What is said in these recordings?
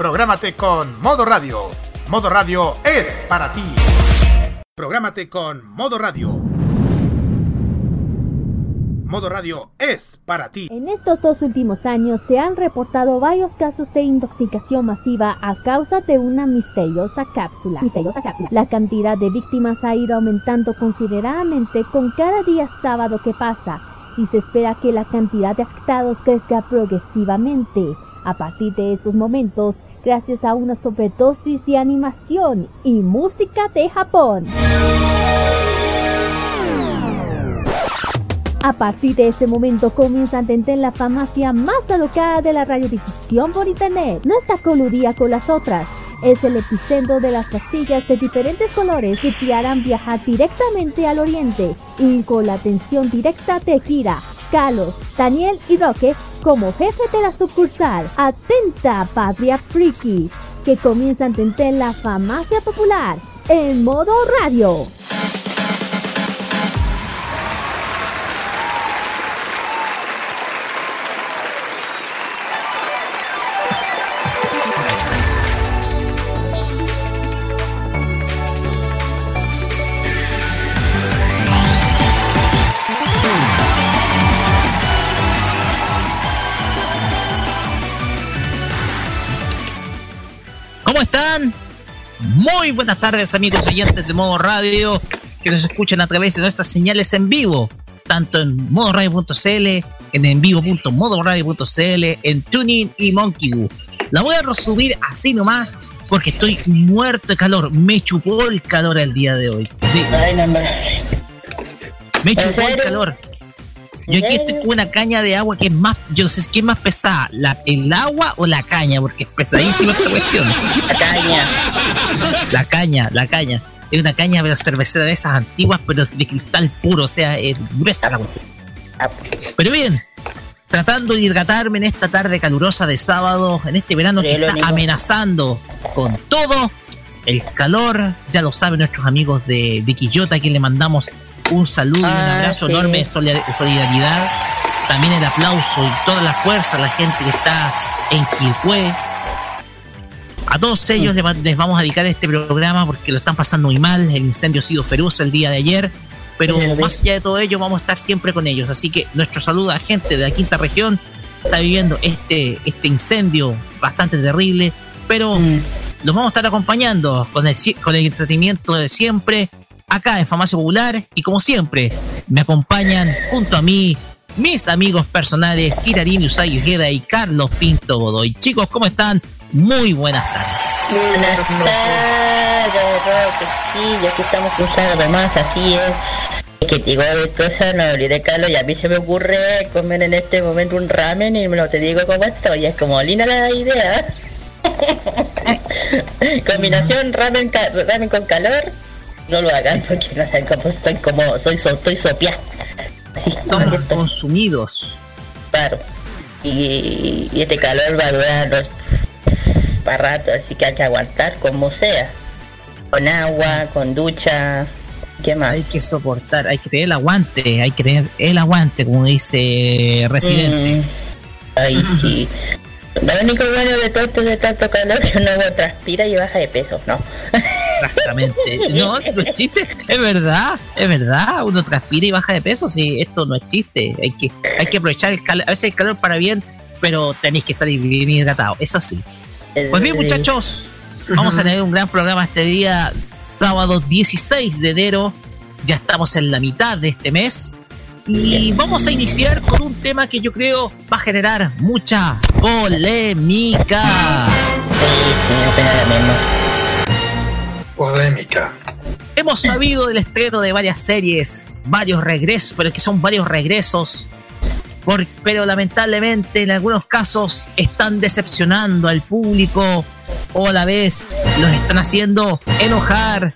Prográmate con Modo Radio. Modo Radio es para ti. Prográmate con Modo Radio. Modo Radio es para ti. En estos dos últimos años se han reportado varios casos de intoxicación masiva a causa de una misteriosa cápsula. Misteriosa cápsula. La cantidad de víctimas ha ido aumentando considerablemente con cada día sábado que pasa y se espera que la cantidad de afectados crezca progresivamente. A partir de estos momentos, gracias a una sobredosis de animación y música de Japón. A partir de ese momento comienza a entender la farmacia más alocada de la radiodifusión por internet. No está coludida con las otras. Es el epicentro de las pastillas de diferentes colores que te harán viajar directamente al oriente y con la atención directa de Kira, Carlos, Daniel y Roque como jefe de la sucursal. Atenta, Patria Friki, que comienza a entender la farmacia popular en modo radio. Muy buenas tardes amigos oyentes de Modo Radio que nos escuchan a través de nuestras señales en vivo, tanto en modoradio.cl, en envivo.modoradio.cl, en Tuning y Monkey La voy a resumir así nomás porque estoy muerto de calor. Me chupó el calor el día de hoy. Me chupó el calor. Yo aquí estoy con una caña de agua que es más, yo no sé qué es más pesada, la, el agua o la caña, porque es pesadísima esta cuestión. La caña. La caña, la caña. Es una caña pero cervecera de esas antiguas, pero de cristal puro, o sea, es gruesa la cuestión. Pero bien, tratando de hidratarme en esta tarde calurosa de sábado, en este verano que está amenazando con todo el calor, ya lo saben nuestros amigos de, de Quillota, a quien le mandamos un saludo y un ah, abrazo enorme de solidaridad. También el aplauso y toda la fuerza a la gente que está en Quilpué. A todos ellos les vamos a dedicar este programa porque lo están pasando muy mal. El incendio ha sido feroz el día de ayer. Pero más allá de todo ello, vamos a estar siempre con ellos. Así que nuestro saludo a la gente de la quinta región está viviendo este, este incendio bastante terrible. Pero mm. los vamos a estar acompañando con el, con el entretenimiento de siempre acá en Famacia Popular y como siempre me acompañan junto a mí mis amigos personales Kirarin Usagi Ojeda y Carlos Pinto Godoy. Chicos, ¿cómo están? Muy buenas tardes. Buenas tardes, sí, ya que estamos cruzando más, así es. Que digo de cosas, no olvidé Carlos, y a mí se me ocurre comer en este momento un ramen y me lo te digo como estoy, es como linda la idea. Combinación ramen, ramen con calor no lo hagan porque no saben cómo estoy como soy so, estoy sopia estamos consumidos claro y, este calor va a durar para rato así que hay que aguantar como sea con agua con ducha ¿Qué más? Hay que soportar, hay que tener el aguante, hay que tener el aguante, como dice Residente. Mm. ay, sí. Lo único bueno de todo esto de tanto calor que uno transpira y baja de peso, ¿no? Exactamente. No, no es chiste. Es verdad, es verdad. Uno transpira y baja de peso. Sí, esto no es chiste. Hay que, hay que aprovechar el calor. A veces el calor para bien, pero tenéis que estar bien hidratado. Eso sí. Pues bien, muchachos, vamos a tener un gran programa este día, sábado 16 de enero. Ya estamos en la mitad de este mes. Y vamos a iniciar con un tema que yo creo va a generar mucha polémica. Polémica. Hemos sabido del estreno de varias series, varios regresos, pero que son varios regresos pero lamentablemente en algunos casos están decepcionando al público o a la vez los están haciendo enojar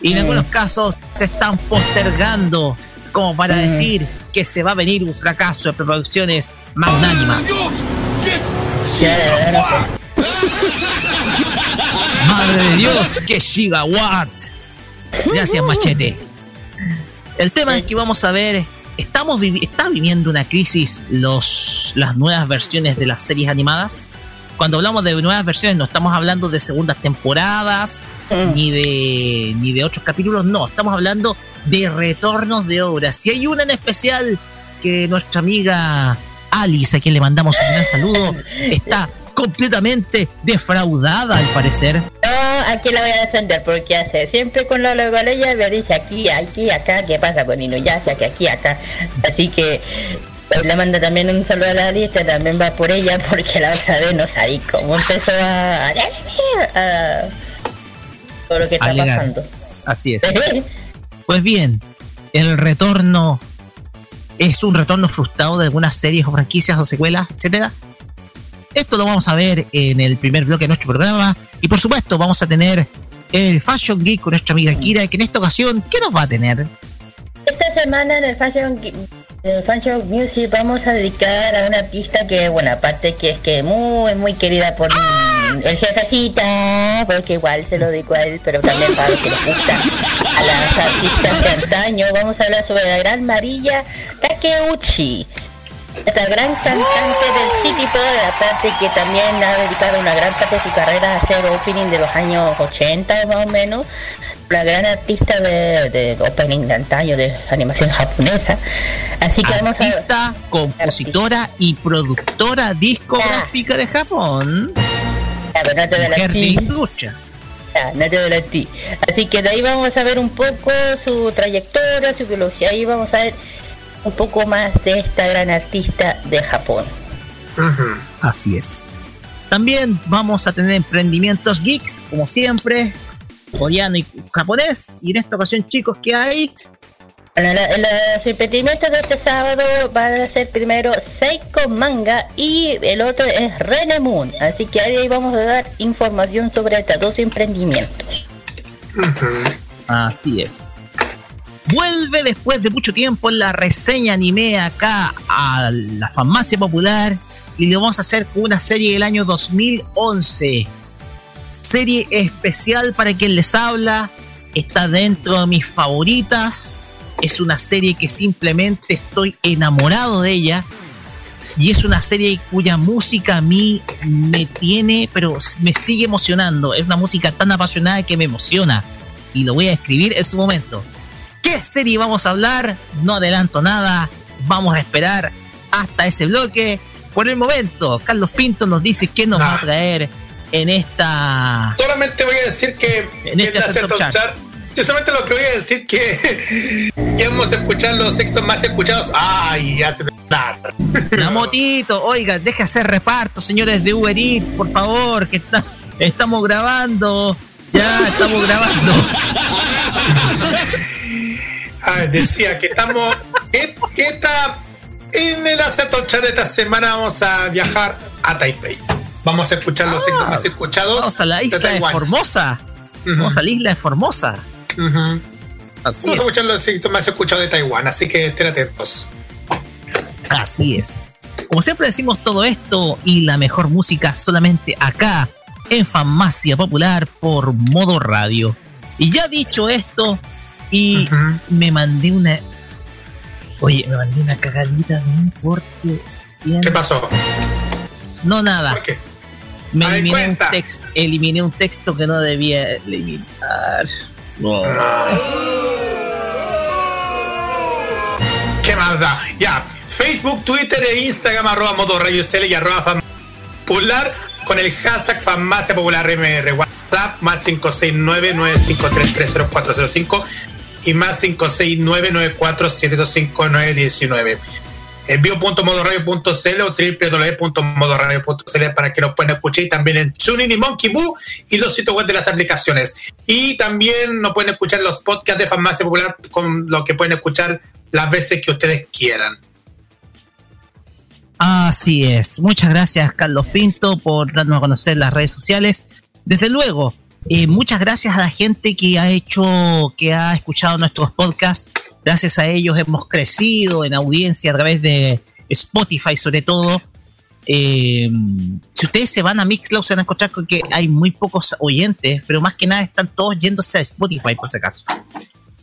y en algunos casos se están postergando como para decir que se va a venir un fracaso de producciones magnánimas. Madre de Dios, que gigawatt. Gracias, Machete. El tema es que vamos a ver estamos está viviendo una crisis los, las nuevas versiones de las series animadas. Cuando hablamos de nuevas versiones no estamos hablando de segundas temporadas mm. ni de ni de otros capítulos, no, estamos hablando de retornos de obras. Si hay una en especial que nuestra amiga Alice, a quien le mandamos un gran saludo, está completamente defraudada al parecer. No, aquí la voy a defender porque hace siempre con la ella me dice aquí, aquí, acá, ¿qué pasa con Inuyasha? Que aquí, acá. Así que le manda también un saludo a la lista, también va por ella porque la otra vez no sabí cómo empezó a, a, todo lo que está pasando. Así es. pues bien, el retorno es un retorno frustrado de algunas series o franquicias o secuelas, etcétera esto lo vamos a ver en el primer bloque de nuestro programa. Y por supuesto, vamos a tener el Fashion Geek con nuestra amiga Kira, que en esta ocasión, ¿qué nos va a tener? Esta semana en el Fashion el Fashion Music vamos a dedicar a una artista que, bueno, aparte que es que muy, muy querida por el jefecita, porque igual se lo dedico a él, pero también para los que les gusta a las artistas de antaño, vamos a hablar sobre la gran Marilla Takeuchi esta gran cantante del City Pop, aparte que también ha dedicado una gran parte de su carrera a hacer opening de los años 80 más o menos, una gran artista de, opening de antaño de animación japonesa. Así que vamos a Artista, compositora y productora discográfica de Japón. no te de la no te. Así que de ahí vamos a ver un poco su trayectoria, su biología, ahí vamos a ver un poco más de esta gran artista de Japón. Así es. También vamos a tener emprendimientos geeks, como siempre, coreano y japonés. Y en esta ocasión, chicos, ¿qué hay? los emprendimientos de este sábado van a ser primero Seiko Manga y el otro es Rene Moon. Así que ahí vamos a dar información sobre estos dos emprendimientos. Así es vuelve después de mucho tiempo en la reseña anime acá a la farmacia popular y lo vamos a hacer con una serie del año 2011. Serie especial para quien les habla, está dentro de mis favoritas, es una serie que simplemente estoy enamorado de ella. Y es una serie cuya música a mí me tiene, pero me sigue emocionando, es una música tan apasionada que me emociona. Y lo voy a escribir en su momento. Qué serie vamos a hablar. No adelanto nada. Vamos a esperar hasta ese bloque. Por el momento, Carlos Pinto nos dice qué nos va a traer en esta. Solamente voy a decir que. En este solamente lo que voy a decir que hemos escuchado los sextos más escuchados. ¡Ay! Ya se me La motito, oiga, deje hacer reparto, señores de Uber Eats, por favor, que está, estamos grabando. Ya estamos grabando. Ah, decía que estamos. que, está en el Aceto de esta semana vamos a viajar a Taipei. Vamos a escuchar los ah, más escuchados. Vamos a la isla de, Formosa. Vamos a la isla de Formosa. vamos a escuchar los éxitos más escuchados de Taiwán, así que estén atentos. Así es. Como siempre decimos todo esto y la mejor música solamente acá en Farmacia Popular por modo radio. Y ya dicho esto, y me mandé una. Oye, me mandé una cagadita, no porque ¿Qué pasó? No, nada. Me eliminé un, texto, eliminé un texto que no debía eliminar. ¿Qué más da? Ya. Facebook, Twitter e Instagram, arroba modo y arroba Popular con el hashtag Farmacia Popular MR. WhatsApp más 569-953-30405 y más 569-94-725-919 envío.modoradio.cl o www.modoradio.cl para que nos puedan escuchar y también en TuneIn y Monkey Boo y los sitios web de las aplicaciones. Y también nos pueden escuchar los podcasts de Farmacia Popular con lo que pueden escuchar las veces que ustedes quieran. Así es. Muchas gracias, Carlos Pinto, por darnos a conocer las redes sociales. Desde luego, eh, muchas gracias a la gente que ha hecho, que ha escuchado nuestros podcasts Gracias a ellos hemos crecido en audiencia a través de Spotify sobre todo. Eh, si ustedes se van a Mixcloud se van a encontrar con que hay muy pocos oyentes, pero más que nada están todos yéndose a Spotify por si acaso.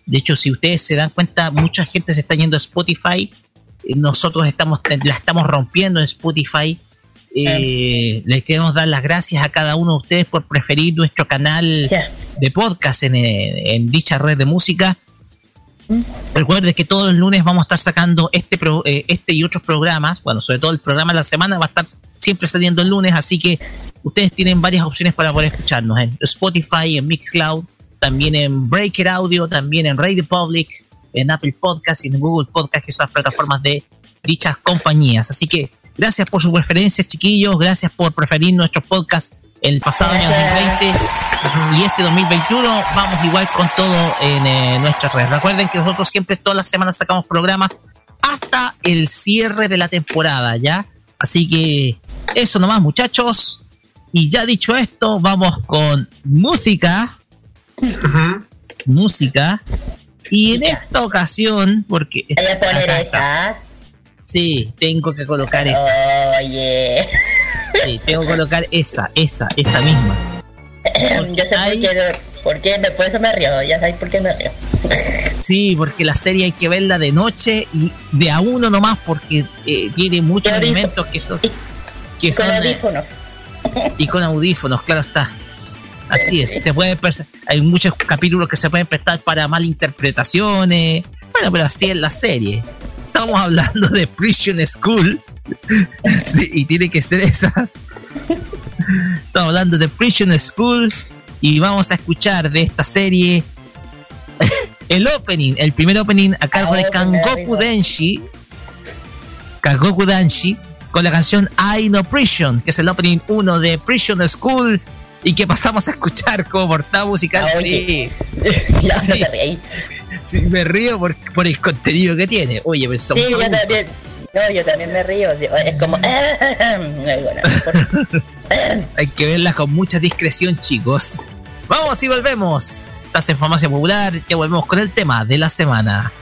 De hecho, si ustedes se dan cuenta, mucha gente se está yendo a Spotify. Eh, nosotros estamos, la estamos rompiendo en Spotify. Eh, les queremos dar las gracias a cada uno de ustedes por preferir nuestro canal de podcast en, en dicha red de música. Recuerde que todos los lunes vamos a estar sacando este, eh, este y otros programas. Bueno, sobre todo el programa de la semana va a estar siempre saliendo el lunes, así que ustedes tienen varias opciones para poder escucharnos en Spotify, en Mixcloud, también en Breaker Audio, también en Radio Public, en Apple Podcast y en Google Podcast, que son las plataformas de dichas compañías. Así que gracias por sus preferencias, chiquillos. Gracias por preferir nuestros podcasts el pasado año 2020 y este 2021 vamos igual con todo en eh, nuestras redes. Recuerden que nosotros siempre todas las semanas sacamos programas hasta el cierre de la temporada, ¿ya? Así que eso nomás, muchachos. Y ya dicho esto, vamos con música. Música. Y en esta ocasión, porque... Sí, tengo que colocar esa. Oye. Sí, tengo que colocar esa, esa, esa misma. Yo sé por, qué, por qué, por eso me río, ya sabéis por qué me río. Sí, porque la serie hay que verla de noche y de a uno nomás porque eh, tiene muchos elementos que son... Que con son, eh, audífonos. y con audífonos, claro está. Así es, se puede hay muchos capítulos que se pueden prestar para malinterpretaciones. Bueno, pero así es la serie. Estamos hablando de Prison School sí, y tiene que ser esa. Estamos hablando de Prison School y vamos a escuchar de esta serie el opening, el primer opening a cargo de Kangoku Denshi. Kangoku Denshi con la canción I Know Prison, que es el opening 1 de Prison School y que pasamos a escuchar como portada musical. sí. sí. me río por, por, el contenido que tiene. Oye, pero sí, yo también. No, yo también me río. Es como. Hay que verlas con mucha discreción, chicos. Vamos y volvemos. Estás en Farmacia Popular. Ya volvemos con el tema de la semana.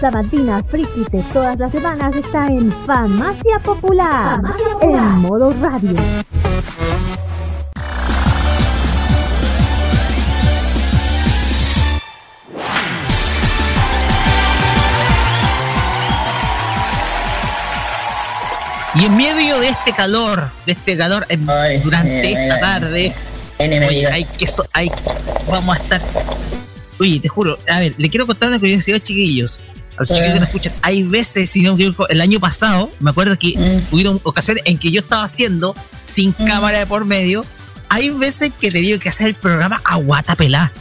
Sabatina friki de todas las semanas está en Farmacia Popular, en modo radio. Y en medio de este calor, de este calor, en- Ay, durante ay, esta ay. tarde, oye, hay que so- hay, vamos a estar. Oye, te juro, a ver, le quiero contar una curiosidad, chiquillos. A los chiquillos que nos escuchan, hay veces, si no me equivoco, el año pasado, me acuerdo que Mm. hubieron ocasiones en que yo estaba haciendo sin Mm. cámara de por medio. Hay veces que te digo que hacer el programa a guata pelá.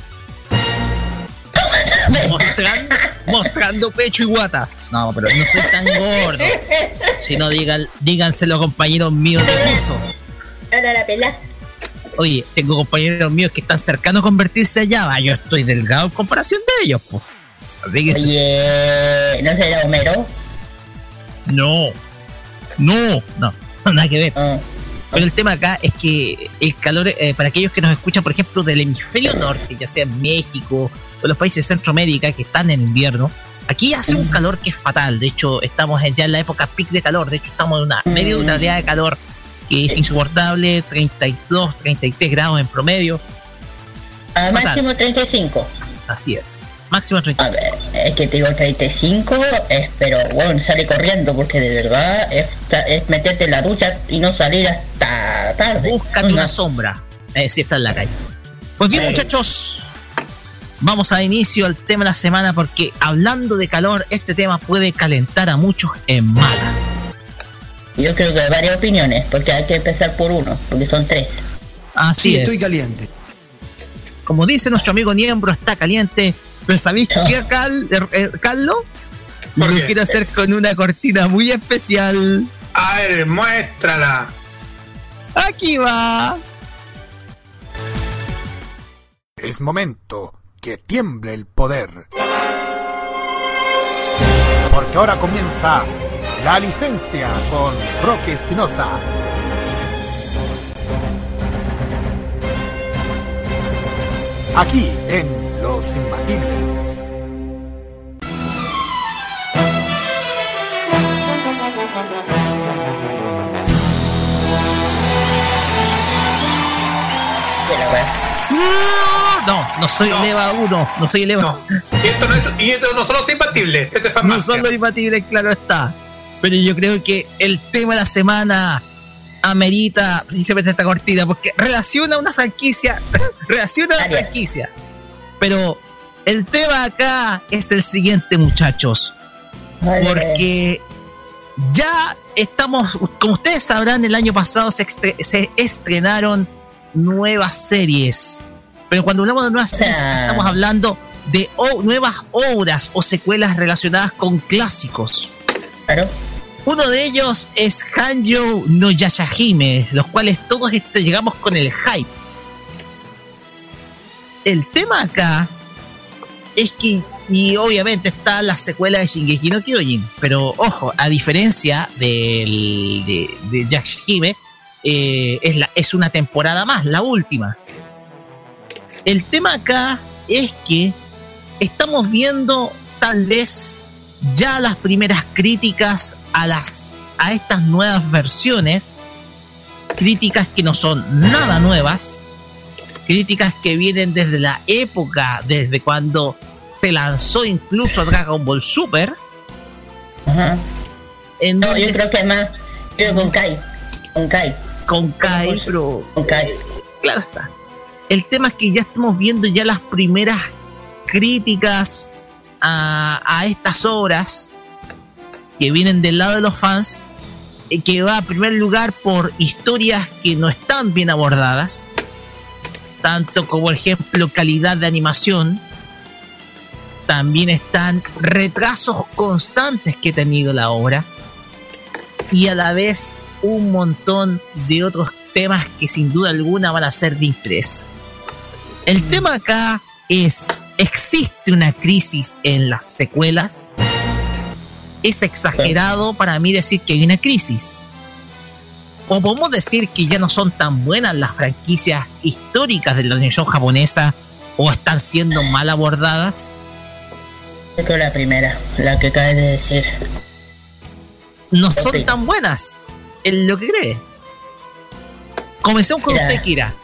mostrando, mostrando pecho y guata. No, pero no soy tan gordo. Si no, digan, díganselo a compañeros míos de curso. Ahora la pela. Oye, tengo compañeros míos que están cercanos a convertirse allá. Va, yo estoy delgado en comparación de ellos, pues. Oye, ¿no será Homero? no. No, no, nada que ver. Ah, Pero el tema acá es que el calor, eh, para aquellos que nos escuchan, por ejemplo, del hemisferio norte, ya sea en México o los países de Centroamérica que están en invierno, aquí hace un calor que es fatal. De hecho, estamos ya en la época peak de calor. De hecho, estamos en una media de una oleada de calor que es insoportable, 32, 33 grados en promedio. máximo 35. Así es. Máximo A 35. ver, es que te digo 35, es, pero bueno, sale corriendo porque de verdad es, es meterte en la ducha y no salir hasta tarde. Búscate Una- una sombra eh, si está en la calle. Pues bien, Sí. muchachos, vamos a inicio al tema de la semana porque hablando de calor, este tema puede calentar a muchos en mala. Yo creo que hay varias opiniones, porque hay que empezar por uno, porque son tres. Así Sí, es. estoy caliente. Como dice nuestro amigo Niembro, está caliente. Pero ¿sabéis qué, Cal- er- er- Carlos? Lo quiero hacer con una cortina muy especial. A ver, muéstrala. Aquí va. Es momento que tiemble el poder. Porque ahora comienza la licencia con Roque Espinosa. Aquí en Los Imbatibles. No, no soy No. el EVA 1, no soy el EVA. No. Y esto no, es, y esto no son los imbatibles. Este es No son los imbatibles, claro está. Pero yo creo que el tema de la semana amerita precisamente esta cortina, porque relaciona una franquicia, relaciona una franquicia. Pero el tema acá es el siguiente, muchachos. Vale. Porque ya estamos, como ustedes sabrán, el año pasado se, estre- se estrenaron nuevas series. Pero cuando hablamos de nuevas series, Ah. estamos hablando de nuevas obras o secuelas relacionadas con clásicos. Claro. Uno de ellos es Hanjo no Yashahime, los cuales todos llegamos con el hype. El tema acá es que, y obviamente está la secuela de Shingeki no Kyojin, pero ojo, a diferencia del, de, Yashahime, eh, es una temporada más, la última. El tema acá es que estamos viendo tal vez ya las primeras críticas a las a estas nuevas versiones críticas que no son nada nuevas críticas que vienen desde la época desde cuando se lanzó incluso Dragon Ball Super Ajá. en No, yo creo que más. Creo con Kai. Con Kai. con Kai pero Con Kai. claro está. El tema es que ya estamos viendo ya las primeras críticas a, a estas obras que vienen del lado de los fans, eh, que va en primer lugar por historias que no están bien abordadas, tanto como ejemplo calidad de animación, también están retrasos constantes que ha tenido la obra y a la vez un montón de otros temas que sin duda alguna van a ser de interés. El tema acá es, ¿existe una crisis en las secuelas? Es exagerado para mí decir que hay una crisis. O podemos decir que ya no son tan buenas las franquicias históricas de la animación japonesa o están siendo mal abordadas. Creo la primera, la que acabas de decir. No son tan buenas en lo que cree. Comencemos con Mira. usted, Kira.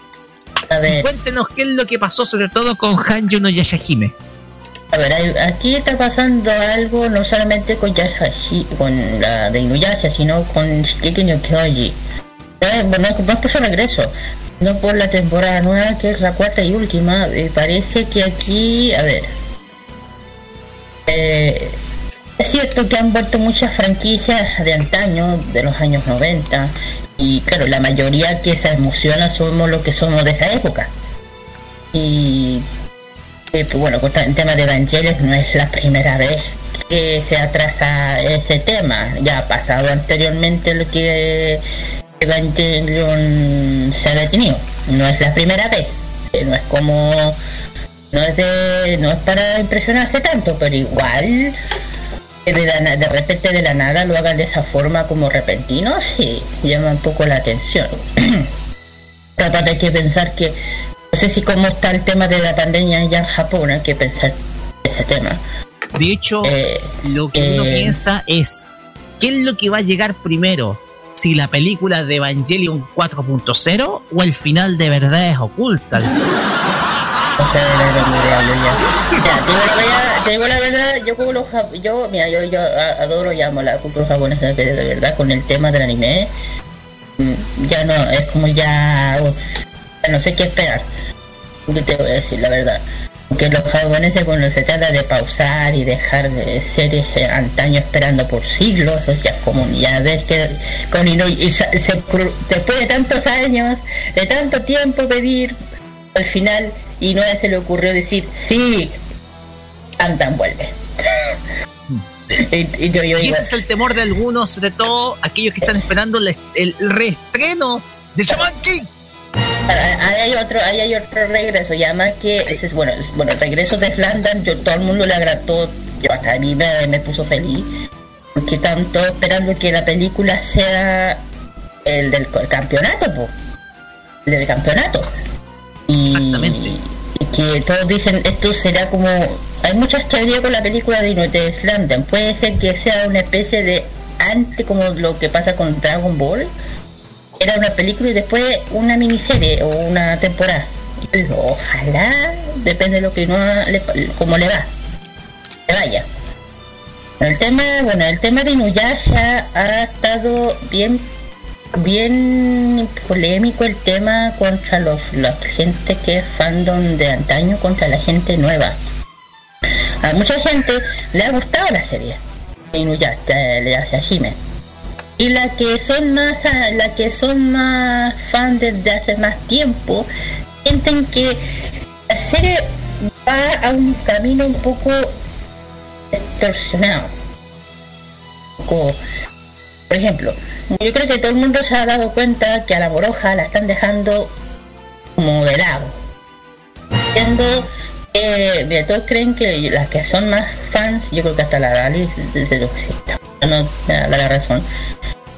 A ver, Cuéntenos qué es lo que pasó, sobre todo con Hanjo no Yashahime. a ver, aquí está pasando algo no solamente con Yasashi, con la de Inuyasha, sino con Shigeki no Kyoji. Eh, bueno, no es por su regreso, no por la temporada nueva, que es la cuarta y última. Me parece que aquí, a ver, eh, es cierto que han vuelto muchas franquicias de antaño, de los años 90, y claro, la mayoría que se emociona somos los que somos de esa época. Y eh, pues bueno, con el tema de Evangelion no es la primera vez que se atrasa ese tema. Ya ha pasado anteriormente lo que Evangelion se ha detenido. No es la primera vez. Eh, No es como no es de no es para impresionarse tanto, pero igual que de, la de repente de la nada lo hagan de esa forma como repentino, sí, llama un poco la atención. Aparte hay que pensar que no sé si cómo está el tema de la pandemia ya en Japón, hay que pensar ese tema. De hecho, Eh, lo que uno eh, piensa es, ¿qué es lo que va a llegar primero? Si la película de Evangelion 4.0 o el final de verdades ocultas. No tengo ya. Ya, te digo la verdad, te digo la verdad, yo como los yo, mira, yo, yo adoro y amo la cultura japonesa, pero de verdad con el tema del anime, mm, ya no, es como ya, no sé qué esperar. Yo te voy a decir la verdad. Porque los japoneses cuando se trata de pausar y dejar de series eh, antaño esperando por siglos, o sea, como ya ves que con sa- se cru- después de tantos años, de tanto tiempo pedir, al final y no se le ocurrió decir sí, Antan vuelve. y, y yo, yo Y iba- ese es el temor de algunos, sobre todo aquellos que están esperando el, el reestreno de Shaman King. Ah, Ahí hay otro, ahí hay otro regreso, además que ese es bueno, el- bueno, el regreso de Slandan, yo todo el mundo le agradó, yo hasta a mí me, me puso feliz, porque tanto esperando que la película sea el del el campeonato, po, el del campeonato. Exactamente. y que todos dicen esto será como hay muchas teorías con la película de, Slandan, puede ser que sea una especie de antes como lo que pasa con Dragon Ball era una película y después una miniserie o una temporada. Ojalá, depende de lo que no le, como le va, le vaya. El tema, bueno, el tema de Inuyasha ha estado bien, bien polémico el tema contra los, la gente que es fandom de antaño contra la gente nueva. A mucha gente le ha gustado la serie Inuyasha, de Yashahime. Y las que son más, las que son más fans desde hace más tiempo, sienten que la serie va a un camino un poco distorsionado. Un poco- por ejemplo, yo creo que todo el mundo se ha dado cuenta que a la moroja la están dejando como de lado. Siendo que todos creen que las que son más fans, yo creo que hasta la Dali desde lo que no da la razón,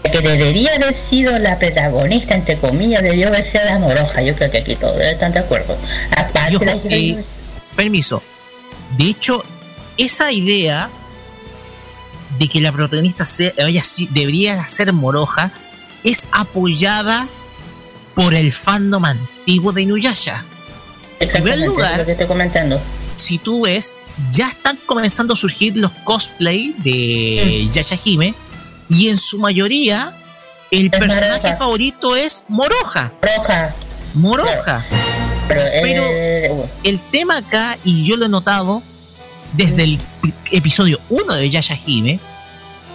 que debería haber sido la protagonista, entre comillas, debió haber sido la moroja. Yo creo que aquí todos están de acuerdo. Aparte Y ojo, la eh, permiso. De hecho, esa idea de que la protagonista sea, debería ser moroja es apoyada por el fandom antiguo de Inuyasha. Exactamente, lugar- es lo que estoy comentando. Si tú ves, ya están comenzando a surgir los cosplay de Yashahime y en su mayoría el Es personaje Moroja. favorito es Moroja. Roja, Moroja. pero, Pero- eh, el tema acá, y yo lo he notado desde el episodio 1 de Yashahime,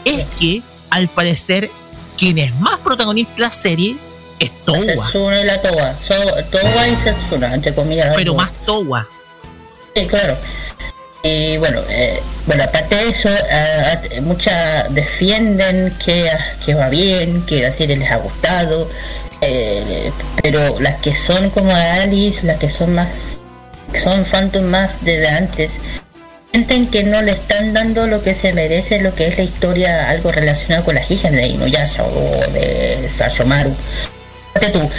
es que al parecer quien es más protagonista de la serie es Towa, Setsuna y la Towa. So, Towa y Setsuna, entre comillas. las pero más Towa. Sí, claro. Y bueno, eh, bueno, aparte de eso, ah, muchas defienden que, que va bien, que la serie les ha gustado, eh, pero las que son como Alice, las que son más, son Phantom más desde antes, sienten que no le están dando lo que se merece, lo que es la historia, algo relacionado con las hijas de Inuyasha o de Sashomaru. Tú,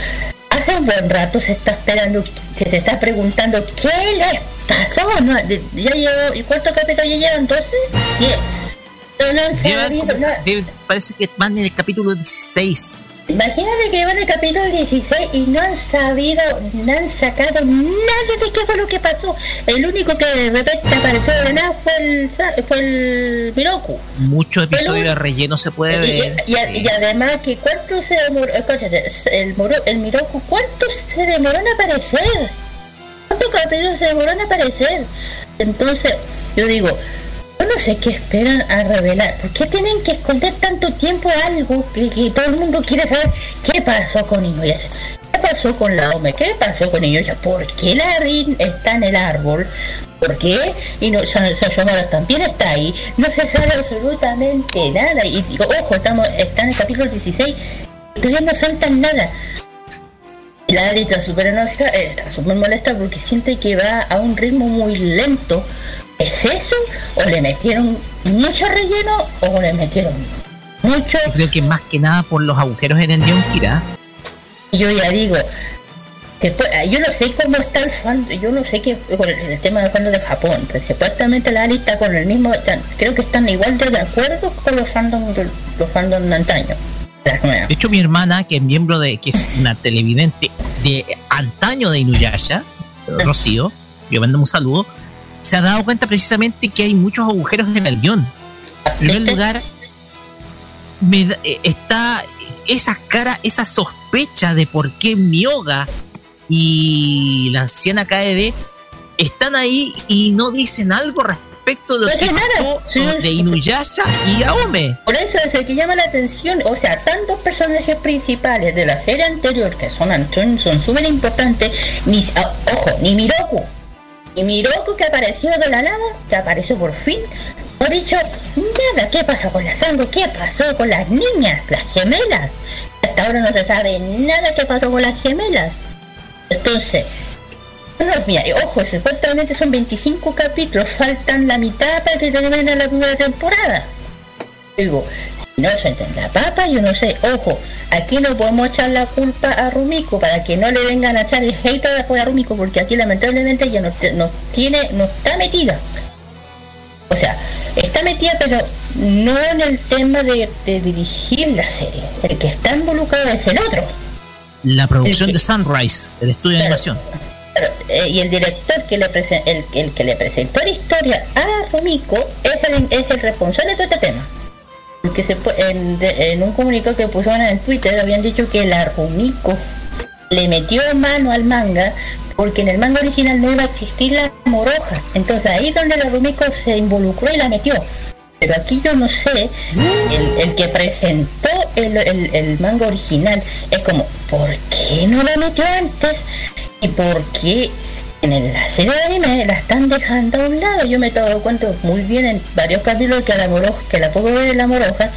hace un buen rato se está esperando, que se está preguntando qué les pasó, ¿no? Ya llegó, ¿y cuántos capítulos ya llevan? ¿12? 10. Pero no han Llevan sabido como- nada. debe- parece que van en el capítulo 16. Imagínate que van el capítulo 16 y no han sabido, no han sacado nada de qué fue lo que pasó. El único que de repente apareció de nada fue el, fue el Miroku. Muchos episodios Pero- de relleno se puede Y, ver. y- y- y además que cuánto se demoró, escúchate, el, el Miroku, ¿cuánto se demoró en aparecer? ¿Cuántos capítulos se demoró en aparecer? Entonces, yo digo, no sé qué esperan a revelar. ¿Por qué tienen que esconder tanto tiempo algo que, todo el mundo quiere saber qué pasó con Inuyasha? ¿Qué pasó con la Ome? ¿Qué pasó con Inuyasha? ¿Por qué la Rin está en el árbol? ¿Por qué? Y no, Sa- Sayonara también está ahí. No se sabe absolutamente nada. Y digo, ojo, estamos, está en el capítulo 16. Todavía no saltan nada. La Ari está súper enojada, eh, está súper molesta porque siente que va a un ritmo muy lento. ¿Es eso? ¿O le metieron mucho relleno? ¿O le metieron mucho? Yo creo que más que nada por los agujeros en el guion Kira. Yo ya digo, después, ah, yo no sé cómo está el fan, yo no sé qué con el, el tema del fandom de Japón, pero supuestamente la Ali está con el mismo, creo que están igual de, acuerdo con los fandom de, los fandom de antaño. De hecho, mi hermana, que es miembro de, que es una televidente de antaño de Inuyasha, Rocío, que manda un saludo, se ha dado cuenta precisamente que hay muchos agujeros en el guion. En primer lugar, me da- eh, está esa cara, esa sospecha de por qué Mioga y la anciana KD están ahí y no dicen algo respecto de lo No que nada. pasó Sí. sobre Inuyasha y Aome. Por eso es el que llama la atención, o sea, tantos personajes principales de la serie anterior que son son son súper importantes, ni ah, ojo, ni Miroku, ni Miroku que apareció de la nada, que apareció por fin, no ha dicho nada, ¿qué pasó con la sangre? ¿Qué pasó con las niñas, las gemelas? Hasta ahora no se sabe nada qué pasó con las gemelas. Entonces, no, mira, y ojo, supuestamente son 25 capítulos, faltan la mitad para que termine la primera temporada. Digo, no se entiende la papa, yo no sé, ojo, aquí no podemos echar la culpa a Rumiko para que no le vengan a echar el hate a Rumiko, porque aquí lamentablemente ella no, tiene, no está metida. O sea, está metida pero no en el tema de, de dirigir la serie. El que está involucrado es el otro. La producción que- de Sunrise, el estudio de animación. Eh, y el director que le presen- el, el que le presentó la historia a Rumiko es el, es el responsable de todo este tema. Porque en, un comunicado que pusieron en Twitter habían dicho que la Rumiko le metió mano al manga porque en el manga original no iba a existir la moroja. Entonces ahí es donde la Rumiko se involucró y la metió. Pero aquí yo no sé, el, el que presentó el, el- el manga original es como, ¿por qué no la metió antes? ¿Y por qué en la serie de anime la están dejando a un lado? Yo me he dado cuenta muy bien en varios capítulos que la moroja, que la de la moroja,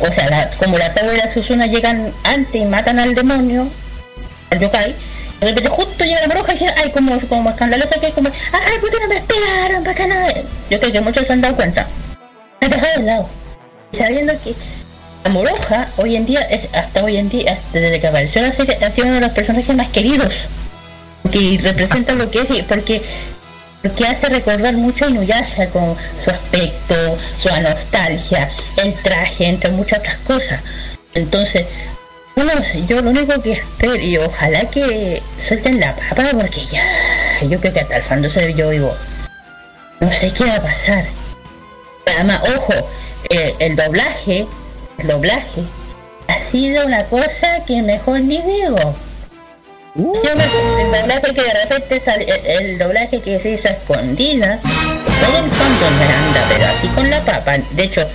o, sea, la- como la pobre y la Susuna llegan antes y matan al demonio, al yokai, de repente justo llega la bruja y dice, ay, como, como escandalosa que como, ay, ¿por qué no me esperaron? ¿Para qué no? Yo creo que muchos se han dado cuenta. Ha dejado de lado. Sabiendo que la moroja hoy en día, es, hasta hoy en día, desde que apareció la serie, ha sido uno de los personajes más queridos. Que representa lo que es, porque porque hace recordar mucho a Inuyasha con su aspecto, su nostalgia, el traje, entre muchas otras cosas. Entonces, bueno, yo lo único que espero, y ojalá que suelten la papa, porque ya, yo creo que hasta el fondo se yo digo, no sé qué va a pasar. Además, ojo, eh, el doblaje, el doblaje, ha sido una cosa que mejor ni digo. Sí, una- el doblaje que de repente el, el doblaje que se hizo a todo el fondo me anda, pero así con la papa. De hecho,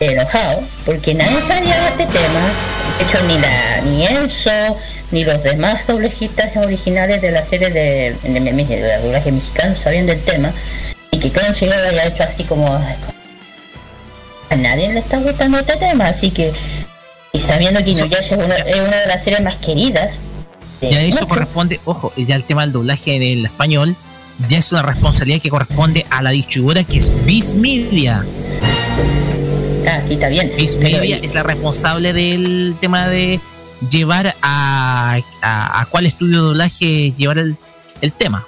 enojado, porque nadie sabía de este tema. De hecho, ni la ni Enzo, ni los demás doblejistas originales de la serie de, de, de, de- doblaje mexicano sabían del tema. Y que Crunchy lo hecho así como... A nadie le está gustando este tema, así que... Y sabiendo que Inuyasha es es una de las series más queridas. Ya eso corresponde, ojo, ya el tema del doblaje en el español, ya es una responsabilidad que corresponde a la distribuidora que es Viz Media. Ah, sí, está bien. Viz Media es la responsable del tema de llevar a, a, a cuál estudio de doblaje llevar el, el tema.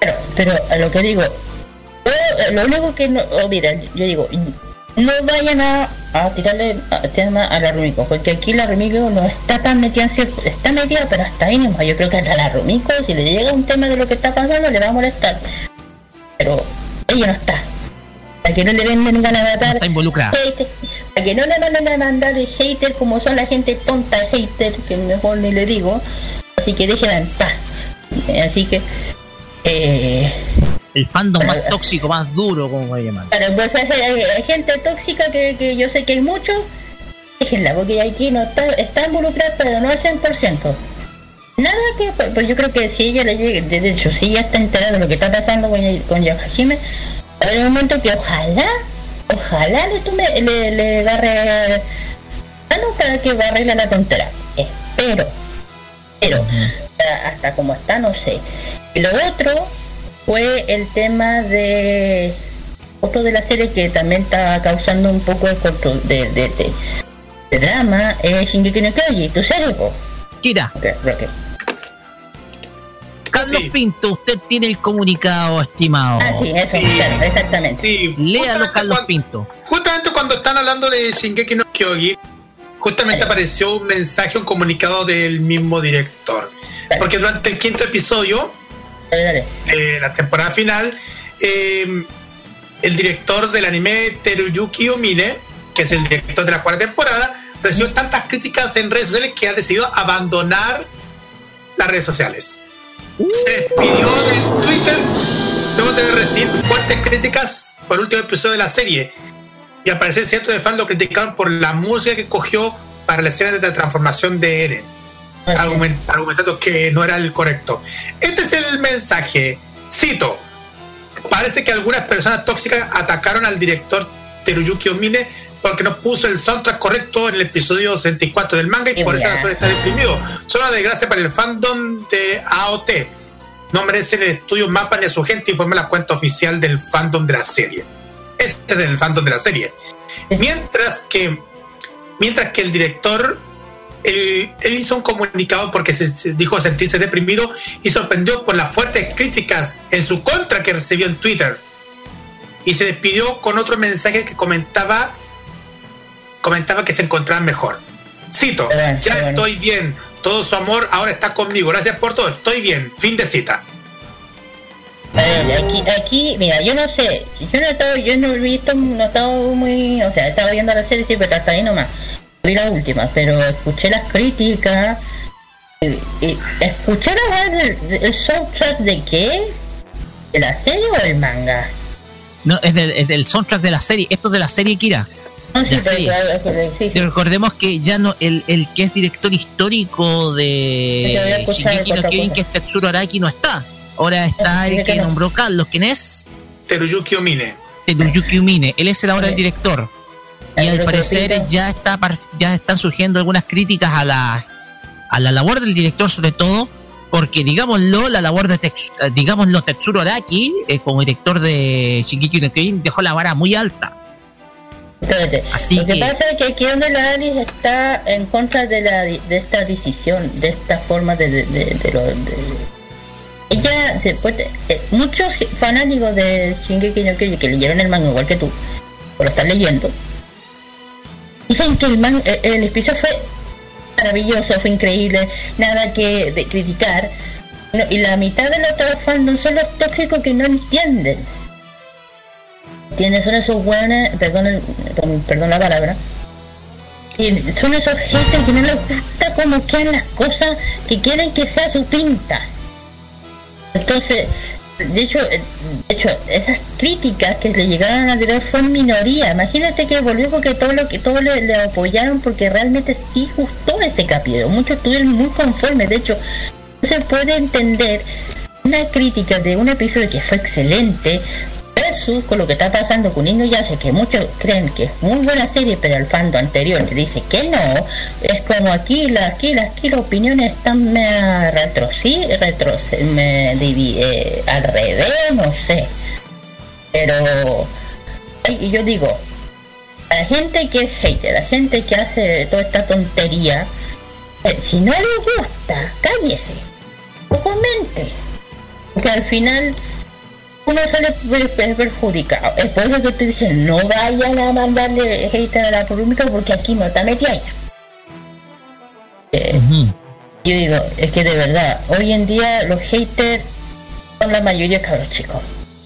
Pero, pero a lo que digo, eh, lo único que no, oh, mira, yo digo, no vayan a, a tirarle a, tema a la porque aquí la Rumiko no está tan metida en cierto, está metida, pero hasta ahí nomás. Yo creo que hasta la Rumiko, si le llega un tema de lo que está pasando, le va a molestar. Pero ella no está. Para que no le den ganas de matar. Está involucrada. para que no le manden a mandar el hater como son la gente tonta hater, que mejor ni le digo. Así que déjenla en paz. Así que eh, El fandom más tóxico, más duro, como voy a llamar. Claro, pues hay, hay- hay gente tóxica que, que yo sé que hay mucho. Déjenla, porque aquí no está, está involucrada, pero no al 100%. Nada que, pues pues yo creo que si ella le llegue, de hecho, si ella está enterada de lo que está pasando con, con a haber un momento que ojalá, ojalá le tome, le, le agarre mano para que arregle la tontera. Espero, pero hasta- hasta como está, no sé. Y lo otro fue el tema de otro de la serie que también está causando un poco de, corto- de, de, de- de drama es Shingeki no Kyoji, tu serie, po. Kira. Carlos Sí. Pinto, usted tiene el comunicado, estimado. Ah, sí, eso, Sí. claro, exactamente. Sí, Léalo, Carlos cuando- Pinto. Justamente cuando están hablando de Shingeki no Kyogi, justamente apareció un mensaje, un comunicado del mismo director. Porque durante el quinto episodio Dale, dale. de la temporada final, eh, el director del anime Teruyuki Umine, que es el director de la cuarta temporada, recibió tantas críticas en redes sociales que ha decidido abandonar las redes sociales. Se despidió del Twitter luego de recibir fuertes críticas por el último episodio de la serie. Y al parecer cientos de fans lo criticaron por la música que cogió para la escena de la transformación de Eren argumentando que no era el correcto. Este es el mensaje. Cito. Parece que algunas personas tóxicas atacaron al director Teruyuki Omine porque no puso el soundtrack correcto en el episodio 64 del manga y por esa razón está deprimido. Son una desgracia para el fandom de AOT. No merecen el estudio mapa ni a su gente, informa la cuenta oficial del fandom de la serie. Este es el fandom de la serie. Mientras que, mientras que el director él, él hizo un comunicado porque se, se dijo sentirse deprimido y sorprendió por las fuertes críticas en su contra que recibió en Twitter. Y se despidió con otro mensaje que comentaba comentaba que se encontraba mejor. Cito, ya estoy bien, todo su amor ahora está conmigo, gracias por todo, estoy bien, fin de cita. Aquí, aquí, mira, yo no sé, yo no he estado, yo no he visto, no he estado muy, o sea, he estado viendo la serie, sí, pero hasta ahí nomás. Vi la última, pero escuché las críticas, y, y- escuché la verdad el, el soundtrack de qué, de la serie o del manga. No, es del, es del soundtrack de la serie. Esto es de la serie Kira. No, sí, sí, sí. Y recordemos que ya no, el, el que es director histórico de escuchar Shingeki no que es Tetsuro Araki, no está. Ahora está Sí, el que que no. nombró Carlos, ¿quién es? Teruyuki Omine. Teruyuki Umine. Él es el ahora el Sí. director. Y al parecer ya está ya están surgiendo algunas críticas a la a la labor del director sobre todo porque digámoslo la labor de Tex- eh, digámoslo Tetsuro Araki eh, como director de Shingeki no Kyojin dejó la vara muy alta Espérate. Así Lo que, que- pasa es que aquí donde la Alice está en contra de la de esta decisión, de esta forma de, de, de- de lo de- ella se puede, eh, muchos fanáticos de Shingeki no Kyojin que leyeron el manga igual que tú, lo están leyendo, dicen que el man, eh, el episodio fue maravilloso, fue increíble, nada que criticar. Y la mitad de los fandom son los tóxicos que no entienden. ¿Entiendes? Son esos el- perdón, perdón la palabra. Y son esos gente que no les gusta cómo quedan las cosas, que quieren que sea su pinta. Entonces, de hecho, eh, de hecho, esas críticas que le llegaron a tirar en minoría. Imagínate que volvió porque todo lo que todos le, le apoyaron porque realmente sí gustó ese capítulo. Muchos estuvieron muy conformes. De hecho, no se puede entender una crítica de un episodio que fue excelente con lo que está pasando con Niño Yase, que muchos creen que es muy buena serie, pero el fando anterior le dice que no, es como aquí, la, aquí, la, aquí las opiniones están me retro, sí, retro, me divi- eh, al revés, no sé. Pero y yo digo, la gente que es hater, la gente que hace toda esta tontería, eh, si no le gusta, cállese, o comente, porque al final uno sale per- per- perjudicado. Es por eso que te dicen, no vayan a mandarle hater a la polémica porque aquí no está metida. Eh, yo digo, es que de verdad, hoy en día los haters son la mayoría cabros chicos.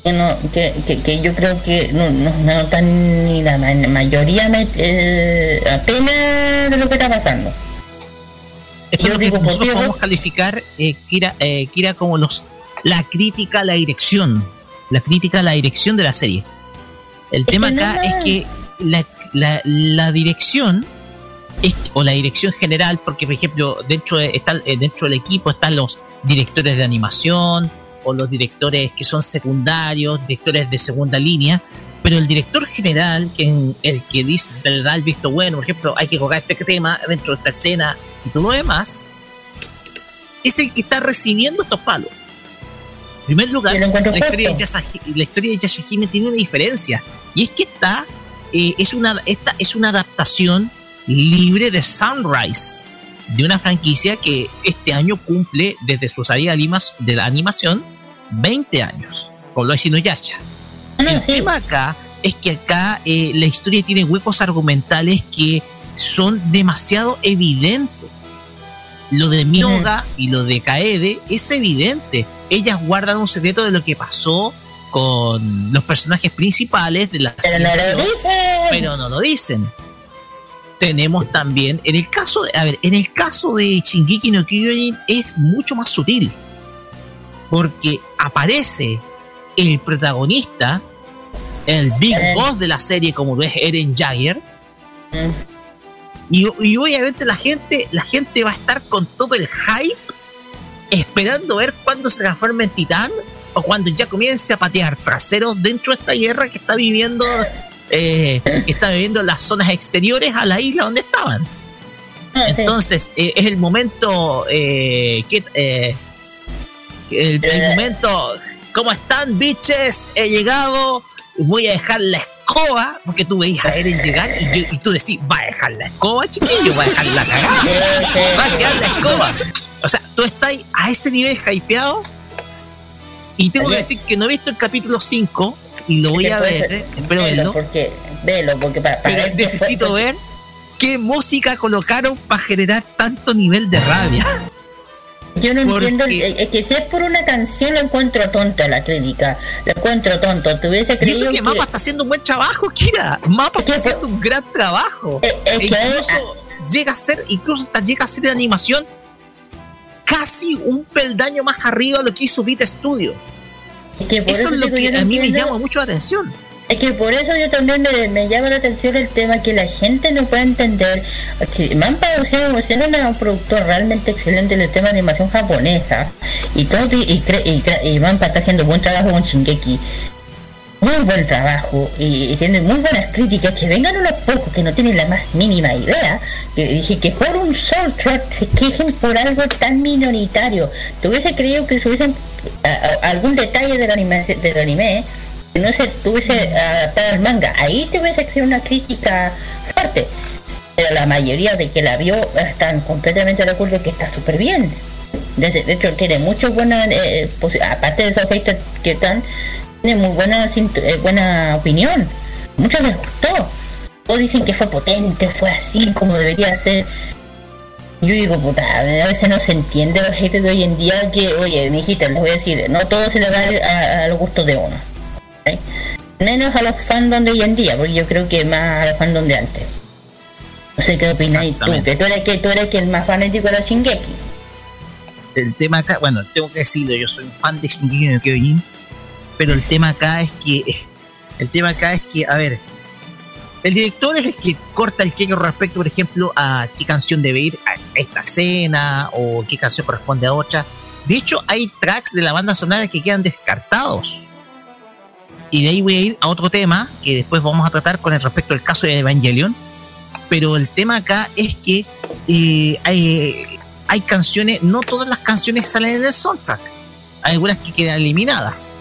Que, no, que, que, que yo creo que no, no, no están ni la ma- mayoría eh, apenas de lo que está pasando. Esto Yo que digo, ¿por nosotros podemos calificar, eh, Kira, eh, Kira, como los la crítica a la dirección. La crítica a la dirección de la serie. El tema no acá es- que la, la, la dirección, es- o la dirección general, porque por ejemplo, dentro, de- está, eh, dentro del equipo están los directores de animación, o los directores que son secundarios, directores de segunda línea, pero el director general, que el que dice, le da el visto bueno, por ejemplo, hay que colocar este tema dentro de esta escena y todo lo demás, es el que está recibiendo estos palos. Primer lugar, la historia. Yasaki- la historia de Yashahime tiene una diferencia, y es que esta, eh, es, una, esta es una adaptación libre de Sunrise, de una franquicia que este año cumple desde su salida de la animación 20 años, con lo de Inuyasha. No, no, El Ah, tema acá es que acá eh, la historia tiene huecos argumentales que son demasiado evidentes. Lo de Myoga y lo de Kaede es evidente. Ellas guardan un secreto de lo que pasó con los personajes principales de la Pero no serie, lo dicen. pero no lo dicen. Tenemos también, en el caso de, a ver, en el caso de Shingeki no Kyojin es mucho más sutil. Porque aparece el protagonista, el Big. Boss de la serie, como lo es Eren Jagger. Y, y obviamente la gente, la gente va a estar con todo el hype esperando ver cuándo se transforma en titán o cuando ya comience a patear traseros dentro de esta guerra que está viviendo eh, que está viviendo las zonas exteriores a la isla donde estaban. Ah. Entonces eh, es el momento eh, que eh, el, el Eh. momento ¿cómo están bitches? He llegado voy a dejar la escoba porque tú veías a Eren llegar y, yo- y tú decís va a dejar la escoba chiquillo va a dejar la cagada. Va a quedar la escoba o sea tú estás a ese nivel hypeado. Y tengo que decir que no he visto el capítulo 5 y lo voy a ver espero verlo porque velo porque para, para pero necesito ver qué música colocaron para generar tanto nivel de rabia. Yo no porque- entiendo, es que si es por una canción lo encuentro tonto la crítica, lo encuentro tonto, te hubiese Y eso creído que que... Mapa está haciendo un buen trabajo, Kira. Mapa Es está haciendo un gran trabajo. Es- es E que- incluso llega a ser, incluso hasta llega a ser de animación casi un peldaño más arriba de lo que hizo Beat Studio. que por Eso es lo que a mí me llama mucho la atención. Es que por eso yo también me, me llama la atención el tema que la gente no puede entender. Si Manpa o sea, era un productor realmente excelente en el tema de animación japonesa. Y todo y, y, cre- y Manpa está haciendo buen trabajo con Shingeki. Muy buen trabajo y, y tiene muy buenas críticas. Que vengan unos pocos que no tienen la más mínima idea. Que dije que por un soundtrack se quejen por algo tan minoritario. Te hubiese creído que se hubiesen algún detalle del anime, del anime si no se tuviese adaptado al manga, ahí te hubiese hecho una crítica fuerte. Pero la mayoría de que la vio están completamente de acuerdo que está súper bien. De, hecho, tiene muchas buenas, eh, posi- aparte de esos haters que están, tiene muy buena, eh, buena opinión. Muchos les gustó. Todos dicen que fue potente, fue así como debería ser. Yo digo, puta, a veces no se entiende los haters de hoy en día que, oye, mijita, les voy a decir, no todo se le va a, a, a los de uno. ¿Ok? Menos a los fandom de hoy en día, porque yo creo que más a los fandom de antes. No sé qué opináis tú, que tú eres que tú eres que el más fanático de Shingeki. el tema acá, bueno, tengo que decirlo, yo soy un fan de Shingeki no Kyojin, pero el tema acá es que, el tema acá es que, a ver, el director es el que corta el cheque respecto, por ejemplo, a qué canción debe ir a esta escena o qué canción corresponde a otra. De hecho, hay tracks de la banda sonora que quedan descartados. Y de ahí voy a ir a otro tema que después vamos a tratar con el respecto al caso de Evangelion. Pero el tema acá es que eh, hay, hay canciones, no todas las canciones salen en el soundtrack. Hay algunas que quedan eliminadas.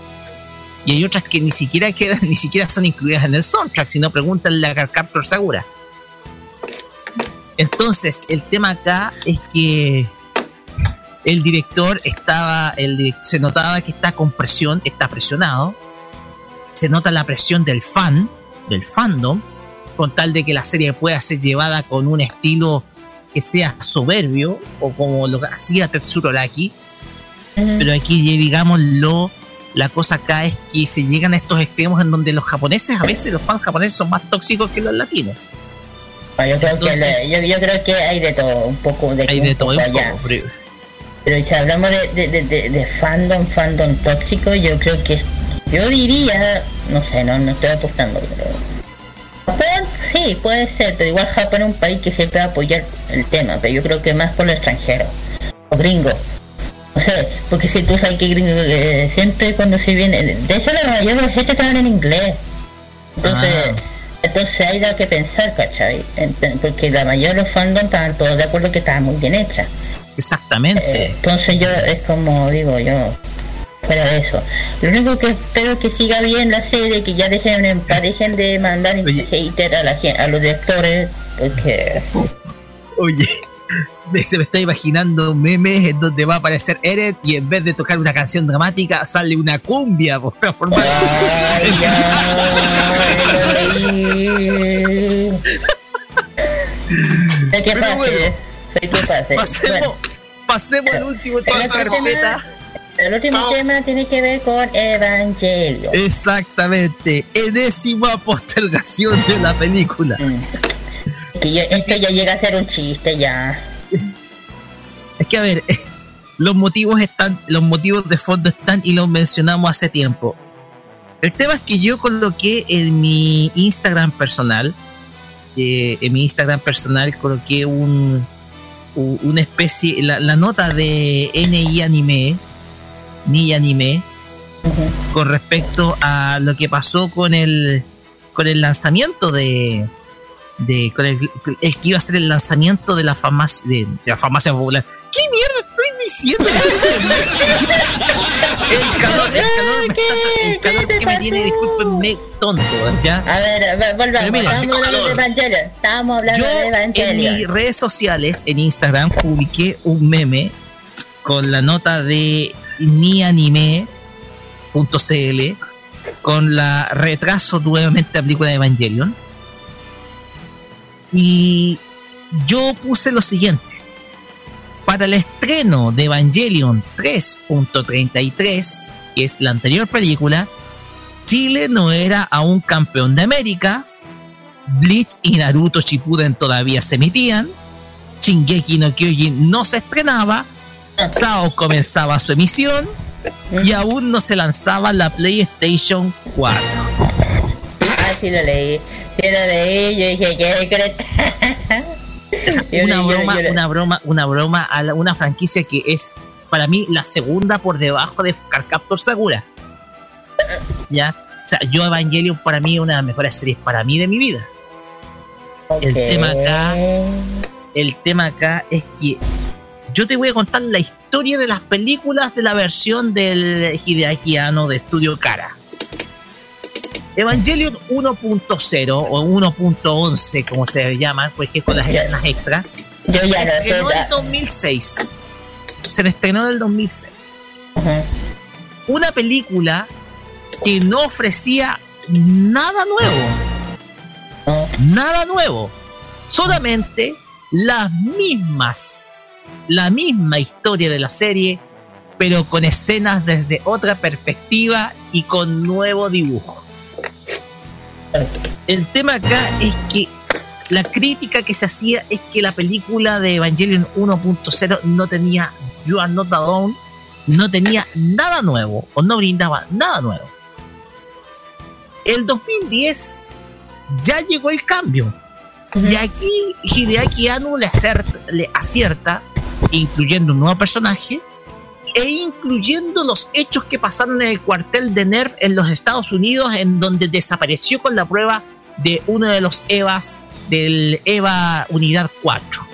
Y hay otras que ni siquiera quedan, ni siquiera son incluidas en el soundtrack, sino pregúntenle a Captor Segura. Entonces, el tema acá es que el director estaba, el se notaba que está con presión, está presionado. Se nota la presión del fan, del fandom, con tal de que la serie pueda ser llevada con un estilo que sea soberbio, o como lo hacía Tetsuro Araki. Pero aquí, digámoslo, la cosa acá es que se llegan a estos extremos en donde los japoneses, a veces los fans japoneses son más tóxicos que los latinos. Ah, Yo creo, que, Entonces- le- yo, yo creo que hay de todo, un poco de, Hay de todo poco y un allá. poco, pero- si hablamos de, de, de, de- de fandom, fandom tóxico, yo creo que yo diría, no sé, no, no estoy apostando, pero Japón sí puede ser, pero igual Japón es un país que siempre va a apoyar el tema, pero yo creo que más por los extranjeros, los gringos. O sea, porque si tú sabes que gringo eh, siempre cuando se viene, de hecho la mayoría de la gente estaban en inglés. Entonces, Ah. entonces hay da que pensar, ¿cachai? Porque la mayoría de los fandom estaban todos de acuerdo que estaba muy bien hecha. Exactamente. Eh, entonces yo es como digo yo fuera de eso lo único que espero que siga bien la serie que ya dejen en paz, dejen de mandar hater a la a los directores porque Oye, se me está imaginando memes en donde va a aparecer Eret y en vez de tocar una canción dramática sale una cumbia por transformar. Pase, que pase. pasemos, Bueno, pasemos al último tema el último tema tiene que ver con Evangelio. Exactamente, enésima postergación de la película. Mm. Que yo- esto ya llega a ser un chiste ya. Es que a ver, eh, los motivos están, los motivos de fondo están y los mencionamos hace tiempo. El tema es que yo coloqué en mi Instagram personal, eh, en mi Instagram personal coloqué un, una especie, la, la nota de NI Anime, ni Anime, con respecto a lo que pasó con el con el lanzamiento de de con el, el que iba a ser el lanzamiento de la farmacia de, de la farmacia popular qué mierda estoy diciendo el calor el calor me está, el calor que me tiene discúlpenme tonto ya A ver, ver, volvamos. Mira, Estábamos hablando de Evangelion. Estábamos hablando yo de en Evangelion. mis redes sociales en Instagram publiqué un meme con la nota de nianime.cl con la retraso nuevamente la película de Evangelion. Y yo puse lo siguiente. Para el estreno de Evangelion 3.33 que es la anterior película Chile no era aún campeón de América. Bleach y Naruto Shippuden todavía se emitían, Shingeki no Kyojin no se estrenaba, Sao comenzaba su emisión y aún no se lanzaba la PlayStation 4. sí lo leí. Sí lo leí, yo dije. Yo una broma, una broma, una broma a la- una franquicia que es para mí la segunda por debajo de Carcaptor Sakura. Ya, o sea, yo Evangelion para mí es una de las mejores series para mí de mi vida. el tema acá- El tema acá es que yo te voy a contar la historia de las películas de la versión del Hideaki Anno de Studio Kara. Evangelion 1.0 o 1.11 como se llama, pues que es con las escenas extras. Yo ya Se estrenó en el 2006. Se estrenó en el 2006. Ajá. Una película que no ofrecía nada nuevo. No. Nada nuevo. Solamente las mismas. La misma historia de la serie, pero con escenas desde otra perspectiva y con nuevo dibujo. El tema acá es que la crítica que se hacía es que la película de Evangelion 1.0 no tenía You Are Not Alone, no tenía nada nuevo o no brindaba nada nuevo. El 2010 ya llegó el cambio. Y aquí Hideaki Anno le, acerta- le acierta, incluyendo un nuevo personaje, e incluyendo los hechos que pasaron en el cuartel de Nerf en los Estados Unidos, en donde desapareció con la prueba de uno de los EVAs del EVA Unidad 4.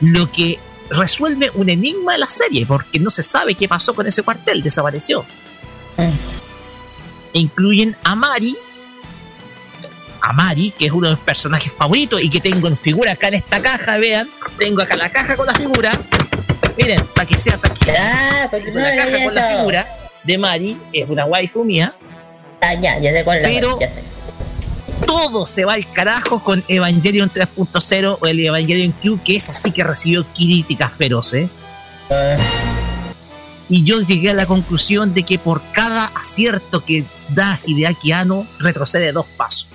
Lo que resuelve un enigma de la serie, porque no se sabe qué pasó con ese cuartel, desapareció. E incluyen a Mari, a Mari, que es uno de los personajes favoritos y que tengo en figura acá en esta caja, vean, tengo acá la caja con la figura. Miren, para que sea tranquilo. Ah, porque no la caja con la figura de Mari, que es una waifu mía. Ah, ya, ya sé cuál es la Pero- ya sé. todo se va al carajo con Evangelion 3.0 o el Evangelion Q, que es así que recibió críticas feroces. Ah, Y yo llegué a la conclusión de que por cada acierto que da Hideaki Anno, retrocede dos pasos.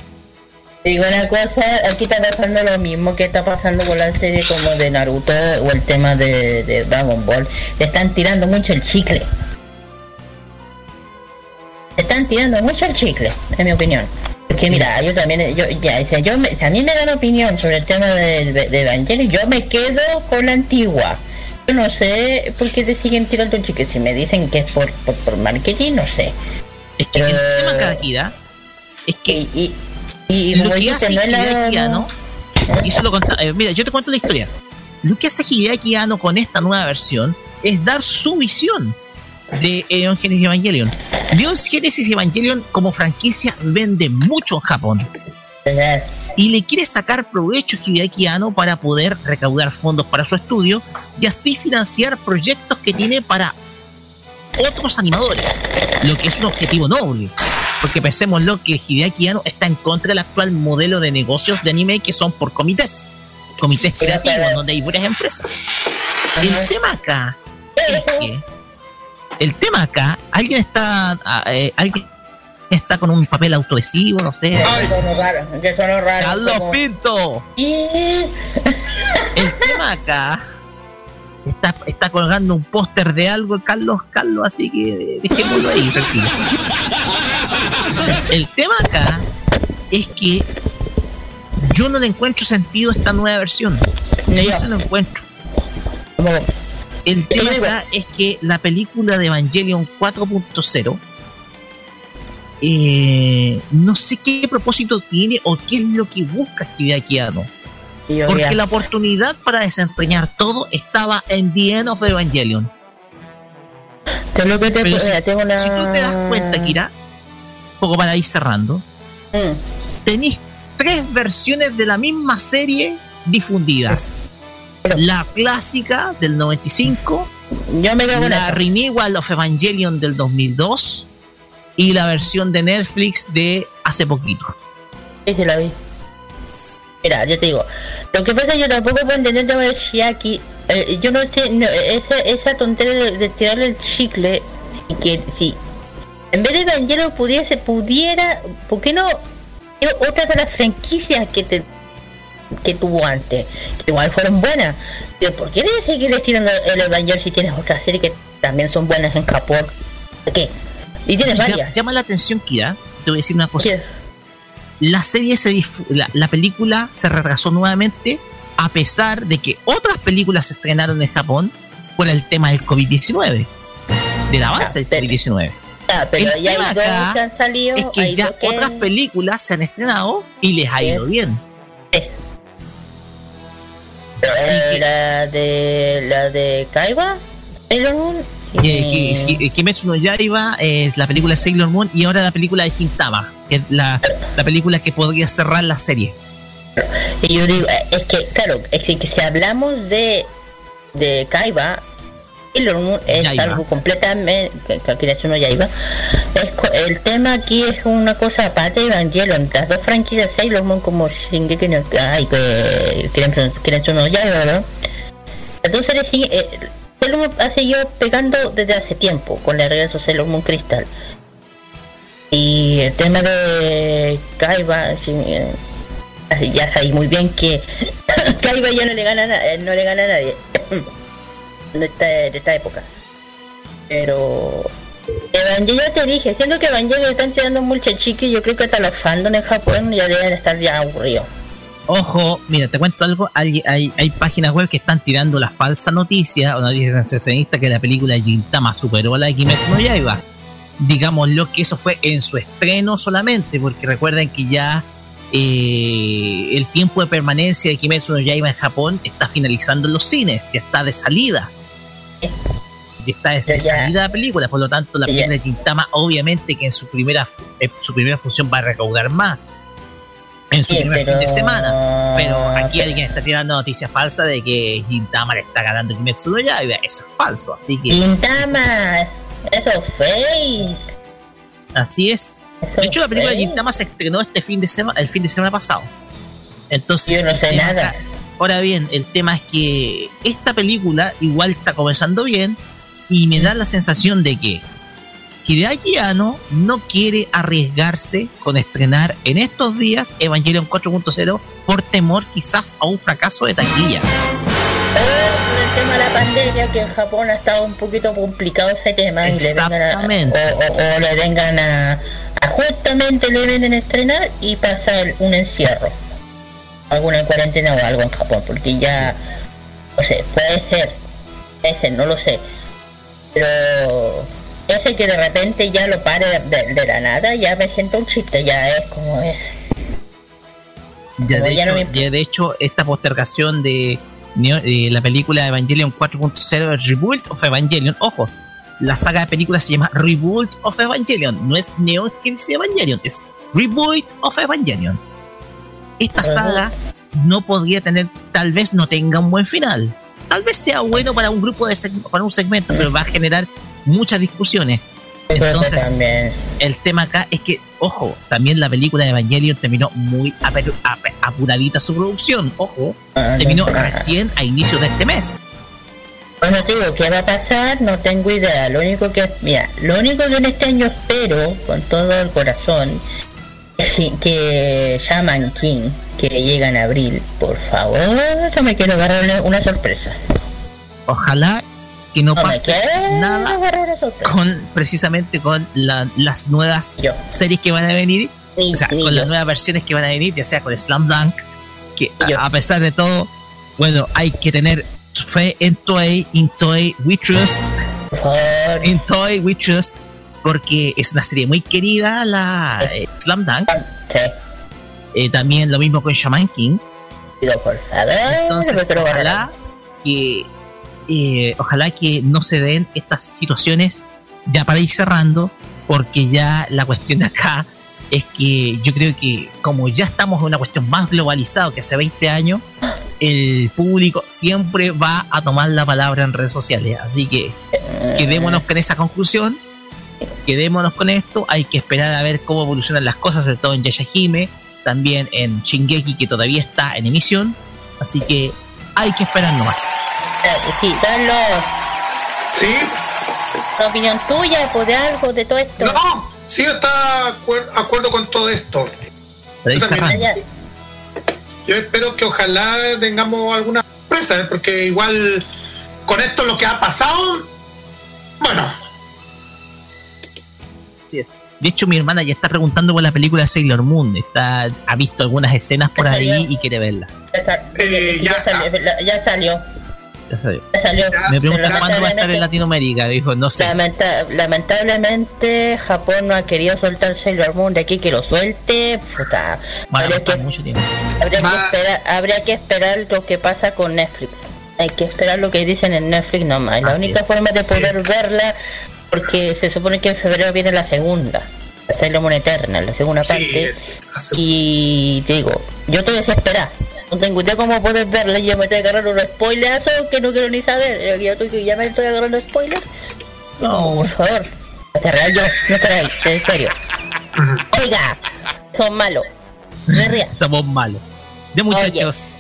Digo una cosa, aquí está pasando lo mismo que está pasando con la serie como de Naruto o el tema de, de Dragon Ball. Le están tirando mucho el chicle. Le están tirando mucho el chicle, en mi opinión. Porque mira, yo también, yo, ya, o sea, yo me, si a mí me dan opinión sobre el tema de, de Evangelion, yo me quedo con la antigua. Yo no sé por qué te siguen tirando el chicle. Si me dicen que es por, por, por marketing, no sé. Es que el Eh. tema Akira, es que Y, y, y, y lo como que dijiste, hace no es la- hizo lo eh, mira, yo te cuento la historia. Lo que hace Hideaki Anno con esta nueva versión es dar su visión de Neon Genesis Evangelion. Neon Genesis Evangelion como franquicia vende mucho en Japón y le quiere sacar provecho a Hideaki Anno para poder recaudar fondos para su estudio y así financiar proyectos que tiene para otros animadores, lo que es un objetivo noble. Porque pensémoslo que Hideaki Anno está en contra del actual modelo de negocios de anime que son por comités, comités creativos donde hay varias empresas. El tema acá es que el tema acá, alguien está ah, eh, alguien está con un papel autoadhesivo, no sé. Que sonó raro, que sonó raro. Carlos como- Pinto. Y- El tema acá está, está colgando un póster de algo, Carlos, Carlos, así que dejémoslo ahí, tranquilo. El tema acá es que yo no le encuentro sentido a esta nueva versión. Yo. se lo encuentro. El tema acá es que la película de Evangelion 4.0 eh, no sé qué propósito tiene o qué es lo que busca Hideaki yo, Porque la oportunidad para desempeñar todo estaba en The End of Evangelion. te lo que te Pero si, mira, tengo una... si tú te das cuenta, Kira, poco para ir cerrando, Mm, tenéis tres versiones de la misma serie difundidas. Pero- La clásica del 95, Yo me quedo la. Renewal of Evangelion del 2002 y la versión de Netflix de hace poquito. Sí, sí, la vi. Mira, yo te digo, lo que pasa es que yo tampoco puedo entender todo el Shiaki. Eh, yo no sé, no, esa, esa tontería de, de tirarle el chicle, si, que, si en vez de Evangelion pudiese, pudiera, ¿por qué no? Otra de las franquicias que te que tuvo antes, que igual fueron buenas. Pero ¿Por qué le seguir tirando el Evangelion si tienes otras series que también son buenas en Japón? ¿Por qué? Y tienes Llama, varias. llama la atención, Kira, te voy a decir una cosa. La serie se la, la película se retrasó nuevamente a pesar de que otras películas se estrenaron en Japón por el tema del COVID-19, del avance del pero- COVID-19. Pero El ya hay dos que han salido. Es que ya que- otras películas se han estrenado y les ha ido bien. tres. Eh, la de la de Kaiba, Sailor Moon Y, y- y- Kimetsu no Yaiba es la película de Sailor Moon y ahora la película de Gintama, que es la, la película que podría cerrar la serie. Y yo digo, eh, es que, claro, es que, que si hablamos de, de Kaiba, Sailor Moon es Yaiba. algo completamente. no Yaiba, es el tema aquí es una cosa aparte de Evangelion. Las dos franquicias Sailor Moon como Shingeki no. Ay, que. Kimetsu no Yaiba, ¿verdad? Las dos series eh, Sailor Moon ha seguido pegando desde hace tiempo con el regreso de Sailor Moon Crystal. Y el tema de Kaiba, sí, eh, ya sabéis muy bien que Kaiba ya no le gana eh, no le gana a nadie de esta, época. Pero Evangelion ya te dije, siendo que Evangelion le están tirando mucho chique, yo creo que hasta los fandom en Japón ya deben estar ya aburridos. Ojo, mira, te cuento algo. Hay, hay, hay páginas web que están tirando la falsa noticia o noticia sensacionista que la película Gintama superó a la de Kimetsu no Yaiba. Digámoslo que eso fue en su estreno solamente, porque recuerden que ya eh, el tiempo de permanencia de Kimetsu no Yaiba en Japón está finalizando en los cines, ya está de salida. Ya está de, de salida la película, por lo tanto la película de Gintama obviamente que en su primera eh, su primera función va a recaudar más en su Sí, primer pero- fin de semana. Pero aquí pero- alguien está tirando noticias falsas de que Gintama le está ganando Kimetsu no Yaiba. Eso es falso. Así que Gintama, eso es fake. así es. eso De hecho, la película de fake. Gintama se estrenó este fin de semana, el fin de semana pasado. Entonces, Yo no sé el tema nada. acá- ahora bien, el tema es que esta película igual está comenzando bien y me da la sensación de que Hideaki Anno no quiere arriesgarse con estrenar en estos días Evangelion 4.0 por temor quizás a un fracaso de taquilla. O por el tema de la pandemia, que en Japón ha estado un poquito complicado ese tema. Y le vengan a, Exactamente. o, o- o le vengan a, a justamente le vienen a estrenar y pasar un encierro. Alguna cuarentena o algo en Japón, porque ya, no sé, puede ser, puede ser, no lo sé. Pero ese que de repente ya lo pare de, la nada, ya me siento un chiste, ya es como es. Ya Como de, ya no hecho, me- ya de hecho, esta postergación de, de la película Evangelion 4.0 es Rebuild of Evangelion, ojo, la saga de películas se llama Rebuild of Evangelion, no es Neo Genesis Evangelion, es Rebuild of Evangelion. Esta saga no podría tener, tal vez no tenga un buen final. Tal vez sea bueno para un grupo de para un segmento, pero va a generar muchas discusiones. Entonces, el tema acá es que, ojo, también la película de Evangelion terminó muy aper- ap- apuradita su producción, ojo, ah, terminó recién a inicios de este mes. Bueno, te digo, ¿qué va a pasar? No tengo idea. Lo único que, mira, lo único que en este año espero, con todo el corazón, que- que Shaman King, que llega en abril, por favor, no me quiero agarrar una, una sorpresa. Ojalá que no No pase nada con precisamente con la- las nuevas Yo, series que van a venir, ni, o sea, con yo. las nuevas versiones que van a venir, ya sea con Slam Dunk, que Yo. a, a pesar de todo, bueno, hay que tener fe en Toei, in Toei We Trust, en Toei We Trust, porque es una serie muy querida, la eh, Slam Dunk. sí, Eh, también lo mismo con Shaman King. por favor, Entonces, ojalá que, eh, ojalá que no se den estas situaciones ya para ir cerrando, porque ya la cuestión de acá es que yo creo que como ya estamos en una cuestión más globalizada que hace 20 años, el público siempre va a tomar la palabra en redes sociales. Así que quedémonos con esa conclusión, quedémonos con esto, hay que esperar a ver cómo evolucionan las cosas, sobre todo en Yashahime, también en Shingeki que todavía está en emisión, así que hay que esperar nomás. Sí, Carlos, ¿Sí? una opinión tuya, pues de algo, de todo esto. No, sí, está acuer- acuerdo con todo esto. Yo también. Yo espero que ojalá tengamos alguna sorpresa, ¿eh? porque igual con esto lo que ha pasado, bueno. De hecho, mi hermana ya está preguntando por la película Sailor Moon. Está, ha visto algunas escenas por ahí salió. y quiere verla. Ya, sal- Eh, ya ya salió, ya salió. Ya sabe. Ya salió. Me pregunta cuándo va a estar en Latinoamérica. Dijo, no sé. Lamenta- lamentablemente Japón no ha querido soltar Sailor Moon de aquí que lo suelte. Puta, habría, que, mucho tiempo. habría, que Va- esperar, habría que esperar lo que pasa con Netflix. Hay que esperar lo que dicen en Netflix nomás. La Así única es. forma de poder verla, porque se supone que en febrero viene la segunda. La Sailor Moon Eterna, la segunda Sí, parte. hace- Y te digo, yo estoy desesperada. No tengo idea cómo poder verla. Yo me estoy agarrando unos spoilers que no quiero ni saber. Yo estoy, ya me estoy agarrando spoilers. No, por favor. No te real yo, no te real, en serio. Oiga, son malos. No me rías. Somos malos. De muchachos,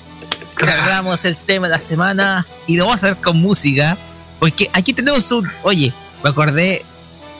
cerramos el tema de la semana y lo vamos a hacer con música. Porque aquí tenemos un. Oye, me acordé.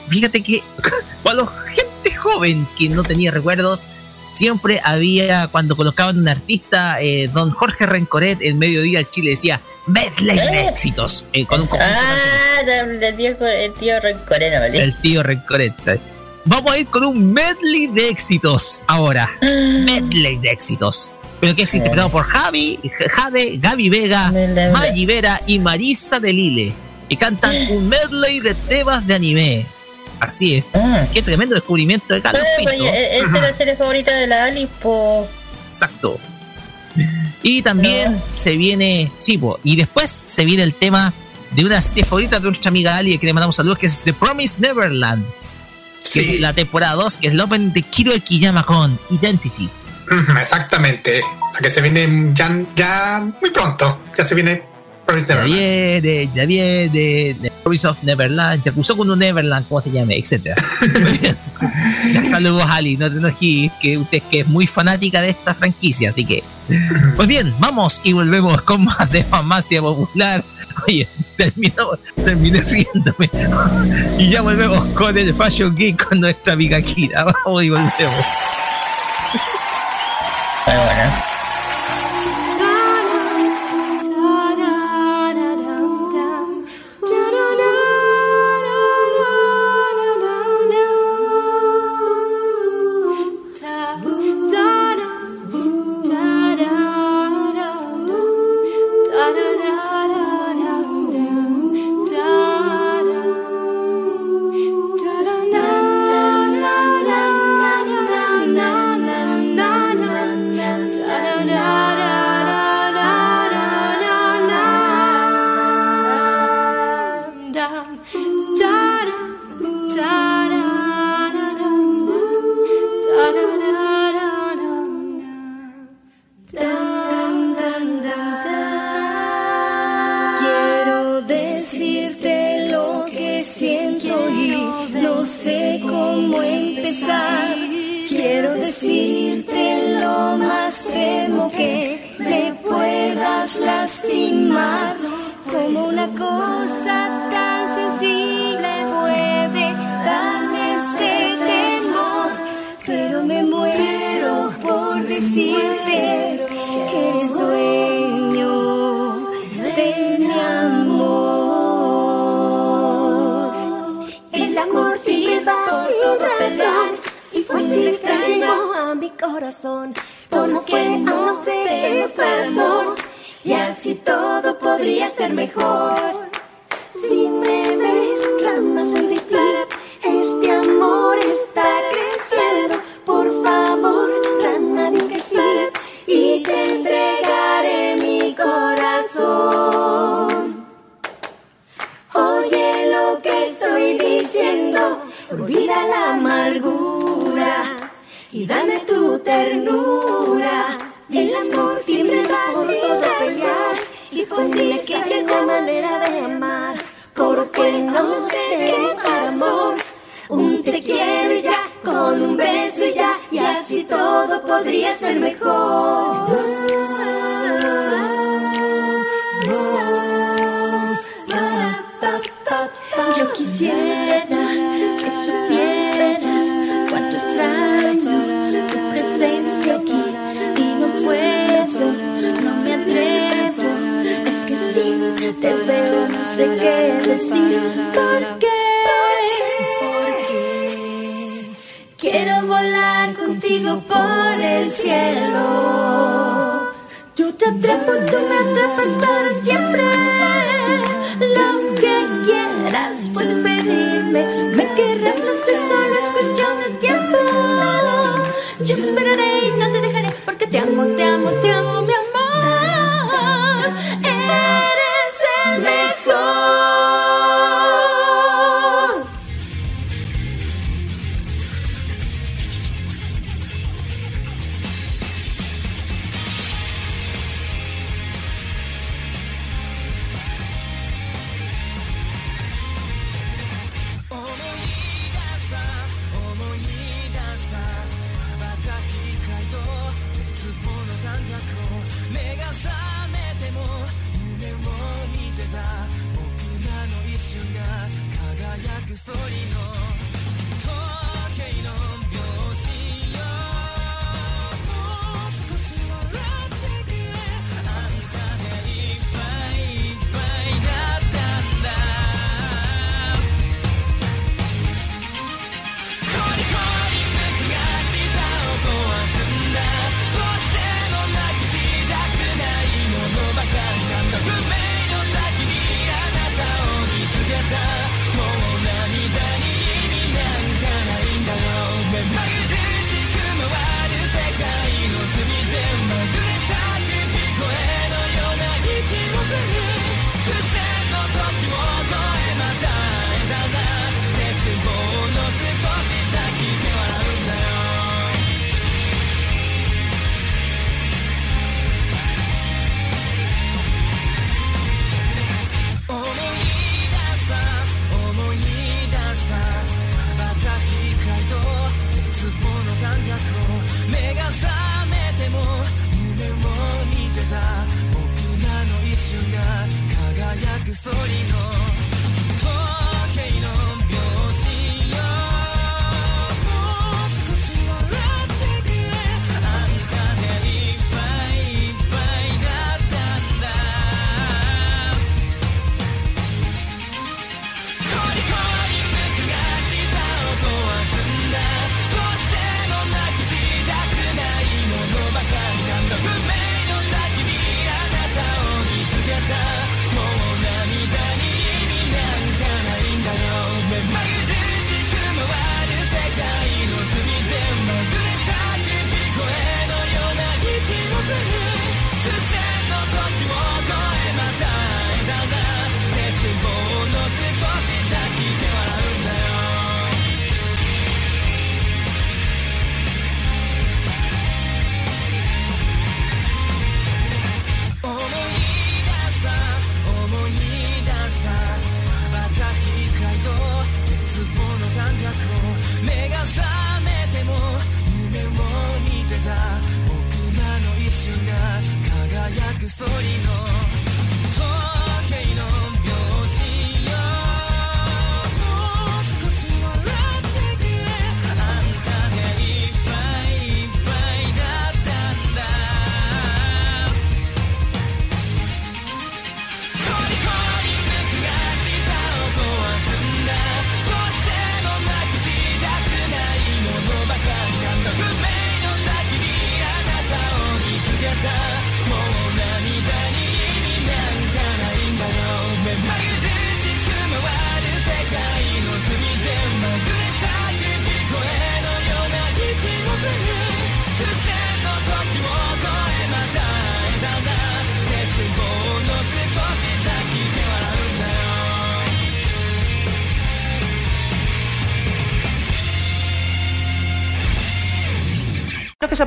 Fíjate que para la gente joven que no tenía recuerdos, siempre había, cuando colocaban un artista, eh, don Jorge Rencoret en mediodía al Chile decía medley de Eh. éxitos. eh, con un Ah, el tío rencoreno, ¿vale? el tío Rencoret. ¿sabes? Vamos a ir con un medley de éxitos ahora. Medley de éxitos. Pero que es interpretado por Javi, Jade, Gaby Vega. Maggie Vera y Marisa de Lille. Que cantan un medley de temas de anime. Así es. Ah. Qué tremendo descubrimiento de Carlos pero Pinto. Esta es la serie favorita de la Ali, po. Exacto. Y también se viene, sí, po, y después se viene el tema de una serie favorita de nuestra amiga Ali, que le mandamos saludos, que es The Promise Neverland. que Sí. es la temporada 2, que es el Open de Kiro Ekiyama con Identity. Exactamente. La que se viene ya, ya muy pronto. Ya se viene Promise Ya Neverland. viene, ya viene, The Promise of Neverland, Yakuza con un Neverland, como se llame, etcétera. Muy bien. Ya saludos Ali, no te enojes, que usted que es muy fanática de esta franquicia, así que. Pues bien, vamos y volvemos con más de farmacia popular. Oye, terminó, terminé riéndome. Y ya volvemos con el Fashion Geek con nuestra amiga Kira. Vamos y volvemos.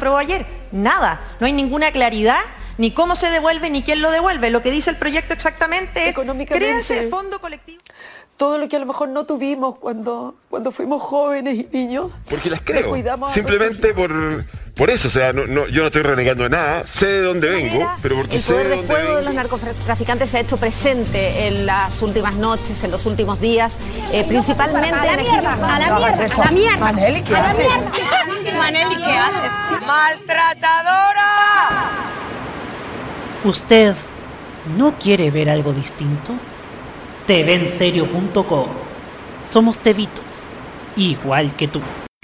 Aprobó ayer. Nada. No hay ninguna claridad ni cómo se devuelve ni quién lo devuelve. Lo que dice el proyecto exactamente es Económicamente. créanse fondo colectivo. todo lo que a lo mejor no tuvimos cuando, cuando fuimos jóvenes y niños. Porque las creo. Simplemente por, por eso. O sea, no, no- yo no estoy renegando de nada. Sé de dónde vengo, pero porque El sé poder de de dónde fuego de vengo. los narcotraficantes se ha hecho presente en las últimas noches, en los últimos días, eh, principalmente A la mierda, a la mierda, a la mierda. Maneli, ¿qué a la haces? mierda. Maneli, ¿qué haces? ¡Maltratadora! ¿Usted no quiere ver algo distinto? TVenserio.com Somos tevitos, igual que tú.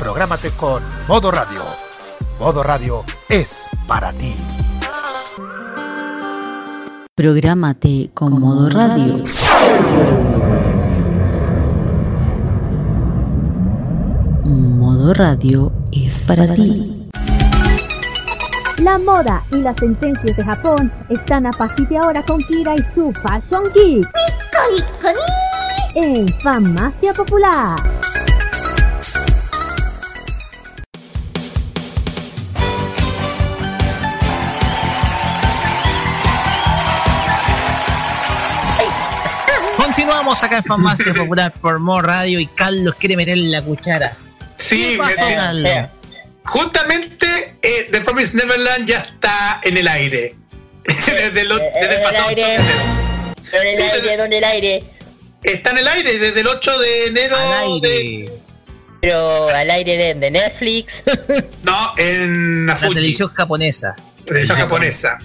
Prográmate con Modo Radio. Modo Radio es para ti. Prográmate con modo radio. Modo radio es para ti. La moda y las tendencias de Japón están a partir de ahora con Kira y su Fashion Geek. En Farmacia Popular. Continuamos acá en Farmacia Popular por More Radio y Carlos quiere meter la cuchara. Sí, ¿Qué pasó, me- Carlos? Justamente eh, The Promised Neverland ya está en el aire. desde, lo- desde el el pasado 8 aire. de enero. ¿Dónde el Sí, aire? desde- ¿Dónde el aire? Está en el aire desde el 8 de enero. Pero al aire de, de Netflix. No, en la La televisión japonesa. Televisión japonesa.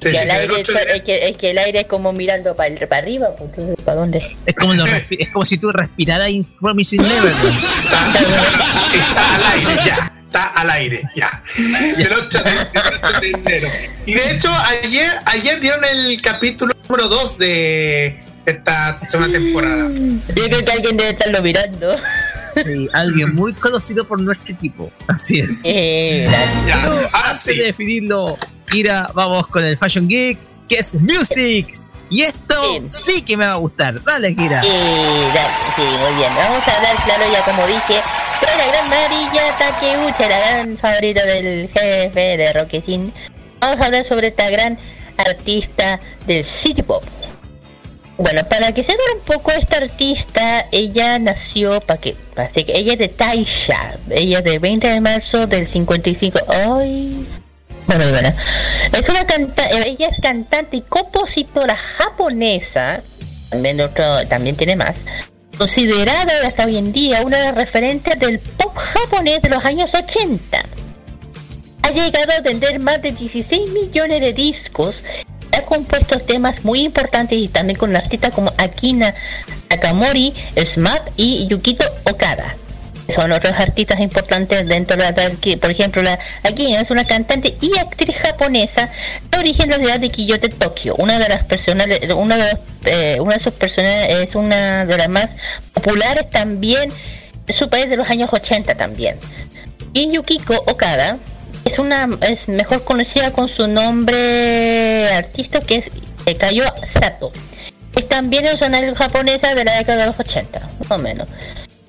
Que Desde al el aire, 8 de es, que, es que el aire es como mirando para arriba, pues, entonces, ¿para dónde? Es como, lo es como si tú respiraras in Promising Neverland. Está al aire ya. Está al aire ya. Del 8 de, del 8 de enero. Y de hecho, ayer, ayer dieron el capítulo número 2 de esta segunda temporada. Yo creo que alguien debe estarlo mirando. Sí, alguien muy conocido por nuestro equipo. Así es. Eh, Ya, ahora antes sí. de definirlo, Kira, vamos con el Fashion Geek, que es Music. Y esto sí que me va a gustar. Dale, Kira. Eh, dale, sí, muy bien. Vamos a hablar, claro, ya como dije, de la gran Marilla Takeuchi, la gran favorita del jefe de Rocketin. Vamos a hablar sobre esta gran artista del City Pop. Bueno, para que sepan un poco esta artista, ella nació, para que, para que ella es de Taisha, ella es de 20 de marzo del 55. Ay, Es canta ella es cantante y compositora japonesa, también otro, también tiene más, considerada hasta hoy en día una de las referentes del pop japonés de los años 80. Ha llegado a vender más de 16 millones de discos. Ha compuesto temas muy importantes y también con artistas como Akina Nakamori, Smart y Yukito Okada. Son otros artistas importantes dentro de la por ejemplo, la Akina es una cantante y actriz japonesa de origen de la ciudad de Kyoto, Tokio. Una de las personas, una de, los, eh, una de sus personas es una de las más populares también su país de los años 80 también. Y Yukiko Okada es una es mejor conocida con su nombre artista que es Kayo Sato. Es también una japonesa de la década de los 80, más o menos.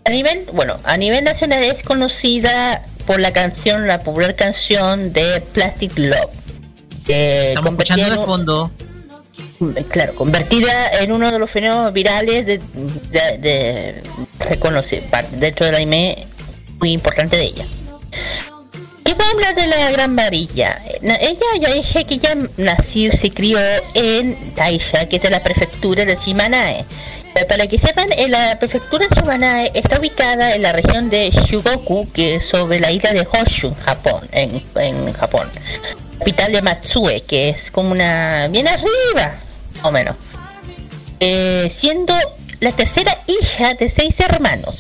A nivel, bueno, a nivel nacional es conocida por la canción, la popular canción de Plastic Love. Estamos escuchando de fondo. claro, convertida en uno de los fenómenos virales de, de, de- se conoce, par- dentro del anime muy importante de ella. ¿Qué puedo hablar de la Gran Varilla? Ella ya dije que ella nació, se crió en Taisha, que es de la prefectura de Shimanae. Eh, Para que sepan, en la prefectura Shimanae está ubicada en la región de Shugoku, que es sobre la isla de Honshu, Japón, en, Japón. Capital de Matsue, que es como una... bien arriba, o menos. Eh, siendo la tercera hija de seis hermanos.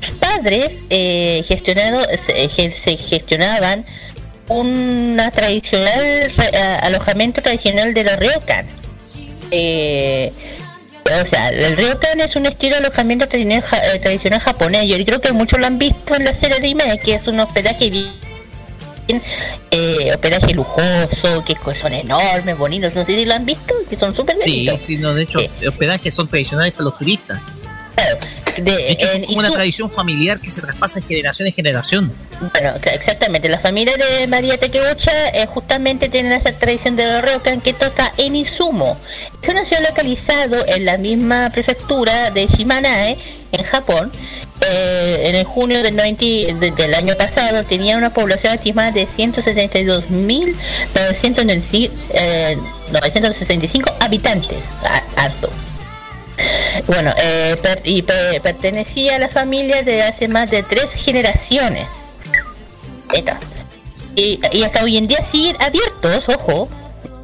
Sus padres eh, gestionado, se, ge- se gestionaban una tradicional alojamiento tradicional de los ryokan. Eh, o sea, el ryokan es un estilo de alojamiento tradicional, ja- eh, tradicional japonés. Yo creo que muchos lo han visto en la serie de anime, que es un hospedaje bien eh, hospedaje lujoso, que son enormes, bonitos, no sé si lo han visto, que son súper Sí, bonitos. sí, no, de hecho, hospedajes son tradicionales para los turistas. De, De hecho, es como una tradición familiar que se traspasa de generación en generación. Bueno, exactamente. La familia de María Takeucha eh, justamente tiene esa tradición de los ryokan que toca en Izumo. Es una ciudad localizado en la misma prefectura de Shimanae, en Japón, eh, en el junio del, 90 de- del año pasado tenía una población estimada de 172.965 eh, 965 habitantes. A- Harto. Bueno, eh, per- y pe- pertenecía a la familia de hace más de tres generaciones. Eta. Y, y hasta hoy en día siguen abiertos, ojo.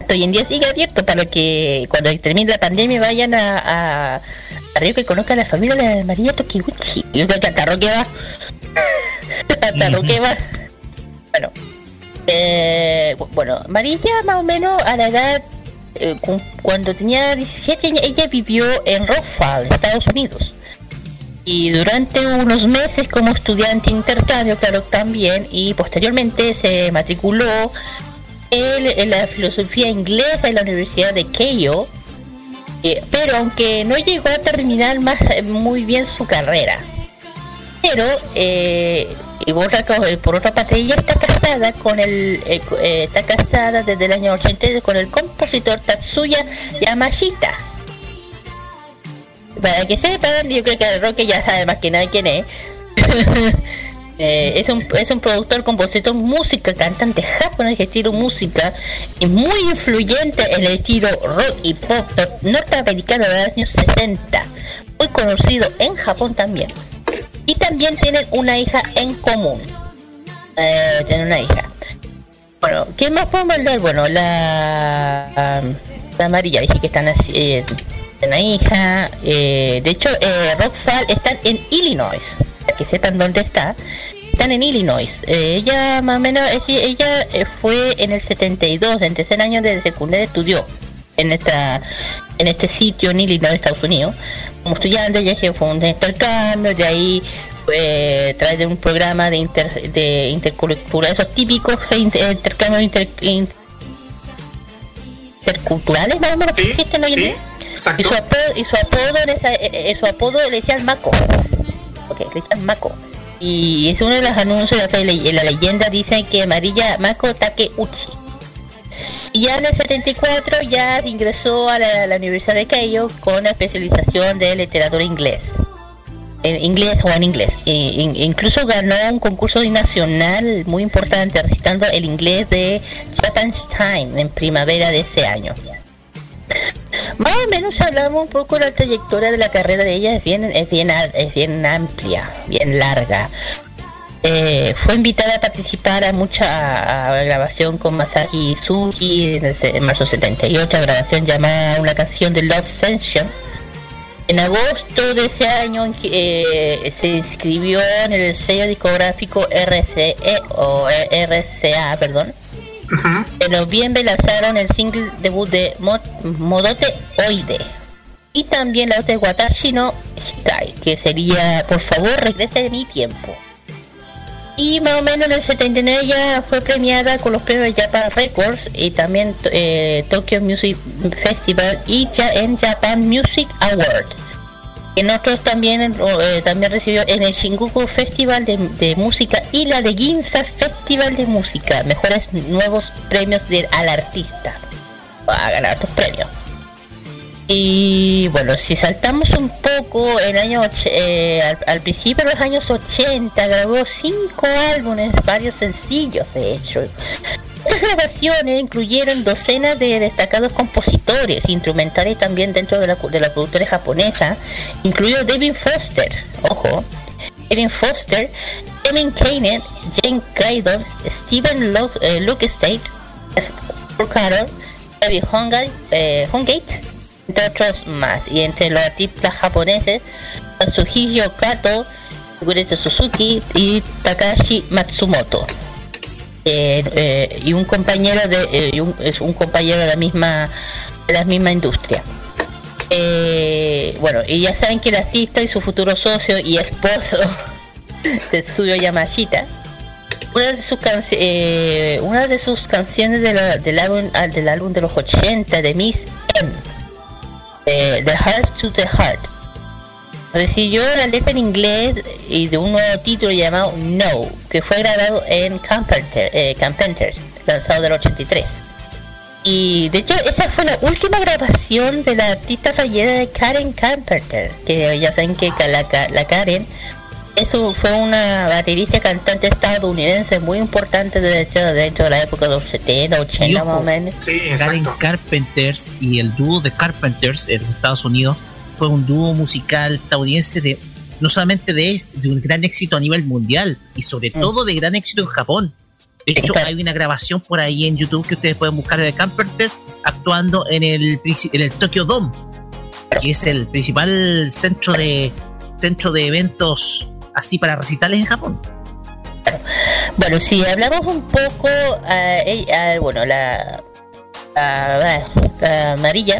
Hasta hoy en día sigue abierto para que cuando termine la pandemia vayan a, a, a Río que conozcan a la familia de María Tokiuchi. Yo creo que hasta Roque va. hasta Roque va. Bueno. Eh, bu- bueno, María más o menos a la edad eh, cu- cuando tenía 17 años, ella vivió en Rockfall, Estados Unidos. Y durante unos meses como estudiante intercambio, claro, también, y posteriormente se matriculó en, en la filosofía inglesa en la Universidad de Keio, eh, pero aunque no llegó a terminar más eh, muy bien su carrera. Pero, eh, y eh, por otra parte, ella está casada con el, eh, eh, está casada desde el año 82 con el compositor Tatsuya Yamashita. Para que sepan, yo creo que el Roque ya sabe más que nadie quién es. Eh, es, un, es un productor, compositor, música, cantante japonés de estilo música y muy influyente en el estilo rock y pop norteamericano de los años 60. Muy conocido en Japón también. Y también tienen una hija en común. Eh, tienen una hija. Bueno, ¿qué más podemos hablar? Bueno, la, la María, dije que están así, eh, una hija. eh, de hecho, eh, Rockfall están en Illinois. Para que sepan dónde está. Están en Illinois. Eh, ella más o menos, ella fue en el 72, en tercer año de secundaria estudió en esta en este sitio en Illinois, Estados Unidos. Como estudiante, ya que fue un intercambio, de ahí eh, trae de un programa de, inter, de intercultural, esos típicos inter- intercambios inter- in- interculturales, más o menos, que existen hoy en día. Y su apodo, y su apodo, en esa- eh, eh, su apodo le decían Mako. Ok, le decían Mako. Y es uno de los anuncios de la, le- la leyenda dice que Marilla Mako Takeuchi. Y ya en el 74 ya ingresó a la, Universidad de Keio con la especialización de literatura inglés. En inglés o en inglés. In- incluso ganó un concurso nacional muy importante recitando el inglés de Time en primavera de ese año. Más o menos hablamos un poco de la trayectoria de la carrera de ella, es bien, es bien, es bien amplia, bien larga. Eh, fue invitada a participar a mucha a grabación con Masaki Suki en, en marzo 78, a grabación llamada Una canción de Love Sensation. En agosto de ese año eh, se inscribió en el sello discográfico RCE o RCA, perdón. En noviembre lanzaron el single debut de Mo- Modote Oide. Y también la de Watashi no Shikai, que sería Por favor regrese de mi tiempo. Y más o menos en el 79 ya fue premiada con los premios Japan Records y también eh, Tokyo Music Festival y ya en Japan Music Award. En otros también eh, también recibió en el Shinjuku Festival de, de Música y la de Ginza Festival de Música. Mejores nuevos premios del, al artista. Va a ganar estos premios. Y bueno, si saltamos un poco el año eh, al, principio de los años 80 grabó cinco álbumes, varios sencillos de hecho. Estas grabaciones incluyeron docenas de destacados compositores, instrumentales también dentro de la, de la productora japonesa, incluido David Foster, ojo, David Foster, Emin Kainen, Jane Craydon, Steven Lo eh, Luke State, Carroll, David Hongate, eh, entre otros más. Y entre los artistas japoneses, Katsuhiro Kato, Gurete Suzuki y Takashi Matsumoto. Eh, eh, y un compañero de eh, un, es un compañero de la misma de la misma industria. Bueno, y ya saben que el artista y su futuro socio y esposo Tetsuyo Yamashita una de sus una de sus canciones de la- del álbum del álbum de los 80 de Miss M eh, The Heart to the Heart. Recibió la letra en inglés y de un nuevo título llamado No que fue grabado en Carpenter, eh, Carpenter lanzado del 83 y de hecho esa fue la última grabación de la artista fallecida de Karen Carpenter que ya saben que la, la Karen eso fue una baterista cantante estadounidense muy importante de hecho dentro de la época de los 70, 80 más o menos. Karen Carpenters y el dúo de Carpenters en los Estados Unidos fue un dúo musical estadounidense de no solamente de, de un gran éxito a nivel mundial y sobre Mm. todo de gran éxito en Japón. De hecho, hay una grabación por ahí en YouTube que ustedes pueden buscar de Carpenters actuando en el, en el Tokyo Dome, que es el principal centro de centro de eventos así para recitales en Japón. Bueno, si hablamos un poco, ah, bueno, la, la, la amarilla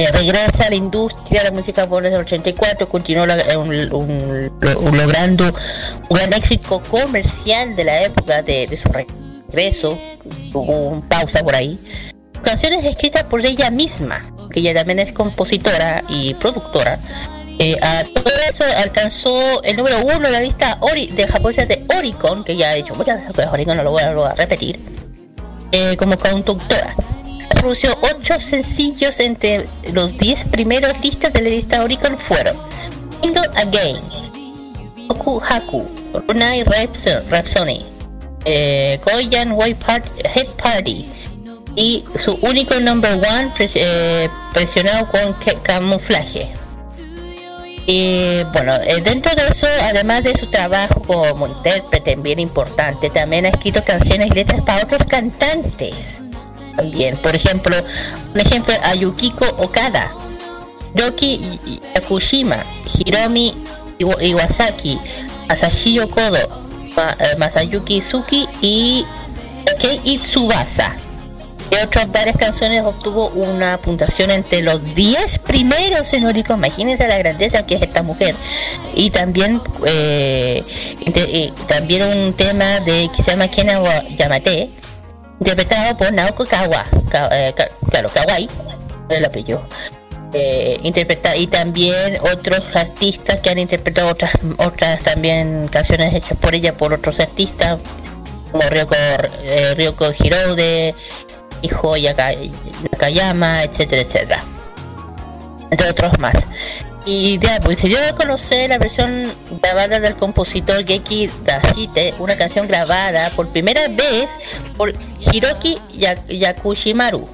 eh, regresa a la industria la música por el 84, continuó eh, logrando un gran éxito comercial de la época de, de su regreso, hubo un pausa por ahí. Canciones escritas por ella misma, que ella también es compositora y productora. Eh, a todo eso alcanzó el número uno en la lista Ori de japonesa de Oricon, que ya he dicho muchas veces, pero Oricon no lo voy a, repetir, eh, como conductora. Produció ocho sencillos entre los 10 primeros listas de la lista Oricon fueron Single Again, Oku Haku, Runai Rhapsody, eh, Goyan White Part, Head Party y su único number one eh, presionado con ca- camuflaje. Y bueno, eh, dentro de eso, además de su trabajo como intérprete bien importante, también ha escrito canciones y letras para otros cantantes. También, por ejemplo, un ejemplo a Yukiko Okada, Roki Yakushima, Hiromi Iwa- Iwasaki, Masashiro Kodo, eh, Masayuki Suki y Kei Tsubasa. De otras varias canciones obtuvo una puntuación entre los 10 primeros en Oricon. Imagínense la grandeza que es esta mujer. Y también eh, eh, también un tema de que se llama Kena Yamate, interpretado por Naoko Kawa. Ka- eh, claro, Kawai, el apellido. Eh, y también otros artistas que han interpretado otras otras también canciones hechas por ella por otros artistas como Ryoko, eh, Ryoko Hirode, Hijo Nakayama, etcétera, etcétera. Entre otros más. Y ya, pues se dio a conocer la versión grabada del compositor Geki Dashite, una canción grabada por primera vez por Hiroki Ya- Yakushimaru.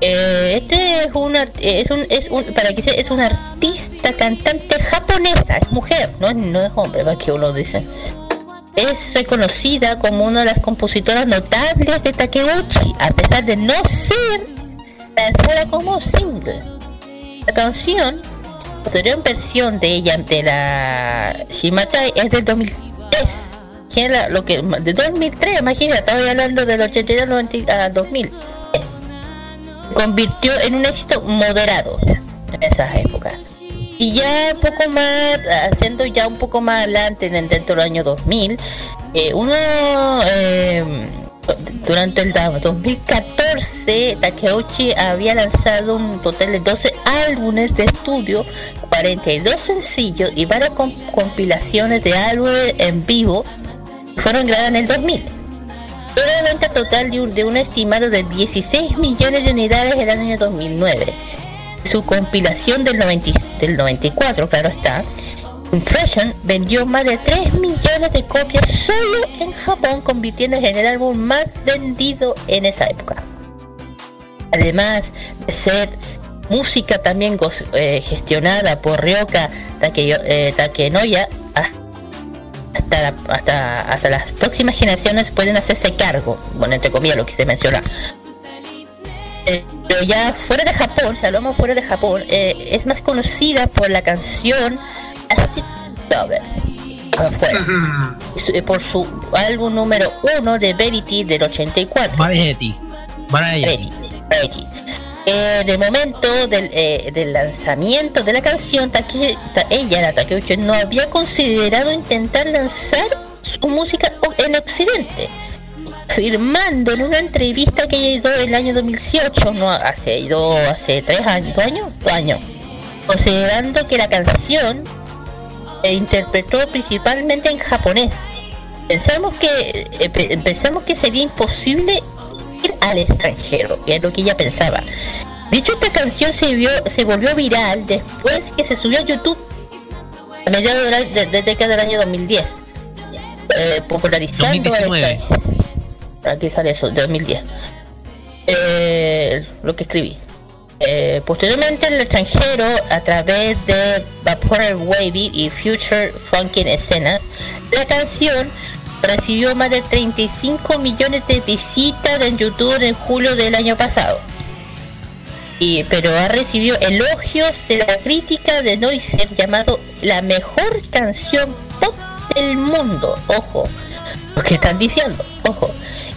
Eh, este es un, es un, es un, para que se, es una artista cantante japonesa, es mujer, no no es hombre, va que uno dice. Es reconocida como una de las compositoras notables de Takeuchi, a pesar de no ser lanzada como single. La canción, posterior versión de ella ante la Shimatai es del 2003. Que era lo que, de 2003, imagínate, estaba hablando del 82 al 90 a 2000. Se convirtió en un éxito moderado en esas épocas. Y ya un poco más, haciendo ya un poco más adelante, en- dentro del año 2000, eh, uno, eh, durante el da- 2014, Takeuchi había lanzado un total de 12 álbumes de estudio, 42 sencillos y varias com- compilaciones de álbumes en vivo fueron grabadas en el 2000. Una venta total de un, de un estimado de 16 millones de unidades en el año 2009. Su compilación del, 90 del 94, claro está, Impression vendió más de 3 millones de copias solo en Japón, convirtiéndose en el álbum más vendido en esa época. Además de ser música también eh, gestionada por Ryoka Takeyo- eh, Takenoya, hasta, hasta, hasta las próximas generaciones pueden hacerse cargo, bueno, entre comillas lo que se menciona. Eh, pero ya fuera de Japón, si hablamos fuera de Japón, eh, es más conocida por la canción Lover. Eh, por su álbum número uno de Verity del 84. Variety. Variety. Variety. Eh, de momento del, eh, del lanzamiento de la canción, Take- Ta- ella, la Takeuchi, no había considerado intentar lanzar su música en Occidente, afirmando en una entrevista que ella hizo en el año 2018, no hace dos, hace tres años, dos años, dos años, considerando que la canción se interpretó principalmente en japonés. Pensamos que eh, pe- pensamos que sería imposible ir al extranjero, que es lo que ella pensaba. De hecho, esta canción se vio, se volvió viral después que se subió a YouTube. a mediados de la, de, de década del año 2010, eh, popularizando el 2019. style. Aquí sale eso, 2010. Eh, lo que escribí. Eh, posteriormente en el extranjero, a través de Vapor Wavy y Future Funkin' Escenas, la canción recibió más de 35 millones de visitas en YouTube en julio del año pasado. Y, pero ha recibido elogios de la crítica de Noiser llamado la mejor canción pop del mundo. Ojo, lo que están diciendo, ojo.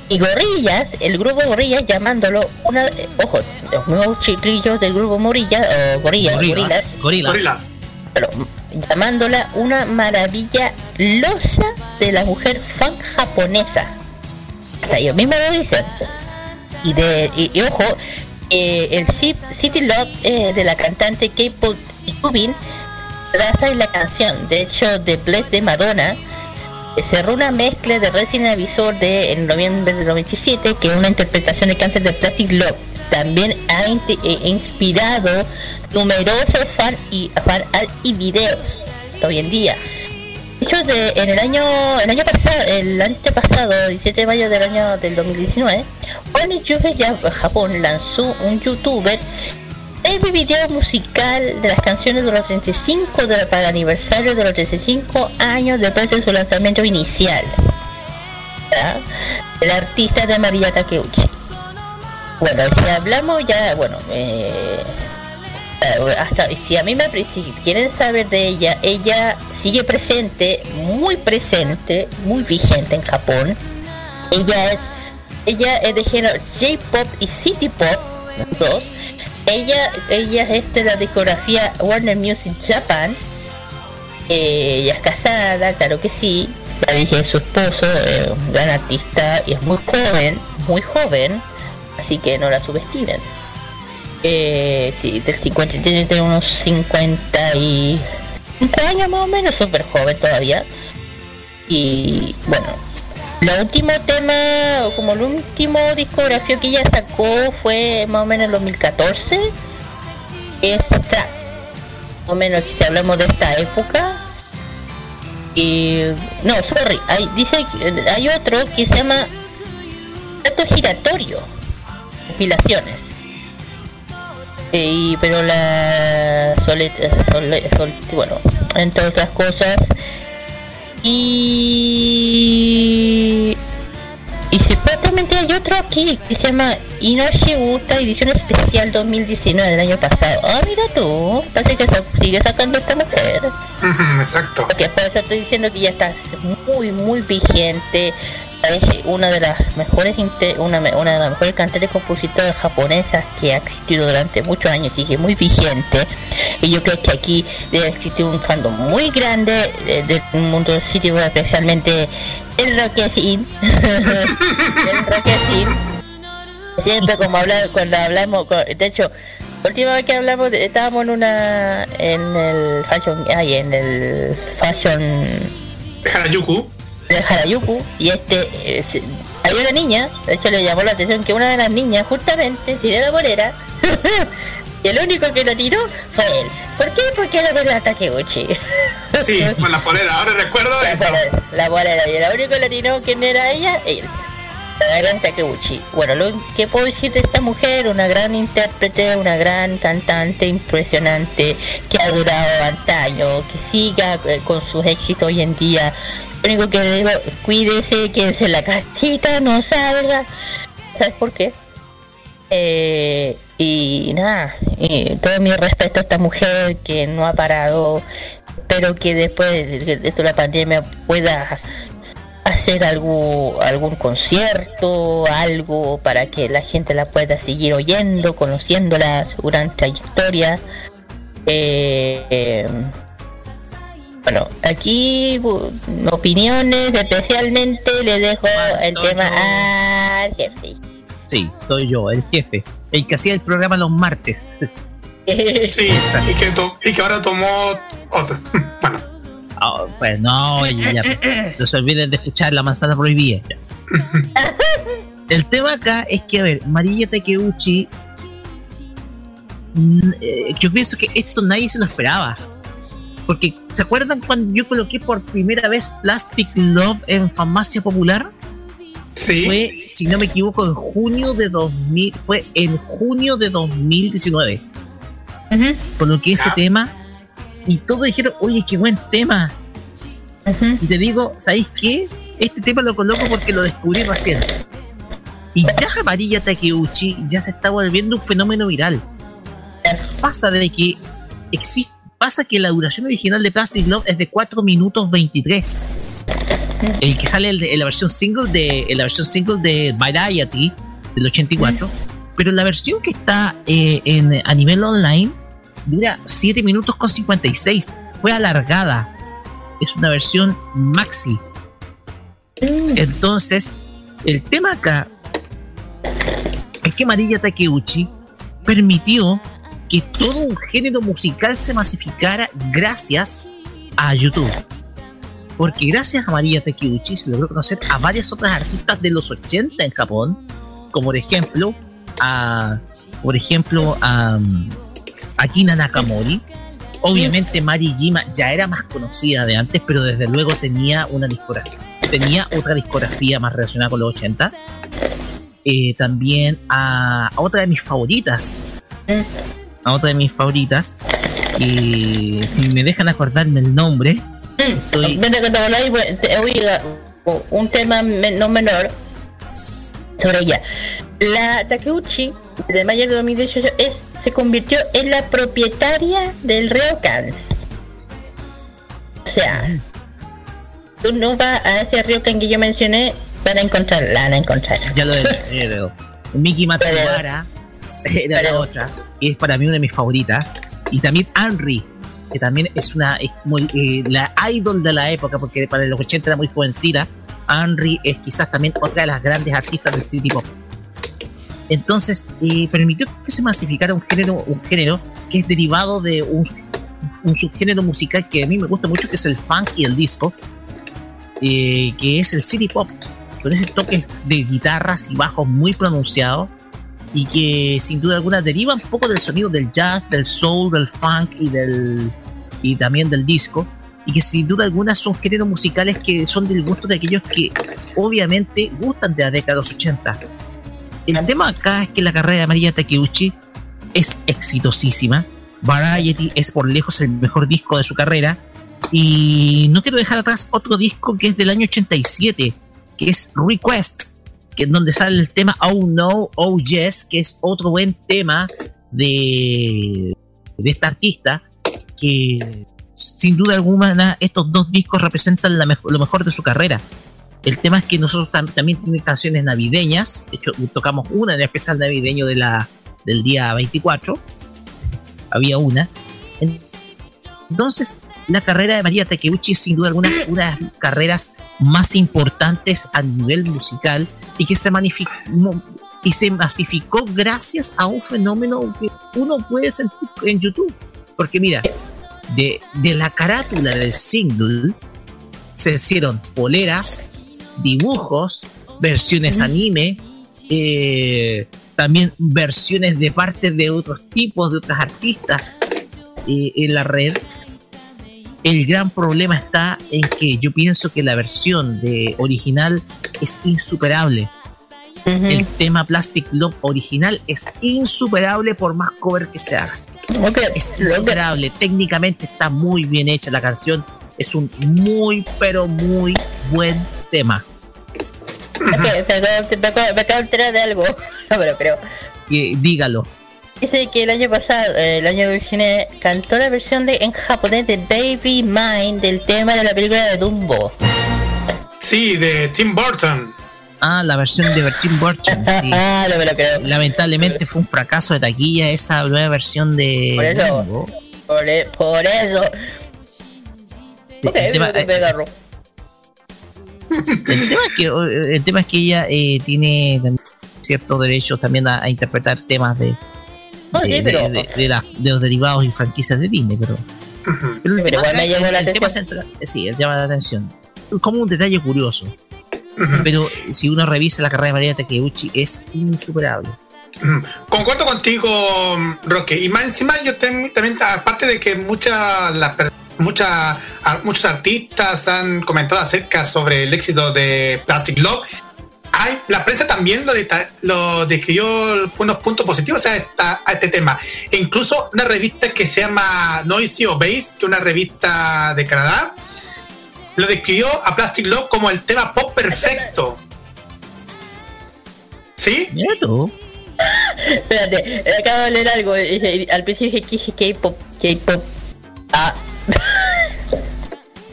Y Gorillas, el grupo Gorillas llamándolo una, eh, ojo, los nuevos chiquillos del grupo Morilla, o Gorillas, Gorilas, Gorilas, gorilas. pero, llamándola una maravilla losa de la mujer fan japonesa. Hasta ellos mismos lo dicen. Y de y, y ojo, eh, el Ci- City Love eh, de la cantante K-pop Yubin basa en la canción. De hecho, The Bless de Madonna cerró una mezcla de Resident Avisor de en noviembre del 97 que es una interpretación de cáncer de Plastic Love. También ha eh, inspirado numerosos fan y fan art y videos hoy en día. De hecho, de, en el año el año pasado, el antepasado, 17 de mayo del año del 2019, One Juve ya Japón lanzó un youtuber el video musical de las canciones de los 35 de, para el aniversario de los 35 años después de su lanzamiento inicial. El artista de María Takeuchi. Bueno, si hablamos ya, bueno, eh, hasta si a mí me si quieren saber de ella, ella sigue presente, muy presente, muy vigente en Japón. Ella es ella es de género J-pop y City Pop, los dos. Ella ella es de la discografía Warner Music Japan. Eh, ella es casada, claro que sí. Ya dije su esposo, un gran artista y es muy joven, muy joven, así que no la subestimen. Eh, sí, del 50, tiene, unos 55 años más o menos, súper joven todavía. Y bueno, el último tema, o como el último discografía que ella sacó fue más o menos en 2014. Es Trap. Más o menos si hablamos de esta época. Y no, sorry, hay, dice hay otro que se llama Dato Giratorio. Compilaciones. Eh, y, pero la Sole, Sole- Sol- bueno, entre otras cosas. Y y supuestamente hay otro aquí que se llama Inoshi Gusta edición especial 2019 del año pasado. Ah, mira tú, parece que sigue sacando esta mujer. Exacto. Porque por eso estoy diciendo que ya está muy, muy vigente. Es una de las mejores una, una de las mejores cantantes y compositoras japonesas que ha existido durante muchos años, sigue muy vigente. Y yo creo que aquí debe existir un fandom muy grande del mundo del sitio, especialmente el Rockesin. el Rockesin. Siempre como hablar cuando hablamos, de hecho, última vez que hablamos de- estábamos en una en el fashion ay, en el fashion Harajuku de Harajuku y este eh, se- hay una niña, de hecho le llamó la atención que una de las niñas justamente tiró la bolera y el único que la tiró fue él. ¿Por qué? Porque era de la Takeuchi. Sí, con la polera, ahora recuerdo eso. La bolera y el único que la tiró, ¿quién era ella? Él. La gran Takeuchi. Bueno, lo que puedo decir de esta mujer, una gran intérprete, una gran cantante impresionante, que ha durado antaño, que siga eh, con sus éxitos hoy en día. Único que digo, cuídese, quédese en la casita, no salga. ¿Sabes por qué? Eh, y nada, y todo mi respeto a esta mujer que no ha parado. Espero que después de de la pandemia pueda hacer algo, algún concierto, algo para que la gente la pueda seguir oyendo, conociéndola, su gran trayectoria. Eh, eh, bueno, aquí opiniones, especialmente le dejo el tema al jefe. Sí, soy yo, el jefe. El que hacía el programa los martes. Sí, y que, to- y que ahora tomó otro. Ah, pues no, ya, ya, no se olviden de escuchar la manzana prohibida. El tema acá es que, a ver, María Takeuchi. mm, eh, yo pienso que esto nadie se lo esperaba. Porque, ¿se acuerdan cuando yo coloqué por primera vez Plastic Love en Farmacia Popular? Sí. Fue, si no me equivoco, en junio de 2000, fue en junio de 2019. Coloqué ese tema y todos dijeron, oye, qué buen tema. Y te digo, ¿sabéis qué? Este tema lo coloco porque lo descubrí recién. Y ya Amarilla Takeuchi ya se está volviendo un fenómeno viral. Pasa de que existe, pasa que la duración original de Plastic Love es de 4 minutos 23. El que sale en la versión single de en la versión single de Variety del 84, pero la versión que está eh, en, a nivel online dura 7 minutos con 56. Fue alargada. Es una versión maxi. Entonces, el tema acá es que Marilla Takeuchi permitió que todo un género musical se masificara gracias a YouTube. Porque gracias a María Takeuchi se logró conocer a varias otras artistas de los 80 en Japón, como por ejemplo a, por ejemplo a, um, a Kina Nakamori. Obviamente Mari Jima ya era más conocida de antes, pero desde luego tenía una discografía, tenía otra discografía más relacionada con los 80. Eh, también a otra de mis favoritas, a otra de mis favoritas, y si me dejan acordarme el nombre, estoy, te- oiga, un tema no menor sobre ella. La Takeuchi, de mayo de 2018, es, se convirtió en la propietaria del Ryokan. O sea, tú no vas a ese Ryokan que yo mencioné para encontrar, la van a encontrar. ya lo de Miki Matsubara era la otra, y es para mí una de mis favoritas. Y también Henry, que también es una es muy, eh, la idol de la época, porque para los 80 era muy jovencita. Henry es quizás también otra de las grandes artistas del city pop. Entonces, eh, permitió que se masificara un género, un género que es derivado de un, un subgénero musical que a mí me gusta mucho, que es el funk y el disco, eh, que es el city pop, con ese toque de guitarras y bajos muy pronunciados y que sin duda alguna deriva un poco del sonido del jazz, del soul, del funk y del y también del disco y que sin duda alguna son géneros musicales que son del gusto de aquellos que obviamente gustan de la década de los 80. El tema acá es que la carrera de María Takeuchi es exitosísima. Variety es por lejos el mejor disco de su carrera. Y no quiero dejar atrás otro disco que es del año 87, que es Request, que es donde sale el tema Oh No, Oh Yes, que es otro buen tema de, de esta artista, que sin duda alguna estos dos discos representan lo mejor de su carrera. El tema es que nosotros tam- también tenemos canciones navideñas, de hecho tocamos una en el especial navideño de la, del día 24, había una. Entonces, la carrera de María Takeuchi es sin duda alguna una de las carreras más importantes a nivel musical y que se y se masificó gracias a un fenómeno que uno puede sentir en YouTube. Porque mira, de, de la carátula del single se hicieron poleras, dibujos, versiones anime, eh, también versiones de partes de otros tipos, de otras artistas eh, en la red. El gran problema está en que yo pienso que la versión de original es insuperable. El tema Plastic Love original es insuperable por más cover que se haga. Es insuperable. Técnicamente está muy bien hecha la canción. Es un muy, pero muy buen tema. Ok, me acabo, me acabo- me acabo de enterar de algo. No, pero, pero Eh, dígalo. Dice que el año pasado, eh, el año del cine, cantó la versión de en japonés de Baby Mine del tema de la película de Dumbo. Sí, de Tim Burton. Ah, la versión de Tim Burton. sí. Lamentablemente fue un fracaso de taquilla esa nueva versión de. Por eso. Dumbo. Por, e- por eso. Ok, el tema- me, me. El tema es que, el tema es que ella eh, tiene ciertos derechos también a, a interpretar temas de, No, de, sí, pero- de- de la- de los derivados y franquicias de Disney, pero, pero el Pero igual me la el tema central- sí, el llama la atención. Como un detalle curioso. Pero si uno revisa la carrera de María Takeuchi es insuperable. Concuerdo contigo, Roque. Y más encima yo ten- también, aparte de que muchas las personas mucha, a- muchos artistas han comentado acerca sobre el éxito de Plastic Love. Hay, la prensa también lo, deta- lo describió unos puntos positivos a, esta- a este tema. E incluso una revista que se llama Noisy o Bass, que es una revista de Canadá, lo describió a Plastic Love como el tema pop perfecto. ¿Sí? Tú. Espérate, acabo de leer algo. Al principio dije K-pop, K-pop. Ah.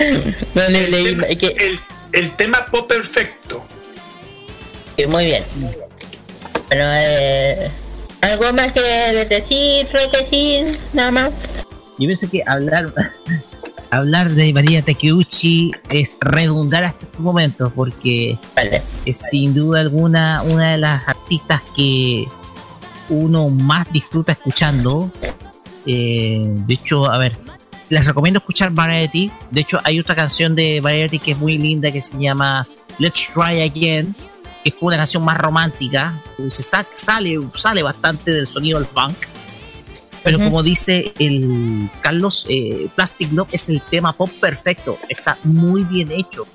no le leí. El, el tema pop perfecto. Muy bien. Bueno, eh, ¿algo más que decir, decir? Nada más. Yo pienso que hablar hablar de María Takeuchi es redundar hasta estos momentos porque es sin duda alguna una de las artistas que uno más disfruta escuchando. Eh, de hecho, a ver, les recomiendo escuchar Variety. De hecho, hay otra canción de Variety que es muy linda que se llama Let's Try Again, que es una canción más romántica. Se sa- sale, sale bastante del sonido del funk. Pero como dice el Carlos, eh, Plastic Love es el tema pop perfecto. Está muy bien hecho.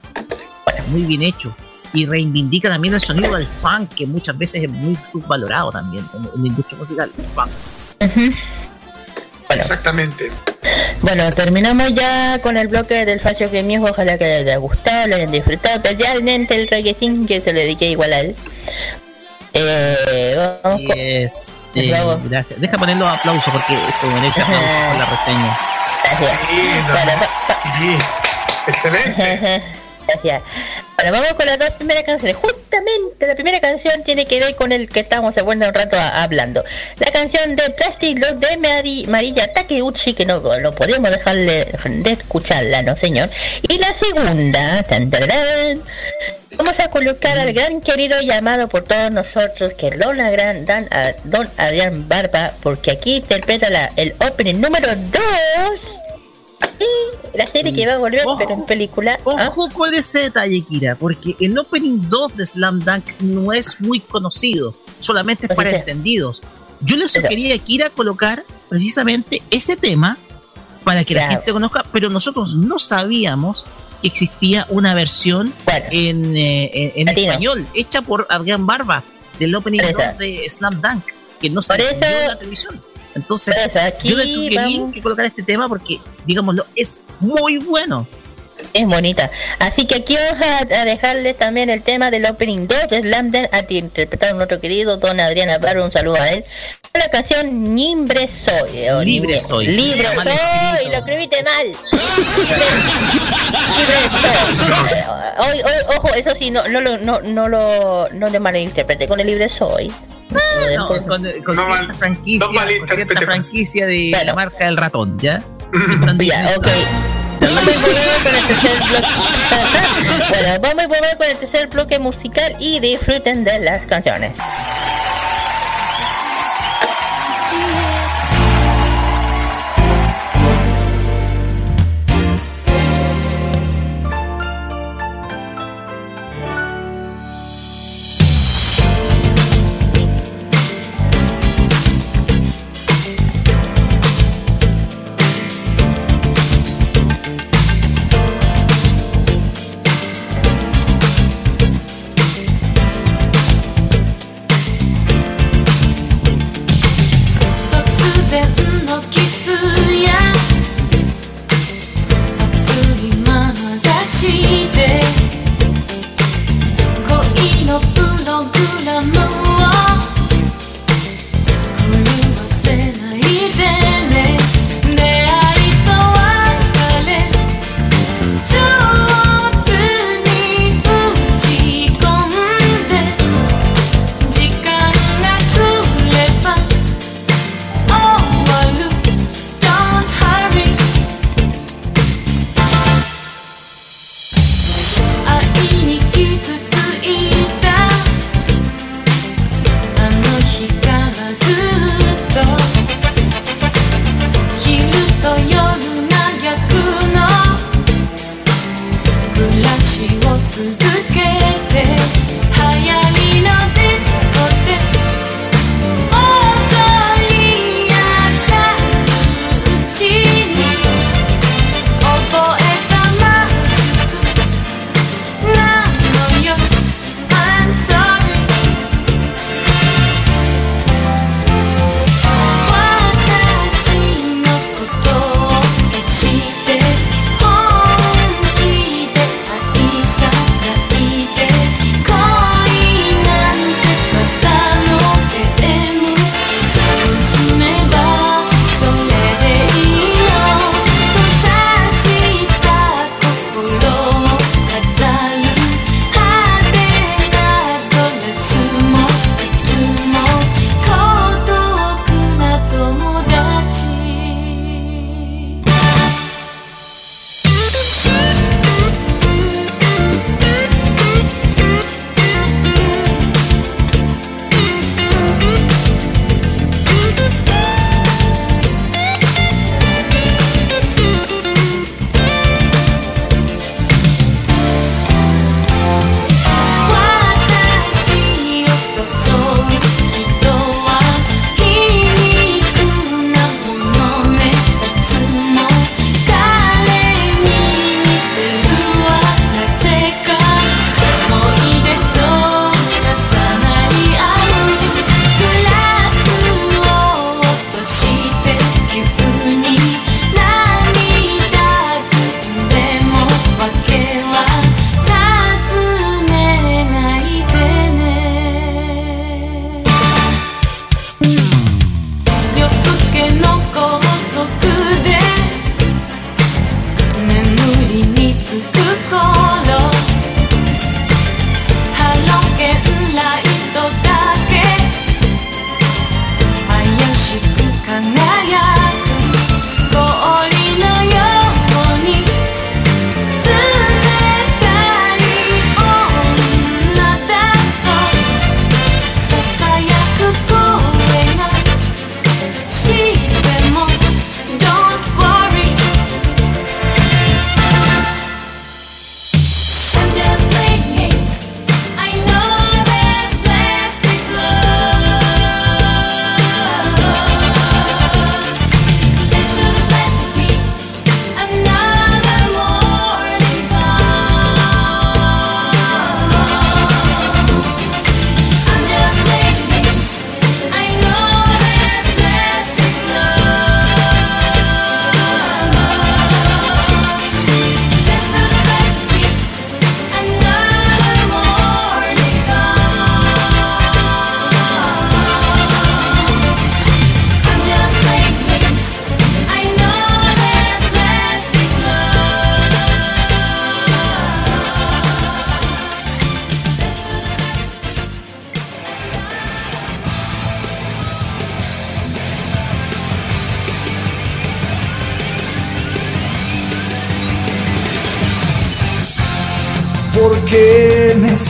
Muy bien hecho. Y reivindica también el sonido del funk, que muchas veces es muy subvalorado también en, en la industria musical. el funk. Exactamente. Bueno, terminamos ya con el bloque del Fashion Game News. Ojalá que les haya gustado, lo hayan disfrutado, especialmente el reggaeton que se lo dediqué igual a él. Eh, vamos con- Yes. Eh, Bravo. gracias. Deja poner los aplausos porque esto merece aplausos por la reseña. Excelente. Gracias. Bueno, vamos con las dos primeras canciones. Justamente la primera canción tiene que ver con el que estamos de un rato hablando. La canción de Plastic Love de Mari, Marilla Takeuchi, que no, no podemos dejarle de escucharla, ¿no, señor? Y la segunda, tan, tararán, vamos a colocar al gran querido llamado por todos nosotros, que es Don, Gran, Dan- a- Don Adrián Barba, porque aquí interpreta la, el opening número 2. La serie que va a volver, pero en película. ¿ah? Ojo con ese detalle, Kira, porque el opening 2 de Slam Dunk no es muy conocido, solamente es para entendidos. Yo le sugería a Kira colocar precisamente ese tema para que la gente conozca, pero nosotros no sabíamos que existía una versión en, eh, en- en español, hecha por Adrián Barba, del opening 2 de Slam Dunk, que no se en la televisión. Entonces, aquí yo le sugerí que colocar este tema porque, digámoslo, es muy bueno. Es bonita. Así que aquí vamos a, a dejarles también el tema del opening 2 de Slam Dunk, a ti interpretado nuestro querido Don Adrián Navarro, un saludo a él. La canción Nimbre Soy. o Libre soy. Libre soy, escrito. lo escribiste mal. Libre, libre soy. Hoy- hoy- ojo, eso sí, no, no, lo, no, no lo no le malinterprete con el Libre Soy. No, con, con cierta franquicia, con cierta franquicia de la marca del ratón, ¿ya? Ya, ok. Vamos a volver con el tercer bloque. bueno, vamos a volver con el tercer bloque musical y disfruten de las canciones.「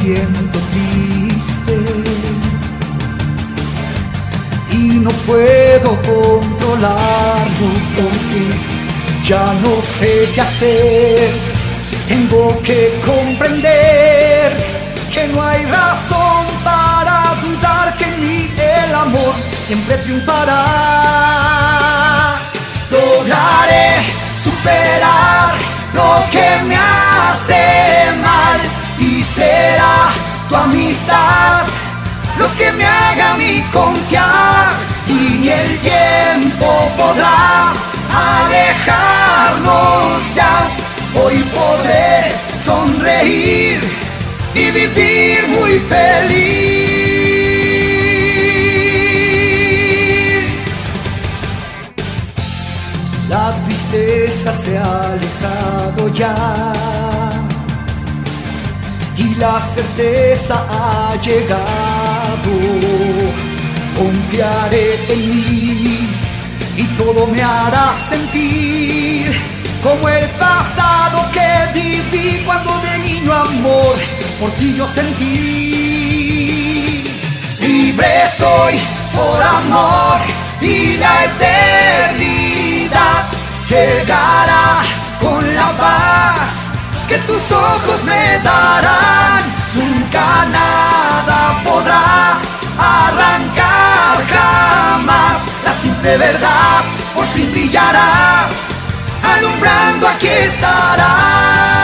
siento triste y no puedo controlarlo porque ya no sé qué hacer. Tengo que comprender que no hay razón para dudar que mí el amor siempre triunfará. Lograré superar lo que me hace será tu amistad lo que me haga a mí confiar y ni el tiempo podrá alejarnos ya. Hoy podré sonreír y vivir muy feliz. La tristeza se ha alejado ya la certeza ha llegado. Confiaré en mí y todo me hará sentir como el pasado que viví cuando de niño amor por ti yo sentí. Libre soy por amor y la eternidad llegará con la paz que tus ojos me darán. Nunca nada podrá arrancar jamás. La simple verdad por fin brillará, alumbrando aquí estará.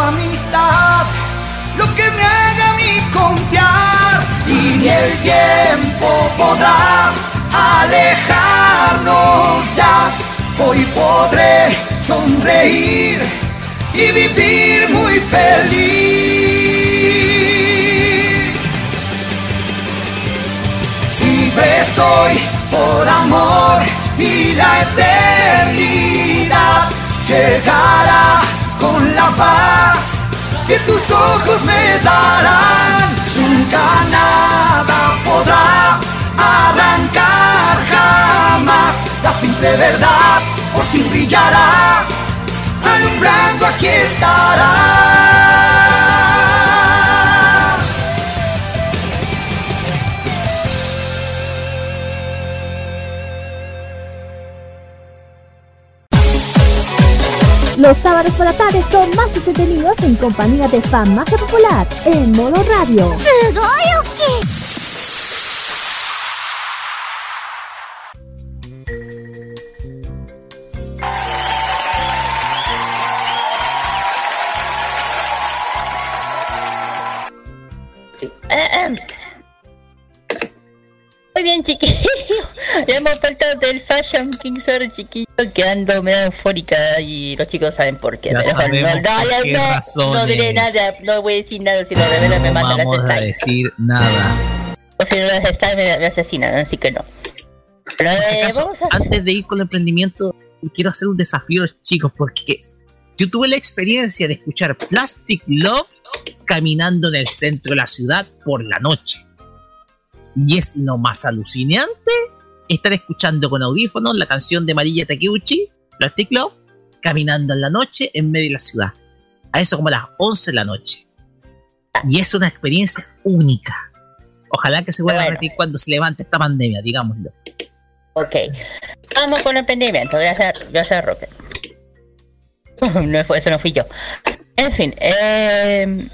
Amistad lo que me haga mí confiar. Y ni el tiempo podrá alejarnos ya. Hoy podré sonreír y vivir muy feliz. Siempre soy por amor y la eternidad llegará con la paz que tus ojos me darán. Nunca nada podrá arrancar jamás la simple verdad por fin brillará, alumbrando aquí estará. Los sábados por la tarde son más entretenidos en compañía de fan más popular en modo radio. Muy bien, chiquillos. Ya hemos vuelto del Fashion King Sorry, chiquillos. Quedando medio eufórica y los chicos saben por qué. Ya Pero no, no, qué no, no diré nada, no voy a decir nada. Si lo revelo me No matan vamos a decir nada. O si no las está me, me asesinan, así que no. Pero eh, acaso, vamos a... Antes de ir con el emprendimiento, quiero hacer un desafío chicos porque yo tuve la experiencia de escuchar Plastic Love caminando en el centro de la ciudad por la noche. Y es lo más alucinante estar escuchando con audífonos la canción de Marilla Takeuchi, Plastic Love, caminando en la noche en medio de la ciudad. A eso como a las 11 de la noche. Y es una experiencia única. Ojalá que se vuelva a repetir cuando se levante esta pandemia, digámoslo. Ok. Vamos con el emprendimiento. Gracias, gracias Roque. No fue, eso no fui yo. En fin, eh,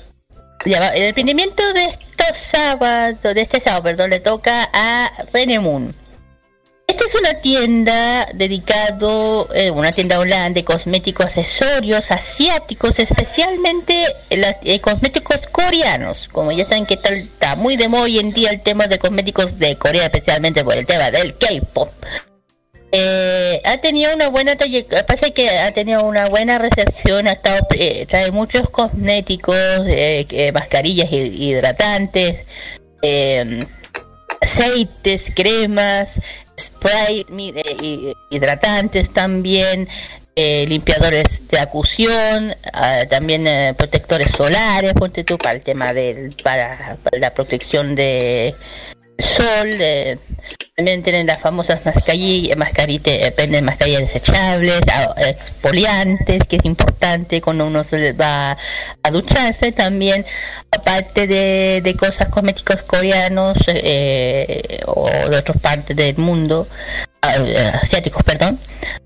ya va, el emprendimiento de estos sábados, de este sábado, perdón, le toca a René Moon. Esta es una tienda dedicado, eh, una tienda online de cosméticos accesorios asiáticos, especialmente la- eh, cosméticos coreanos. Como ya saben que está, está muy de moda hoy en día el tema de cosméticos de Corea, especialmente por el tema del K-pop. Eh, ha tenido una buena pasa que ha tenido una buena recepción, ha estado, eh, trae muchos cosméticos, eh, eh, mascarillas hid- hidratantes, eh, aceites, cremas, spray, eh, hidratantes también, eh, limpiadores de acusión, ah, también protectores solares, ponte tú para el tema del para, para la protección de sol. eh, también tienen las famosas mascarillas, mascarite, eh, mascarillas desechables, ah, exfoliantes, que es importante cuando uno se va a ducharse también, aparte de, cosas cosméticos coreanos eh, o de otras partes del mundo, ah, eh, asiáticos, perdón.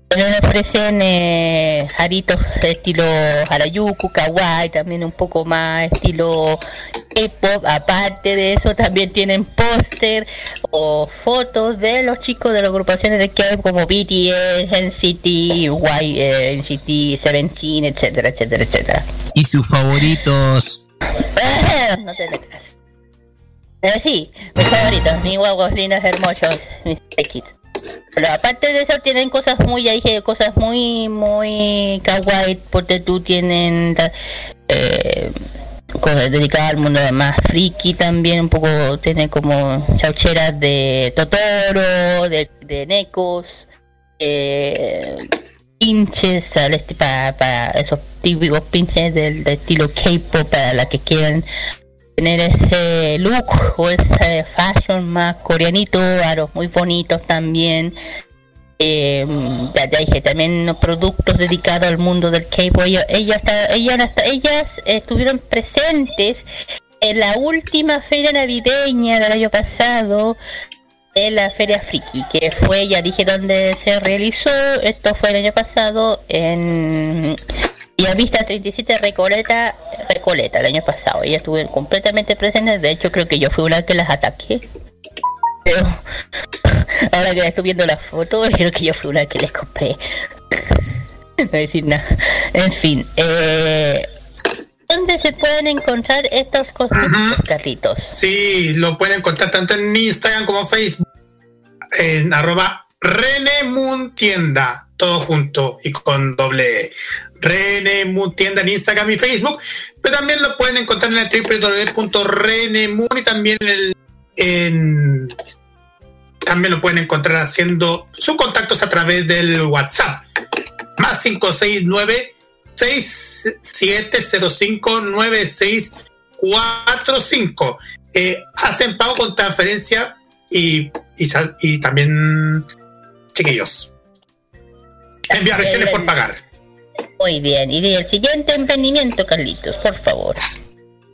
También ofrecen eh, aritos estilo Harajuku, Kawaii, también un poco más estilo K-pop. Aparte de eso, también tienen póster o fotos de los chicos de las agrupaciones de K-pop como BTS, NCT, Y, eh, NCT 17, etcétera, etcétera, etcétera. Y sus favoritos. no te metas. Eh, sí, mis favoritos, mis guaguos lindos, hermosos, mis pequitos. Pero aparte de eso tienen cosas muy, ya dije, cosas muy, muy kawaii, porque tú tienen eh, cosas dedicadas al mundo más friki también, un poco tienen como chaucheras de Totoro, de, de Nekos, eh, pinches al para, para esos típicos pinches del, del estilo K-pop para la que quieran tener ese look o ese fashion más coreanito, aros muy bonitos también. Eh, ya, dije, también productos dedicados al mundo del K-pop. Ellas, ellas, ellas, ellas estuvieron presentes en la última feria navideña del año pasado de la Feria Friki, que fue, ya dije dónde se realizó, esto fue el año pasado en Vista 37 Recoleta, Recoleta el año pasado. Ellas estuvieron completamente presentes, de hecho creo que yo fui una que las ataqué. Pero ahora que estoy viendo las fotos, creo que yo fui una que les compré. no voy a decir nada. En fin, eh, ¿dónde se pueden encontrar estos cosméticos, Carlitos? Sí, lo pueden encontrar tanto en Instagram como Facebook. En arroba Renemun Tienda, todo junto y con doble E. Renemun Tienda en Instagram y Facebook. Pero también lo pueden encontrar en el www.renemun y también el. También lo pueden encontrar haciendo sus contactos a través del WhatsApp. Más 569 6705 9645. Eh, hacen pago con transferencia y, y también chiquillos. Enviar regiones por pagar. Muy bien, y el siguiente emprendimiento, Carlitos, por favor.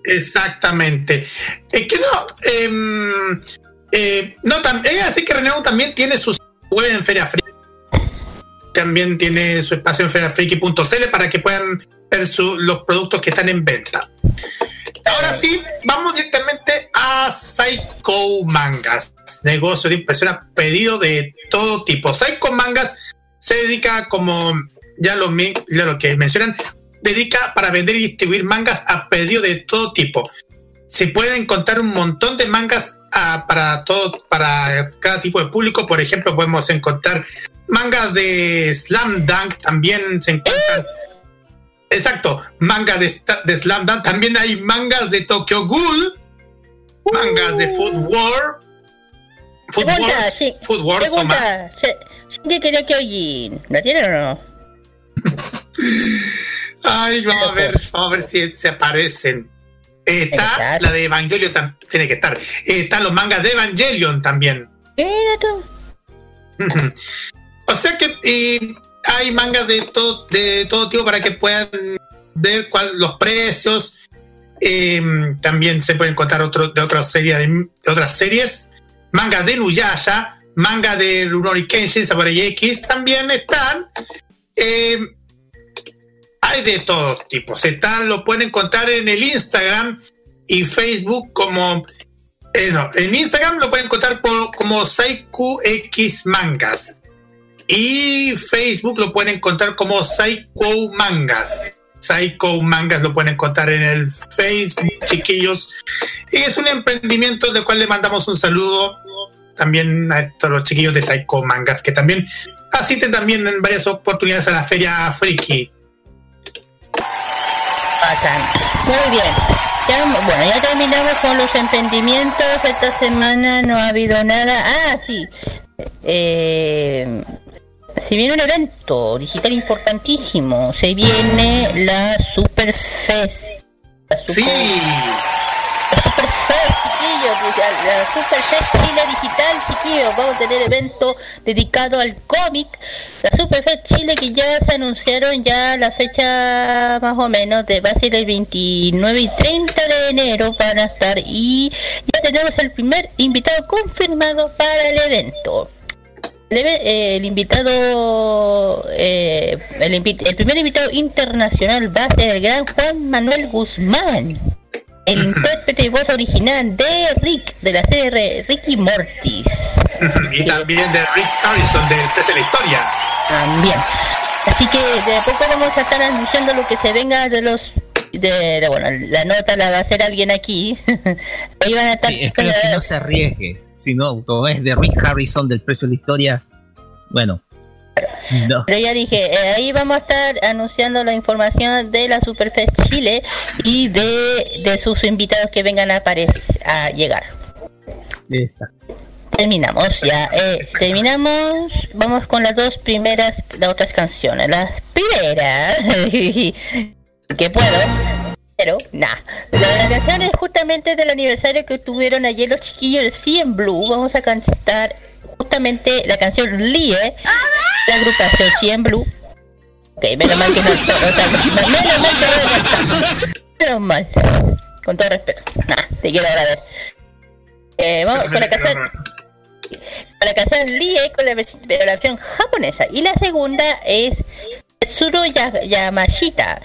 Exactamente. Es que no, em, eh, no eh, así que Renego también tiene su web en Feria Friki. También tiene su espacio en feriafriki.cl para que puedan ver su- los productos que están en venta. Ahora sí, vamos directamente a Psycho Mangas, negocio de impresión a pedido de todo tipo. Psycho Mangas se dedica, como ya lo, ya lo que mencionan, dedica para vender y distribuir mangas a pedido de todo tipo. Se pueden encontrar un montón de mangas ah, para todo, para cada tipo de público. Por ejemplo, podemos encontrar mangas de Slam Dunk, también se encuentran. Exacto, mangas de, Slam Dunk, también hay mangas de Tokyo Ghoul, mangas de Food War, Food Wars. Food Wars. Pregunta, ¿se- ¿qué quería que oír? ¿La tienen o no? Ay, vamos a ver, vamos a ver si se aparecen. Está la de Evangelion, tiene que estar. Están los mangas de Evangelion también. O sea que eh, hay mangas de todo, de todo tipo para que puedan ver cuál, los precios. Eh, también se pueden encontrar otro, de otras series de, de otras series. Manga de Nuyasha, manga de Rurouni Kenshin, Samurai X también están. Eh, hay de todos tipos. Están, lo pueden encontrar en el Instagram y Facebook como. eh, en Instagram lo pueden encontrar como Saiku X Mangas. Y Facebook lo pueden encontrar como Psycho Mangas. Psycho Mangas lo pueden encontrar en el Facebook, chiquillos. Y es un emprendimiento del cual le mandamos un saludo también a estos los chiquillos de Psycho Mangas, que también asisten también en varias oportunidades a la feria friki. Bacán. Muy bien. Ya, bueno, ya terminamos con los emprendimientos. Esta semana no ha habido nada. Ah, sí. Eh, se viene un evento digital importantísimo. Se viene la Super Fest. La Super, Fest, chiquillos. La, la Super Chile Digital, chiquillos. Vamos a tener evento dedicado al cómic. La Super Chile que ya se anunciaron ya la fecha más o menos de va a ser el 29 y 30 de enero van a estar y ya tenemos el primer invitado confirmado para el evento. El, eh, invitado, eh, el, el primer invitado internacional va a ser el gran Juan Manuel Guzmán, el intérprete y voz original de Rick, de la serie Ricky Mortis. Y también de Rick Harrison del Precio de la Historia. También. Así que de a poco vamos a estar anunciando lo que se venga de los... De, de- bueno, la nota la va a hacer alguien aquí. Ahí van a estar... Sí, espero que no se arriesgue. Si no, como es de Rick Harrison del precio de la historia, bueno. No. Pero ya dije, eh, ahí vamos a estar anunciando la información de la Superfest Chile y de, de sus invitados que vengan a, a llegar. Exacto. Terminamos ya. eh, terminamos. Vamos con las dos primeras, las otras canciones. Las primeras, que puedo, pero nada. La, la canción es justamente del aniversario que tuvieron ayer los chiquillos de CN Blue. Vamos a cantar justamente la canción Lie, la agrupación CN Blue. Ok, menos mal que no, no- no- menos mal que no. Menos mal. Con todo respeto. Nah, te quiero agradecer. Eh, vamos con la canción para canción Lie con la, vers- pero la versión japonesa y la segunda es Tsuro Ya- Yamashita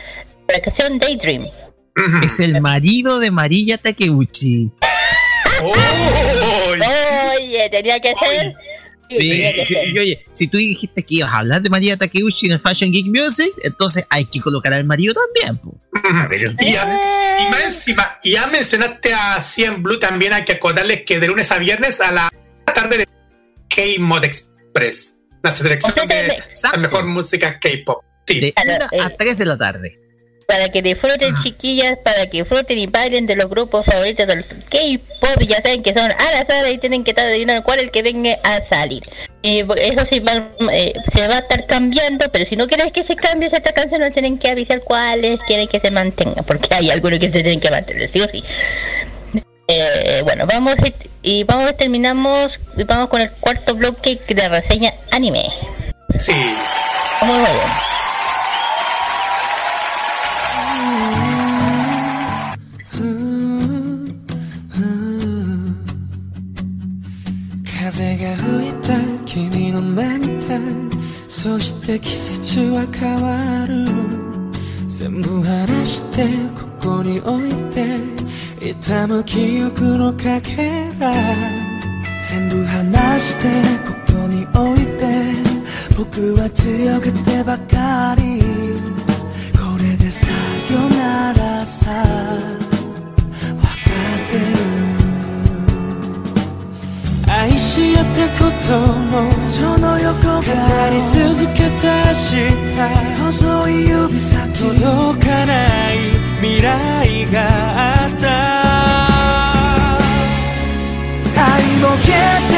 con la canción Daydream Es el marido de Marilla Takeuchi. oye tenía que ser Sí, oye, si tú dijiste que ibas a hablar de María Takeuchi en el Fashion Geek Music, entonces hay que colocar al marido también. po. Y, a- y más encima, y ya mencionaste a Cien Blue, también hay que acordarles que de lunes a viernes a la tarde de K-Mod Express, la selección de la mejor música K-pop. Sí. De 1 a 3 de la tarde. Para que disfruten chiquillas para que disfruten y bailen de los grupos favoritos del K-pop. Ya saben que son al azar y tienen que estar adivinando cuál es el que venga a salir. Eso sí va- eh, se va a estar cambiando pero si no quieres que se cambie esta canción no tienen que avisar cuáles quieren que se mantenga porque hay algunos que se tienen que mantener sí o sí. Eh, bueno vamos y vamos terminamos y vamos con el cuarto bloque de reseña anime. Sí. Muy bien 風が吹いた君の涙そして季節は変わる全部話してここに置いて痛む記憶のかけら全部話してここに置いて僕は強くてばかりならさ分かってる。愛し合ったことのその横が語り続けた明日。細い指先届かない未来があった。愛も消え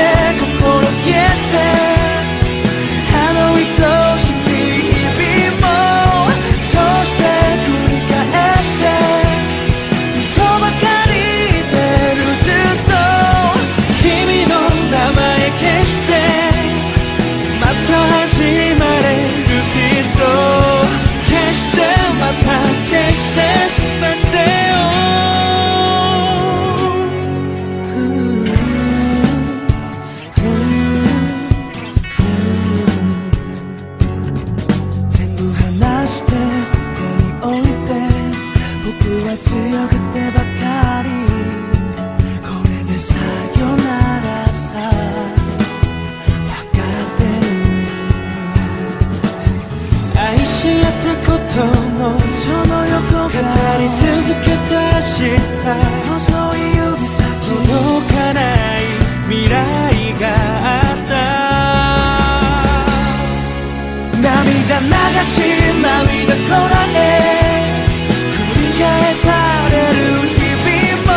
細い指先届かない未来があった涙流し涙こらえ繰り返される日々も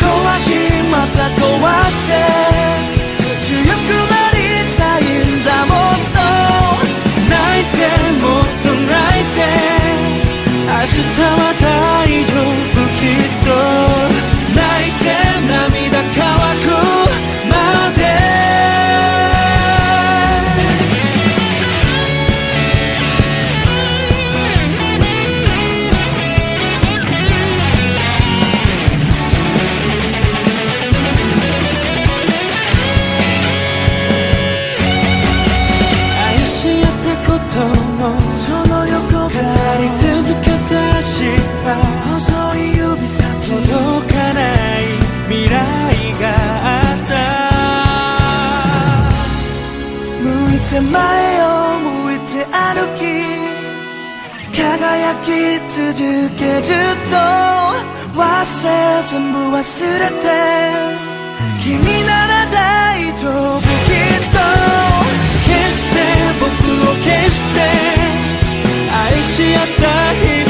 壊しまた壊して強くなりたいんだもっと泣いてもっと泣いて。明日は大 stood 手前を向いて歩き輝き続けずっと忘れ全部忘れて君なら大丈夫きっと。決して僕を決して愛し合った日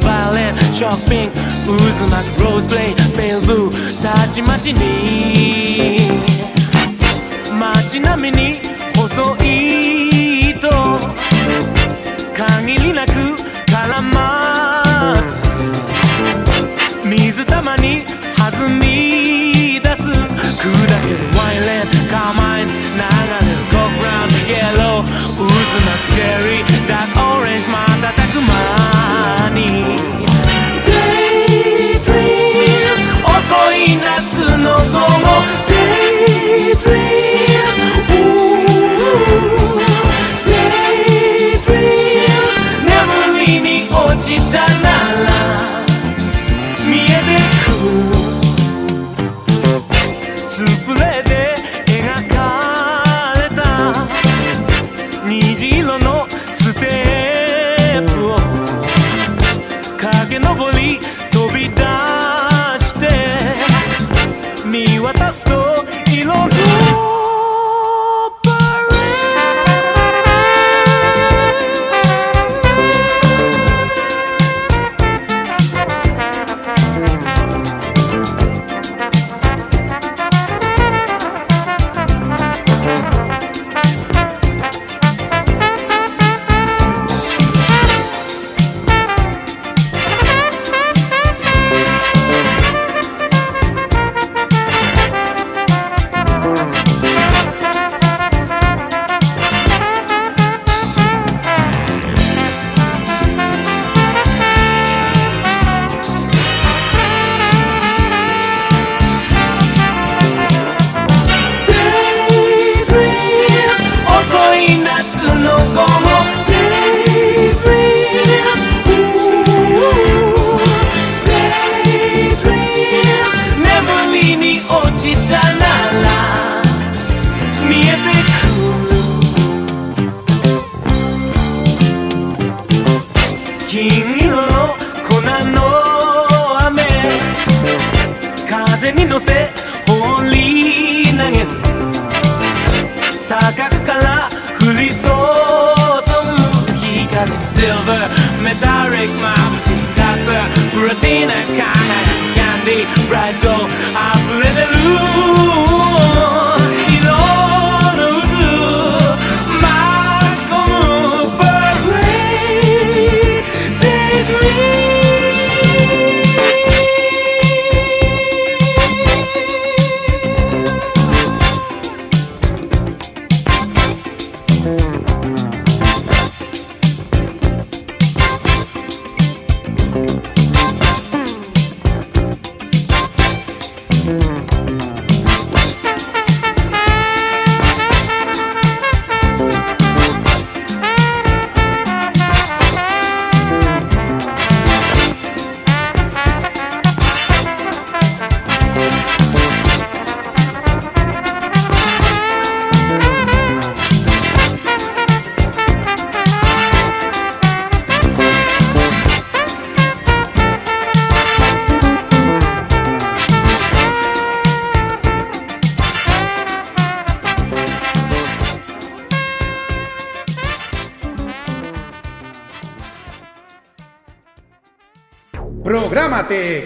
violent ング渦巻くローズグレイメールたちまちに街並みに細いと限りなく絡まる水たまに弾み出す砕けるワイレンカーマイン流れるコックランイエロー渦巻くチェリーダーオレンジまた You.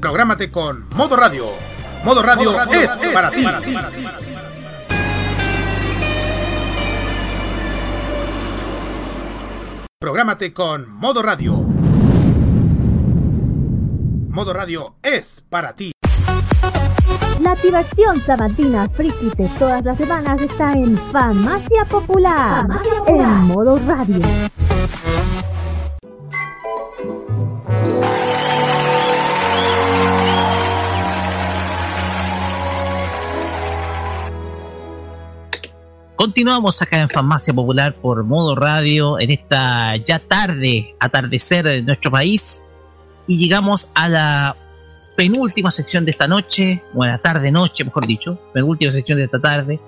Prográmate con Modo Radio. Modo Radio, es, para, ti. Prográmate con Modo Radio. Modo Radio es para ti. La activación sabatina friki de todas las semanas está en Farmacia Popular, en Modo Radio. Continuamos acá en Farmacia Popular por modo radio en esta ya tarde, atardecer de nuestro país. Y llegamos a la penúltima sección de esta noche, bueno, tarde-noche, mejor dicho, penúltima sección de esta tarde.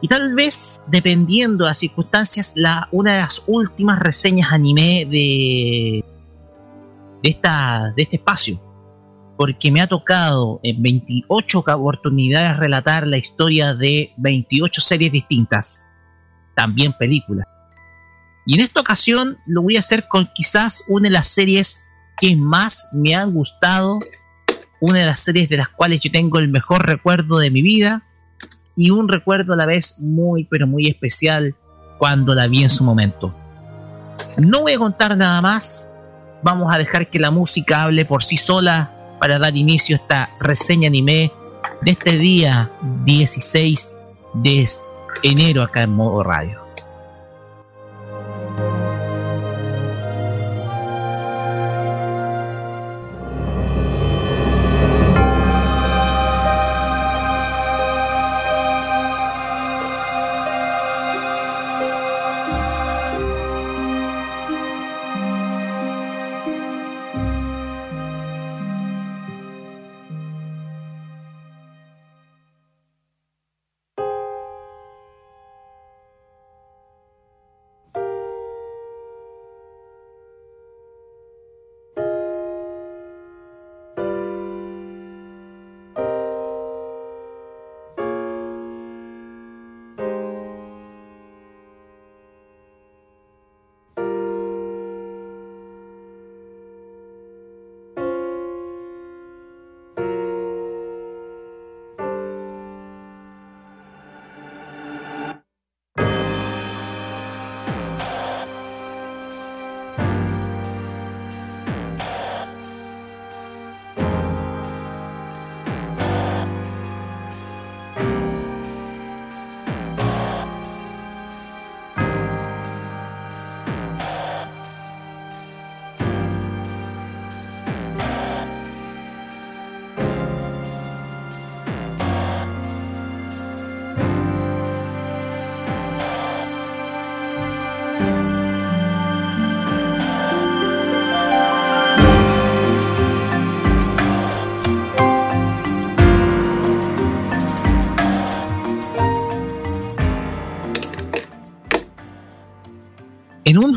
Y tal vez, dependiendo de las circunstancias, la, una de las últimas reseñas anime de, de, esta, de este espacio porque me ha tocado en 28 oportunidades relatar la historia de 28 series distintas, también películas. Y en esta ocasión lo voy a hacer con quizás una de las series que más me han gustado, una de las series de las cuales yo tengo el mejor recuerdo de mi vida y un recuerdo a la vez muy pero muy especial cuando la vi en su momento. No voy a contar nada más, vamos a dejar que la música hable por sí sola para dar inicio a esta reseña anime de este día 16 de enero acá en modo radio.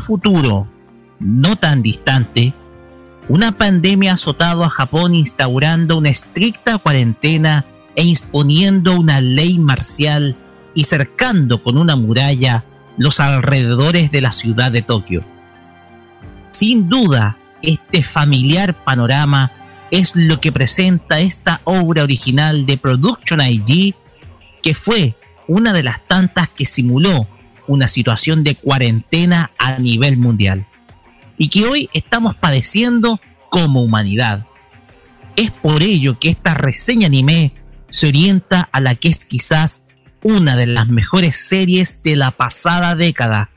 Futuro no tan distante, una pandemia ha azotado a Japón instaurando una estricta cuarentena e imponiendo una ley marcial y cercando con una muralla los alrededores de la ciudad de Tokio. Sin duda, este familiar panorama es lo que presenta esta obra original de Production IG, que fue una de las tantas que simuló una situación de cuarentena a nivel mundial y que hoy estamos padeciendo como humanidad. Es por ello que esta reseña anime se orienta a la que es quizás una de las mejores series de la pasada década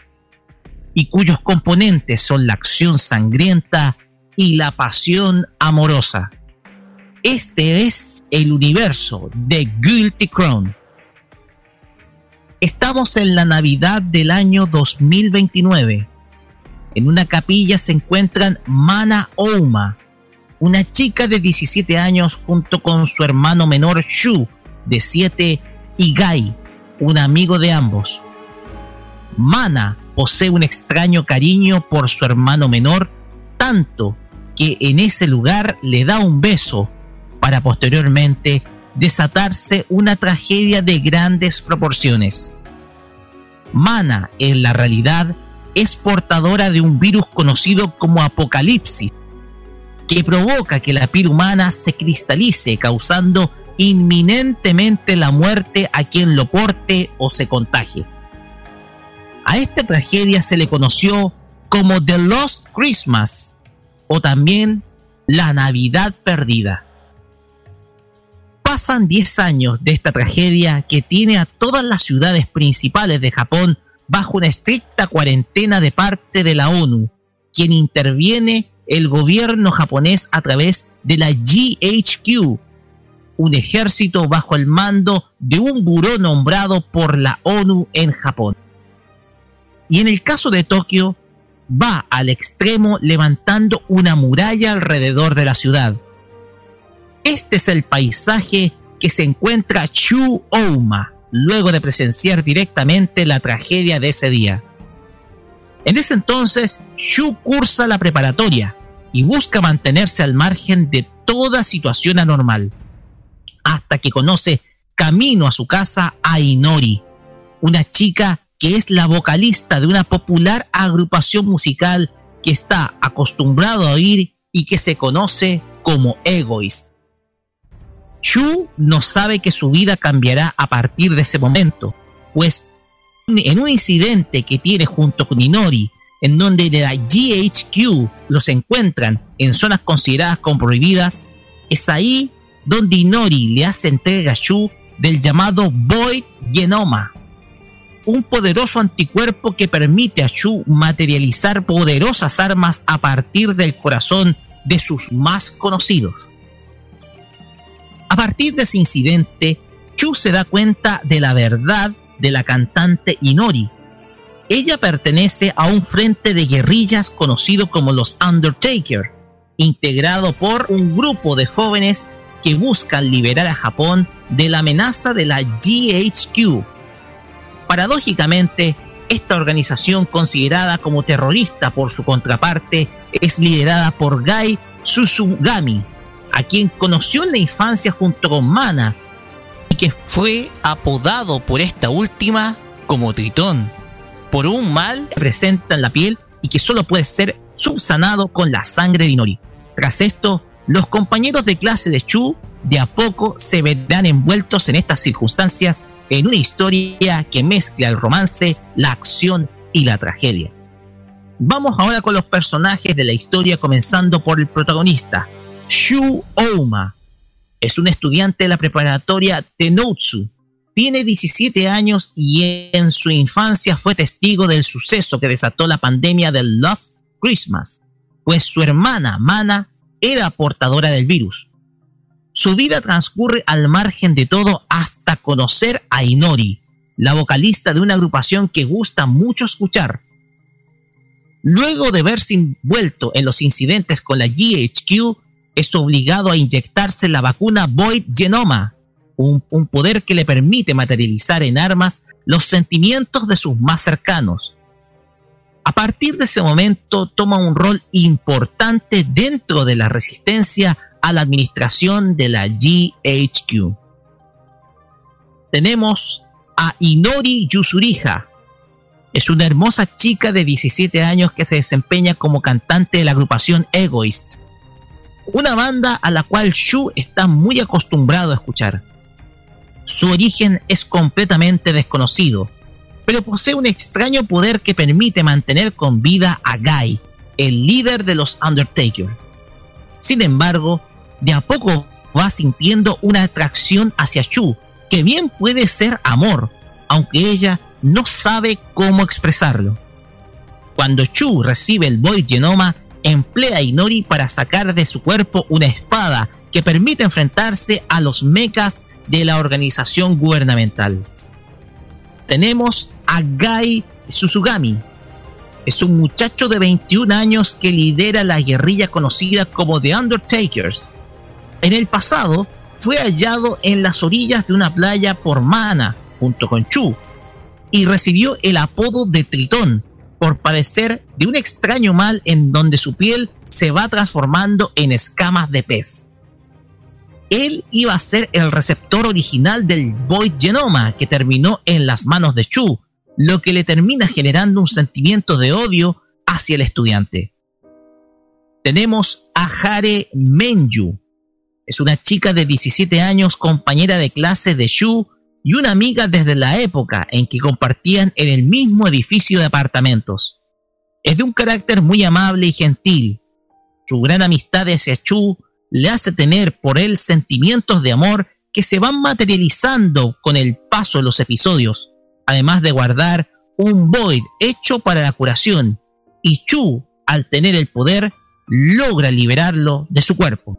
y cuyos componentes son la acción sangrienta y la pasión amorosa. Este es el universo de Guilty Crown. Estamos en la Navidad del año 2029. En una capilla se encuentran Mana Ouma, una chica de 17 años junto con su hermano menor Shu, de 7, y Gai, un amigo de ambos. Mana posee un extraño cariño por su hermano menor, tanto que en ese lugar le da un beso para posteriormente desatarse una tragedia de grandes proporciones. Mana, en la realidad, es portadora de un virus conocido como Apocalipsis, que provoca que la piel humana se cristalice, causando inminentemente la muerte a quien lo porte o se contagie. A esta tragedia se le conoció como The Lost Christmas o también la Navidad Perdida. Pasan 10 años de esta tragedia que tiene a todas las ciudades principales de Japón bajo una estricta cuarentena de parte de la ONU, quien interviene el gobierno japonés a través de la GHQ, un ejército bajo el mando de un buró nombrado por la ONU en Japón. Y en el caso de Tokio, va al extremo levantando una muralla alrededor de la ciudad. Este es el paisaje que se encuentra Chu Ouma, luego de presenciar directamente la tragedia de ese día. En ese entonces, Shu cursa la preparatoria y busca mantenerse al margen de toda situación anormal, hasta que conoce camino a su casa a Inori, una chica que es la vocalista de una popular agrupación musical que está acostumbrado a oír y que se conoce como Egoist. Shu no sabe que su vida cambiará a partir de ese momento, pues en un incidente que tiene junto con Inori, en donde de la GHQ los encuentran en zonas consideradas como prohibidas, es ahí donde Inori le hace entrega a Shu del llamado Void Genoma, un poderoso anticuerpo que permite a Shu materializar poderosas armas a partir del corazón de sus más conocidos. A partir de ese incidente, Chu se da cuenta de la verdad de la cantante Inori. Ella pertenece a un frente de guerrillas conocido como los Undertaker, integrado por un grupo de jóvenes que buscan liberar a Japón de la amenaza de la GHQ. Paradójicamente, esta organización considerada como terrorista por su contraparte es liderada por Gai Susugami, a quien conoció en la infancia junto con Mana y que fue apodado por esta última como Tritón, por un mal que presenta en la piel y que solo puede ser subsanado con la sangre de Inori. Tras esto, los compañeros de clase de Chu de a poco se verán envueltos en estas circunstancias en una historia que mezcla el romance, la acción y la tragedia. Vamos ahora con los personajes de la historia comenzando por el protagonista, Shu Ouma. Es un estudiante de la preparatoria Tenotsu. Tiene 17 años y en su infancia fue testigo del suceso que desató la pandemia del Lost Christmas, pues su hermana Mana era portadora del virus. Su vida transcurre al margen de todo hasta conocer a Inori, la vocalista de una agrupación que gusta mucho escuchar. Luego de verse envuelto en los incidentes con la GHQ, es obligado a inyectarse la vacuna Void Genoma, un, poder que le permite materializar en armas los sentimientos de sus más cercanos. A partir de ese momento toma un rol importante dentro de la resistencia a la administración de la GHQ. Tenemos a Inori Yusuriha. Es una hermosa chica de 17 años que se desempeña como cantante de la agrupación Egoist una banda a la cual Shu está muy acostumbrado a escuchar. Su origen es completamente desconocido, pero posee un extraño poder que permite mantener con vida a Guy, el líder de los Undertaker. Sin embargo, de a poco va sintiendo una atracción hacia Chu, que bien puede ser amor, aunque ella no sabe cómo expresarlo. Cuando Chu recibe el Void Genoma, emplea a Inori para sacar de su cuerpo una espada que permite enfrentarse a los mechas de la organización gubernamental. Tenemos a Gai Susugami. Es un muchacho de 21 años que lidera la guerrilla conocida como The Undertakers. En el pasado fue hallado en las orillas de una playa por Mana junto con Chu y recibió el apodo de Tritón por padecer de un extraño mal en donde su piel se va transformando en escamas de pez. Él iba a ser el receptor original del Void Genoma que terminó en las manos de Chu, lo que le termina generando un sentimiento de odio hacia el estudiante. Tenemos a Hare Menju. Es una chica de 17 años, compañera de clase de Shu y una amiga desde la época en que compartían en el mismo edificio de apartamentos. Es de un carácter muy amable y gentil. Su gran amistad hacia Chu le hace tener por él sentimientos de amor que se van materializando con el paso de los episodios, además de guardar un void hecho para la curación, y Chu, al tener el poder, logra liberarlo de su cuerpo.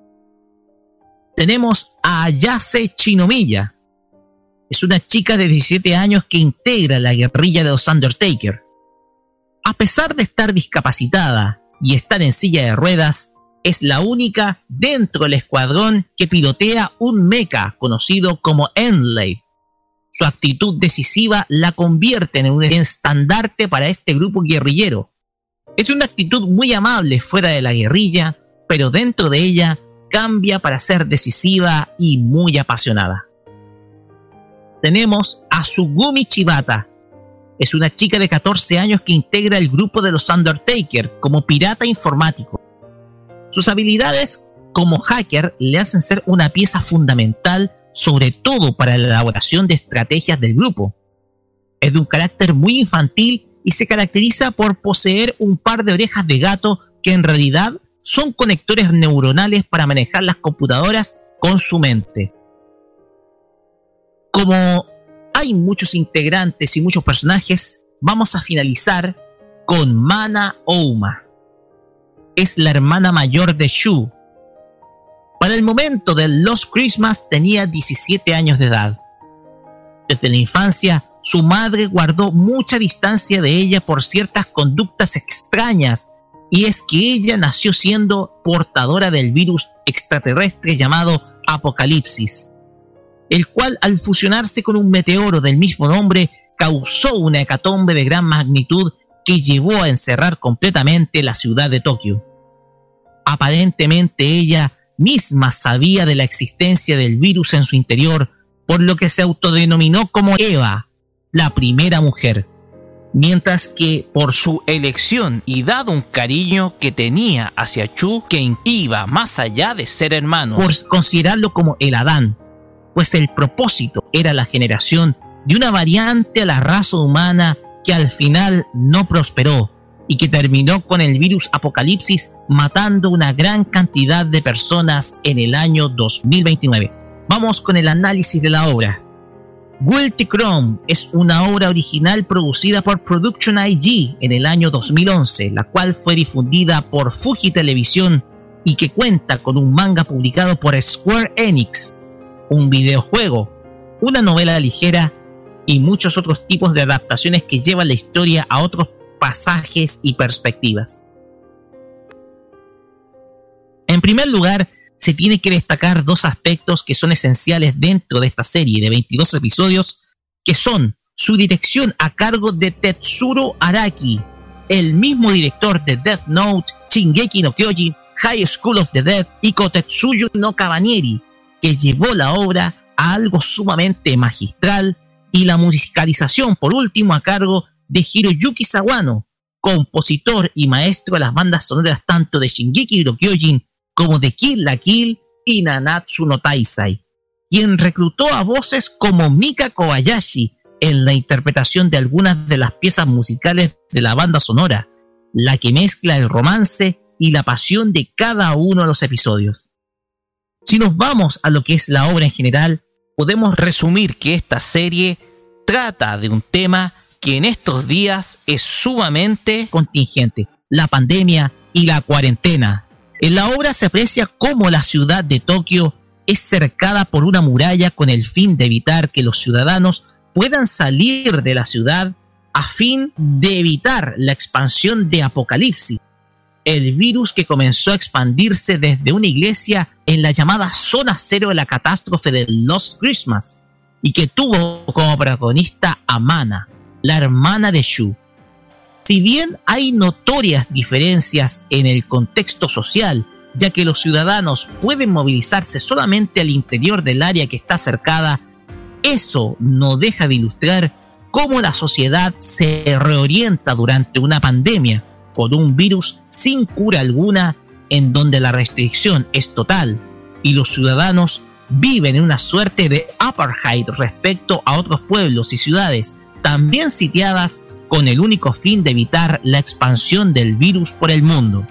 Tenemos a Ayase Chinomiya. Es una chica de 17 años que integra la guerrilla de los Undertaker. A pesar de estar discapacitada y estar en silla de ruedas, es la única dentro del escuadrón que pilotea un mecha conocido como Enlave. Su actitud decisiva la convierte en un estandarte para este grupo guerrillero. Es una actitud muy amable fuera de la guerrilla, pero dentro de ella cambia para ser decisiva y muy apasionada. Tenemos a Sugumi Chibata. Es una chica de 14 años que integra el grupo de los Undertaker como pirata informático. Sus habilidades como hacker le hacen ser una pieza fundamental, sobre todo para la elaboración de estrategias del grupo. Es de un carácter muy infantil y se caracteriza por poseer un par de orejas de gato que en realidad son conectores neuronales para manejar las computadoras con su mente. Como hay muchos integrantes y muchos personajes, vamos a finalizar con Mana Ouma es la hermana mayor de Shu. Para el momento del Lost Christmas tenía 17 años de edad. Desde la infancia, su madre guardó mucha distancia de ella por ciertas conductas extrañas, y es que ella nació siendo portadora del virus extraterrestre llamado Apocalipsis, el cual al fusionarse con un meteoro del mismo nombre causó una hecatombe de gran magnitud que llevó a encerrar completamente la ciudad de Tokio. Aparentemente ella misma sabía de la existencia del virus en su interior, por lo que se autodenominó como Eva, la primera mujer, mientras que por su elección y dado un cariño que tenía hacia Chu que iba más allá de ser hermano, por considerarlo como el Adán, pues el propósito era la generación de una variante a la raza humana que al final no prosperó y que terminó con el virus apocalipsis matando una gran cantidad de personas en el año 2029. Vamos con el análisis de la obra. Guilty Chrome es una obra original producida por Production IG en el año 2011, la cual fue difundida por Fuji Televisión y que cuenta con un manga publicado por Square Enix, un videojuego, una novela ligera y muchos otros tipos de adaptaciones que llevan la historia a otros pasajes y perspectivas. En primer lugar, se tiene que destacar dos aspectos que son esenciales dentro de esta serie de 22 episodios, que son su dirección a cargo de Tetsuro Araki, el mismo director de Death Note, Shingeki no Kyojin, High School of the Dead y Kotetsuyu no Kabanieri, que llevó la obra a algo sumamente magistral y la musicalización por último a cargo de Hiroyuki Sawano, compositor y maestro de las bandas sonoras tanto de Shingeki no Kyojin como de Kill la Kill y Nanatsu no Taisai, quien reclutó a voces como Mika Kobayashi en la interpretación de algunas de las piezas musicales de la banda sonora, la que mezcla el romance y la pasión de cada uno de los episodios. Si nos vamos a lo que es la obra en general, podemos resumir que esta serie trata de un tema que en estos días es sumamente contingente, la pandemia y la cuarentena. En la obra se aprecia cómo la ciudad de Tokio es cercada por una muralla con el fin de evitar que los ciudadanos puedan salir de la ciudad a fin de evitar la expansión de Apocalipsis, el virus que comenzó a expandirse desde una iglesia en la llamada zona cero de la catástrofe de Lost Christmas y que tuvo como protagonista a Mana, la hermana de Shu. Si bien hay notorias diferencias en el contexto social, ya que los ciudadanos pueden movilizarse solamente al interior del área que está cercada, eso no deja de ilustrar cómo la sociedad se reorienta durante una pandemia por un virus sin cura alguna en donde la restricción es total y los ciudadanos viven en una suerte de apartheid respecto a otros pueblos y ciudades también sitiadas con el único fin de evitar la expansión del virus por el mundo.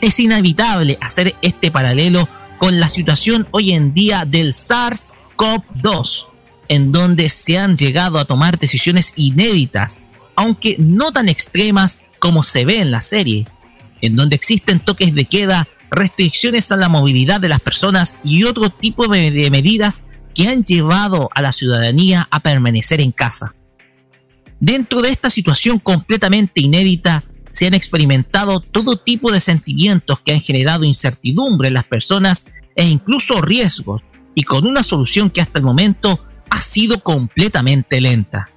Es inevitable hacer este paralelo con la situación hoy en día del SARS-CoV-2, en donde se han llegado a tomar decisiones inéditas, aunque no tan extremas como se ve en la serie, en donde existen toques de queda, restricciones a la movilidad de las personas y otro tipo de, medidas que han llevado a la ciudadanía a permanecer en casa. Dentro de esta situación completamente inédita, se han experimentado todo tipo de sentimientos que han generado incertidumbre en las personas e incluso riesgos, y con una solución que hasta el momento ha sido completamente lenta.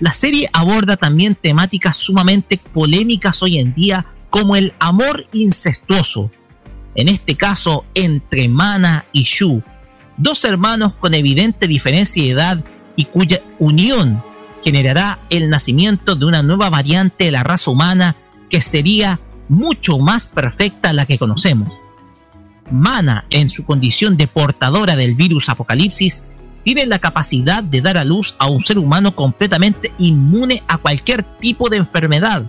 La serie aborda también temáticas sumamente polémicas hoy en día como el amor incestuoso, en este caso entre Mana y Shu, dos hermanos con evidente diferencia de edad y cuya unión generará el nacimiento de una nueva variante de la raza humana que sería mucho más perfecta a la que conocemos. Mana, en su condición de portadora del virus Apocalipsis, tiene la capacidad de dar a luz a un ser humano completamente inmune a cualquier tipo de enfermedad.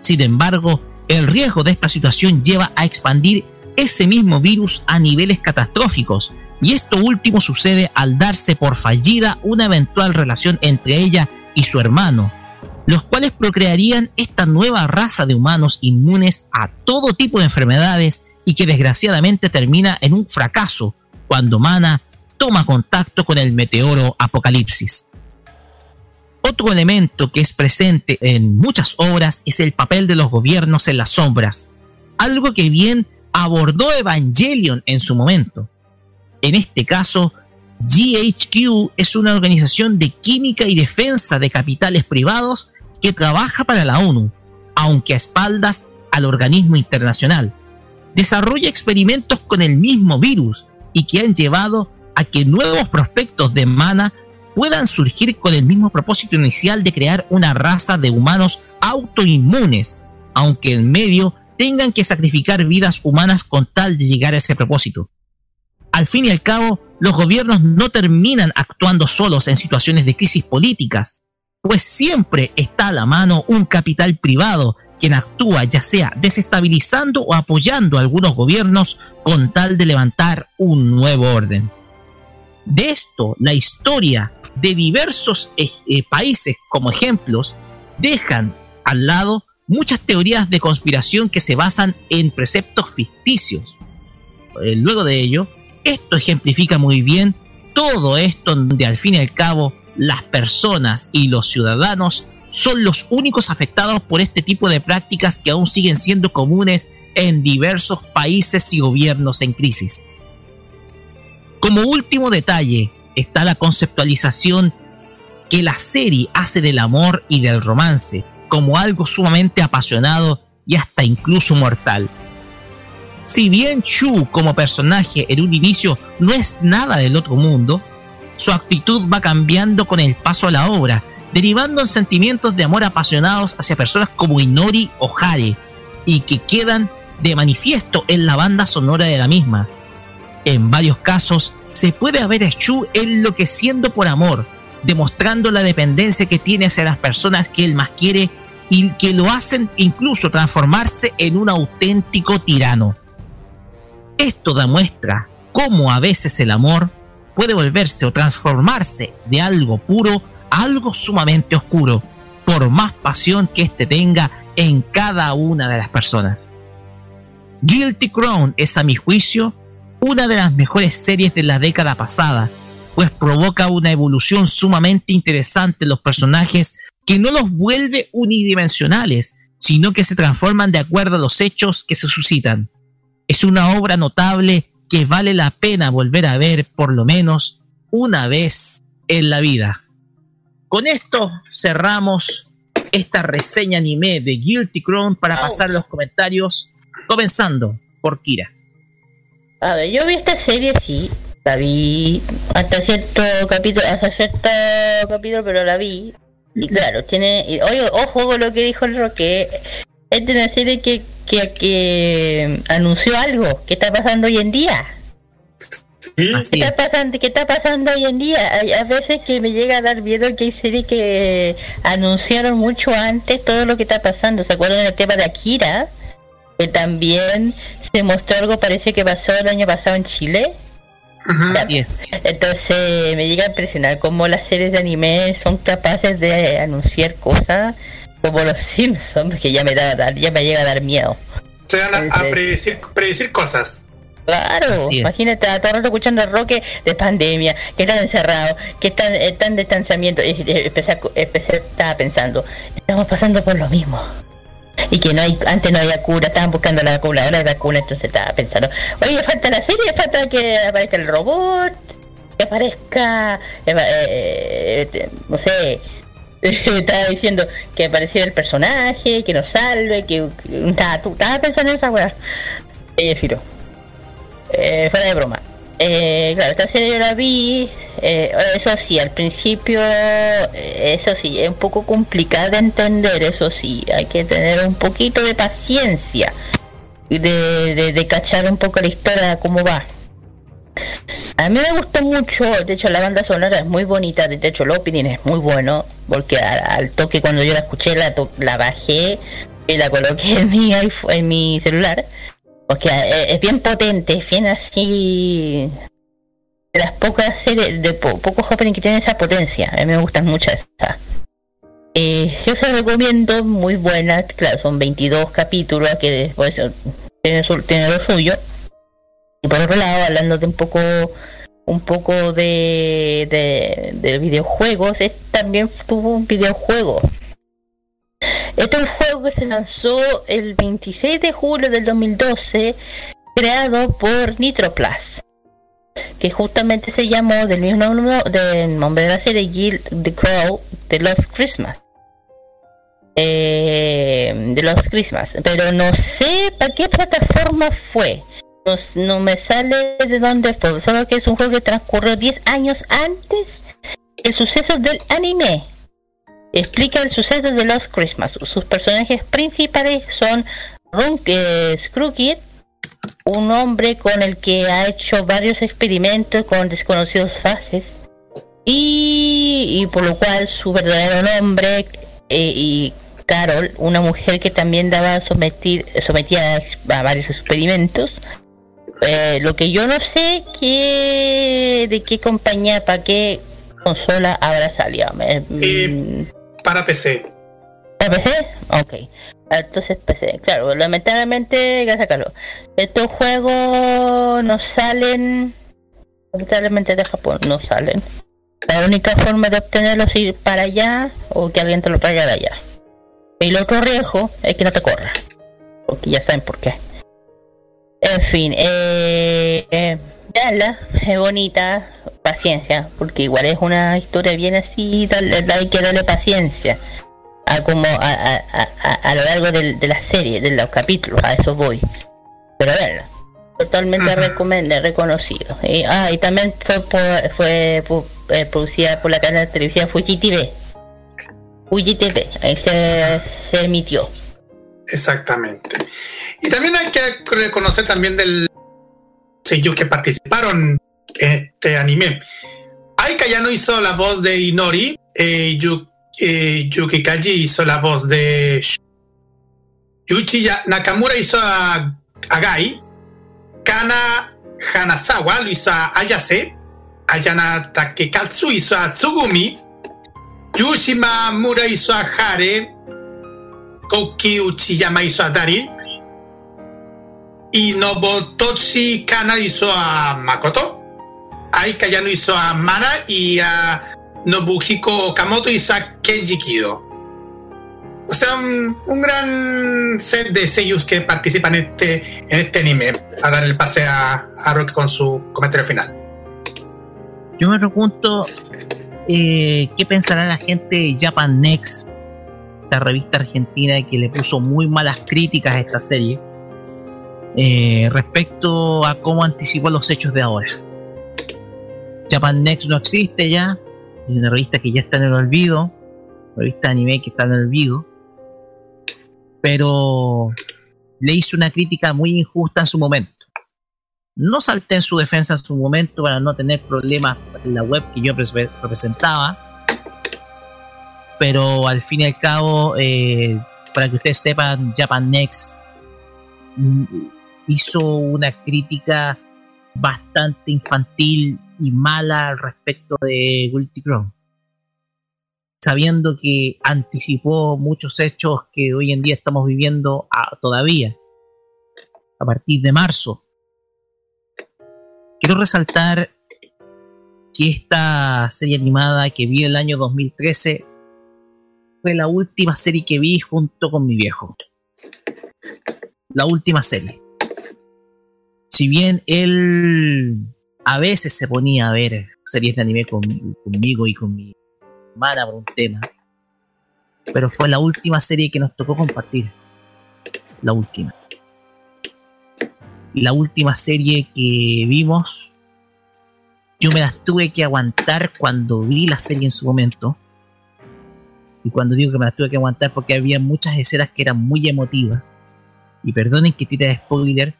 Sin embargo, el riesgo de esta situación lleva a expandir ese mismo virus a niveles catastróficos, y esto último sucede al darse por fallida una eventual relación entre ella y su hermano, los cuales procrearían esta nueva raza de humanos inmunes a todo tipo de enfermedades y que desgraciadamente termina en un fracaso cuando Mana toma contacto con el meteoro Apocalipsis. Otro elemento que es presente en muchas obras es el papel de los gobiernos en las sombras, algo que bien abordó Evangelion en su momento. En este caso, GHQ es una organización de química y defensa de capitales privados que trabaja para la ONU, aunque a espaldas al organismo internacional. Desarrolla experimentos con el mismo virus y que han llevado a que nuevos prospectos de mana puedan surgir con el mismo propósito inicial de crear una raza de humanos autoinmunes, aunque en medio tengan que sacrificar vidas humanas con tal de llegar a ese propósito. Al fin y al cabo, los gobiernos no terminan actuando solos en situaciones de crisis políticas, pues siempre está a la mano un capital privado quien actúa ya sea desestabilizando o apoyando a algunos gobiernos con tal de levantar un nuevo orden. De esto, la historia de diversos eh, eh, países como ejemplos dejan al lado muchas teorías de conspiración que se basan en preceptos ficticios. Eh, luego de ello, esto ejemplifica muy bien todo esto donde al fin y al cabo las personas y los ciudadanos son los únicos afectados por este tipo de prácticas que aún siguen siendo comunes en diversos países y gobiernos en crisis. Como último detalle está la conceptualización que la serie hace del amor y del romance como algo sumamente apasionado y hasta incluso mortal. Si bien Chu como personaje en un inicio no es nada del otro mundo, su actitud va cambiando con el paso a la obra, derivando en sentimientos de amor apasionados hacia personas como Inori o Hare, y que quedan de manifiesto en la banda sonora de la misma. En varios casos, se puede ver a Shu enloqueciendo por amor, demostrando la dependencia que tiene hacia las personas que él más quiere y que lo hacen incluso transformarse en un auténtico tirano. Esto demuestra cómo a veces el amor puede volverse o transformarse de algo puro a algo sumamente oscuro, por más pasión que éste tenga en cada una de las personas. Guilty Crown es a mi juicio una de las mejores series de la década pasada, pues provoca una evolución sumamente interesante en los personajes que no los vuelve unidimensionales, sino que se transforman de acuerdo a los hechos que se suscitan. Es una obra notable que vale la pena volver a ver por lo menos una vez en la vida. Con esto cerramos esta reseña anime de Guilty Crown para pasar a los comentarios, comenzando por Kira. A ver, yo vi esta serie, sí, la vi hasta cierto capítulo, hasta cierto capítulo, pero la vi. Y claro, tiene, y, oye, ojo con lo que dijo el Roque, es de una serie que, que, que anunció algo que está pasando hoy en día. ¿Qué está, pasando, ¿Qué está pasando hoy en día? Hay a veces que me llega a dar miedo que hay series que anunciaron mucho antes todo lo que está pasando. ¿Se acuerdan del tema de Akira? Que también se mostró algo parece que pasó el año pasado en Chile. Así es. Entonces me llega a impresionar cómo las series de anime son capaces de anunciar cosas como los Simpsons, que ya me da ya me llega a dar miedo. Se van a, a predecir, predecir cosas. Claro, imagínate a todo el rato escuchando el roque de pandemia, que están encerrados, que están, están en distanciamiento. Y, y empecé, a empecé, estaba pensando, estamos pasando por lo mismo. Y que no hay, antes no había cura, estaban buscando la vacuna, ahora vacuna, entonces estaba pensando, oye, falta la serie, falta que aparezca el robot, que aparezca, eh, eh, eh, no sé, estaba diciendo que apareciera el personaje, que nos salve, que, estaba, tú- estaba pensando en esa weá. Eh, filo. Eh, fuera de broma. Eh, claro, esta serie la vi. eh, eso sí, al principio, eh, eso sí, es un poco complicada de entender. Eso sí, hay que tener un poquito de paciencia de, de, de cachar un poco la historia, cómo va. A mí me gustó mucho, de hecho la banda sonora es muy bonita, de hecho el opening es muy bueno, porque al, toque cuando yo la escuché la, la bajé y la coloqué en mi, en mi celular, porque eh, es bien potente, es bien así de las pocas series, de po- pocos openings que tienen esa potencia, a mí me gustan mucho esas. Eh, os la recomiendo, muy buena, claro, son 22 capítulos que después tiene, su- tiene lo suyo. Y por otro lado, hablando de un poco un poco de, de, de videojuegos, es, también tuvo un videojuego. Este es un juego que se lanzó el 26 de julio del 2012, creado por Nitroplus, que justamente se llamó del mismo nombre, de la serie Guild the Crow The Lost Christmas. Eh, de Lost Christmas, pero no sé para qué plataforma fue. No, no me sale de dónde fue, solo que es un juego que transcurrió 10 años antes el suceso del anime. Explica el suceso de Lost Christmas. Sus personajes principales son Ron eh, Scrooge, un hombre con el que ha hecho varios experimentos con desconocidos fases y, y por lo cual su verdadero nombre eh, y Carol, una mujer que también daba sometir, sometida a varios experimentos. Eh, lo que yo no sé que de qué compañía, para qué consola habrá salido. Mm, Para PC. ¿Para PC? Ok. Entonces PC, claro, lamentablemente, gracias Carlos. Estos juegos no salen, lamentablemente de Japón, no salen. La única forma de obtenerlos es ir para allá o que alguien te lo traiga de allá. Y el otro riesgo es que no te corra. Porque ya saben por qué. En fin, eh, eh, es bonita, paciencia, porque igual es una historia bien así, hay que darle paciencia a como a, a- a- a- a lo largo del- de, la serie, de los capítulos, a eso voy. Pero verla, totalmente recomend- reconocido. Y, ah, y también fue, por- fue pu- eh, producida por la cadena televisiva Fuji TV. Fuji TV, ahí se, se emitió. Exactamente. Y también hay que reconocer también del sellos que participaron en este anime. Aika ya no hizo la voz de Inori, eh, Yu- eh, Yuki Kaji hizo la voz de Sh- Yuichi Ya- Nakamura hizo a, a Gai, Kana Hanazawa lo hizo a Ayase, Ayana Takekatsu hizo a Tsugumi, Yushima Mura hizo a Hare, Koki Uchiyama hizo a Daryl, y Nobutoshi Kana hizo a Makoto, Aika hizo a Mana y a Nobuhiko Okamoto hizo a Kenji Kido. O sea, un, un gran set de sellos que participan en este, en este anime. A dar el pase a, a Rock con su comentario final. Yo me pregunto eh, qué pensará la gente de Japan Next, esta revista argentina que le puso muy malas críticas a esta serie, eh, respecto a cómo anticipó los hechos de ahora. Japan Next no existe ya, es una revista que ya está en el olvido, revista de anime que está en el olvido, pero le hizo una crítica muy injusta en su momento. No salté en su defensa en su momento para no tener problemas en la web que yo pre- representaba, pero al fin y al cabo, eh, para que ustedes sepan, Japan Next mm, hizo una crítica bastante infantil y mala al respecto de Guilty Crown sabiendo que anticipó muchos hechos que hoy en día estamos viviendo a- todavía, a partir de marzo. Quiero resaltar que esta serie animada que vi el año 2013 fue la última serie que vi junto con mi viejo. La última serie. Si bien él a veces se ponía a ver series de anime con- conmigo y con mi hermana por un tema. Pero fue la última serie que nos tocó compartir. La última. La última serie que vimos, yo me las tuve que aguantar cuando vi la serie en su momento. Y cuando digo que me las tuve que aguantar porque había muchas escenas que eran muy emotivas. Y perdonen que tire de spoiler,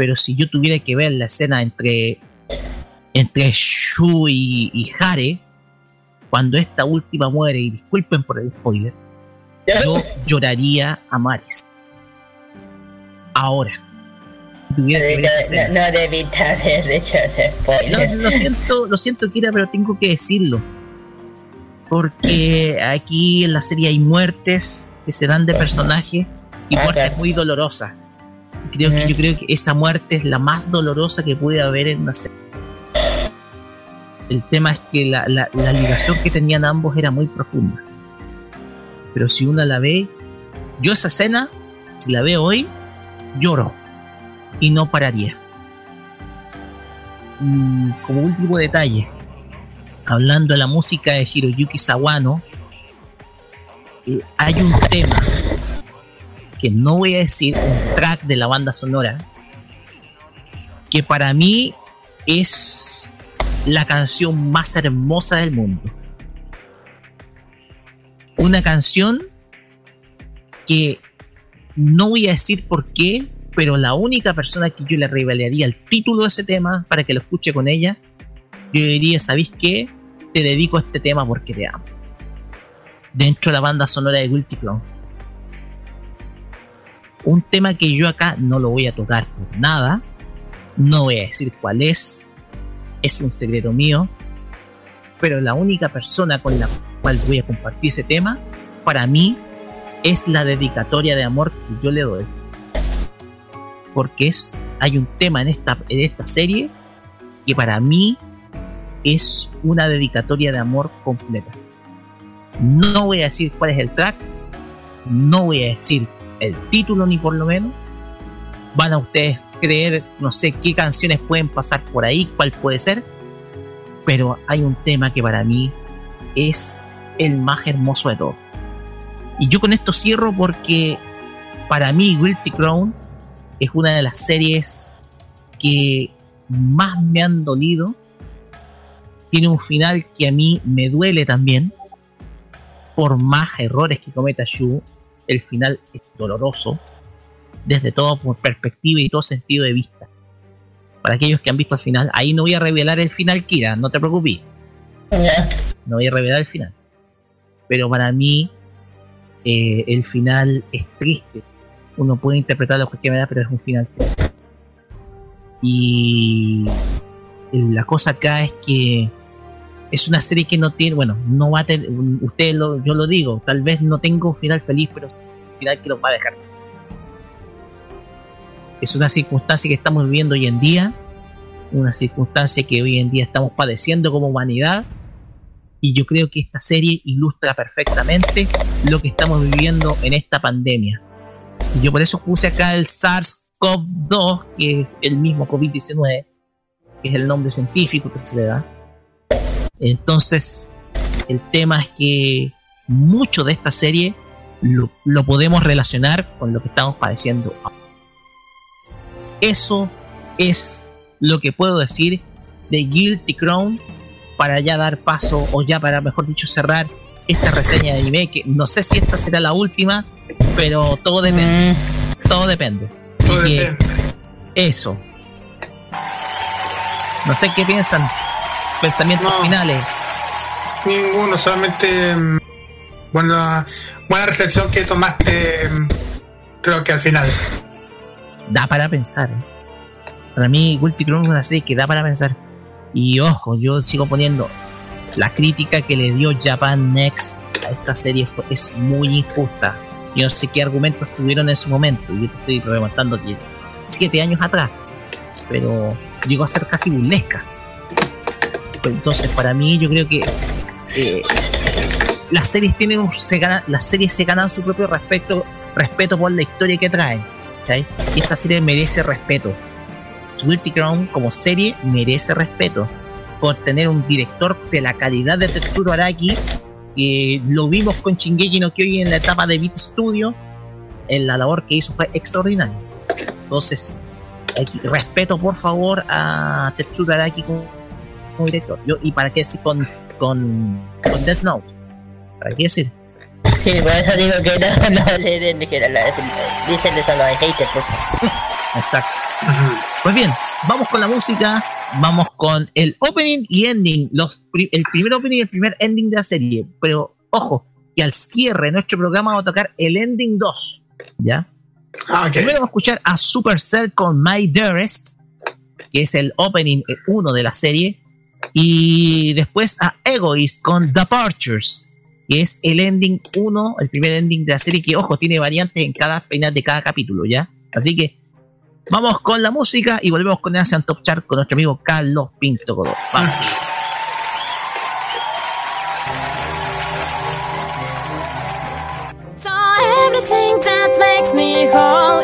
pero si yo tuviera que ver la escena entre entre Shu y, y Hare, cuando esta última muere, y disculpen por el spoiler, yo lloraría a mares. Ahora, tuviera que ver esa escena. No, no haber hecho ese No, spoiler. lo siento, lo siento, Kira, pero tengo que decirlo. Porque aquí en la serie hay muertes que se dan de personajes y muertes muy dolorosas. Y Creo que yo creo que esa muerte es la más dolorosa que puede haber en una serie. El tema es que la, la, la ligación que tenían ambos era muy profunda. Pero si una la ve, yo esa escena, si la veo hoy, lloro. Y no pararía. Mm, como último detalle, hablando de la música de Hiroyuki Sawano, eh, hay un tema que no voy a decir, un track de la banda sonora, que para mí es la canción más hermosa del mundo. Una canción que no voy a decir por qué, pero la única persona que yo le revelaría el título de ese tema para que lo escuche con ella, yo diría, ¿sabéis qué? Te dedico a este tema porque te amo. Dentro de la banda sonora de Guilty Clown. Un tema que yo acá no lo voy a tocar por nada. No voy a decir cuál es. Es un secreto mío. Pero la única persona con la cual voy a compartir ese tema, para mí, es la dedicatoria de amor que yo le doy. Porque es, hay un tema en esta, en esta serie que para mí es una dedicatoria de amor completa. No voy a decir cuál es el track, no voy a decir el título ni por lo menos. Van a ustedes creer, no sé qué canciones pueden pasar por ahí, cuál puede ser, pero hay un tema que para mí es el más hermoso de todo. Y yo con esto cierro porque para mí Guilty Crown es una de las series que más me han dolido. Tiene un final que a mí me duele también. Por más errores que cometa Shu, el final es doloroso. Desde por perspectiva y todo sentido de vista. Para aquellos que han visto el final, ahí no voy a revelar el final, Kira, no te preocupes. No voy a revelar el final. Pero para mí, eh, el final es triste. Uno puede interpretarlo de cualquier manera, pero es un final triste. Y la cosa acá es que es una serie que no tiene, bueno, no va a tener, usted lo, yo lo digo, tal vez no tenga un final feliz, pero un final que lo va a dejar. Es una circunstancia que estamos viviendo hoy en día, una circunstancia que hoy en día estamos padeciendo como humanidad, y yo creo que esta serie ilustra perfectamente lo que estamos viviendo en esta pandemia. Yo por eso puse acá el SARS-CoV-2, que es el mismo COVID-19, que es el nombre científico que se le da. Entonces, el tema es que mucho de esta serie lo, lo podemos relacionar con lo que estamos padeciendo. Eso es lo que puedo decir de Guilty Crown para ya dar paso, o ya para, mejor dicho, cerrar esta reseña de anime, que no sé si esta será la última, pero todo depende. Todo depende. Así Todo que depende. Eso. No sé qué piensan. Pensamientos finales. Ninguno, solamente mm, buena, buena reflexión que tomaste, mm, creo que al final. Da para pensar. ¿eh? Para mí, Crown es una serie que da para pensar. Y ojo, yo sigo poniendo la crítica que le dio Japan Next a esta serie fue- es muy injusta. Yo no sé qué argumentos tuvieron en su momento. Yo te estoy remontando siete años atrás. Pero llegó a ser casi burlesca. Entonces, para mí, yo creo que eh, las series tienen se ganan, las series se ganan su propio respeto, respeto por la historia que traen. Y esta serie merece respeto. Guilty Crown como serie merece respeto por tener un director de la calidad de Tetsuro Araki que lo vimos con Shingeki no Kyojin en la etapa de Beat Studio en la labor que hizo fue extraordinaria entonces respeto por favor a Tetsuro Araki como, como director Yo, y para qué decir con con, con Death Note para qué decir Sí, por eso digo que no, no le den que la, dicen de solo hay haters. Pues. Exacto. Pues bien, vamos con la música, vamos con el opening y ending, los el primer opening y el primer ending de la serie. Pero ojo, que al cierre de nuestro programa vamos a tocar el ending 2, ¿ya? Primero vamos a escuchar a Supercell con My Dearest, que es el opening 1 de la serie, y después a Egoist con Departures, que es el ending 1, el primer ending de la serie, que ojo, tiene variantes en cada final de cada capítulo, ¿ya? Así que Vamos con la música y volvemos con el Asian Top Chart con nuestro amigo Carlos Pinto. Vamos. Everything that makes me whole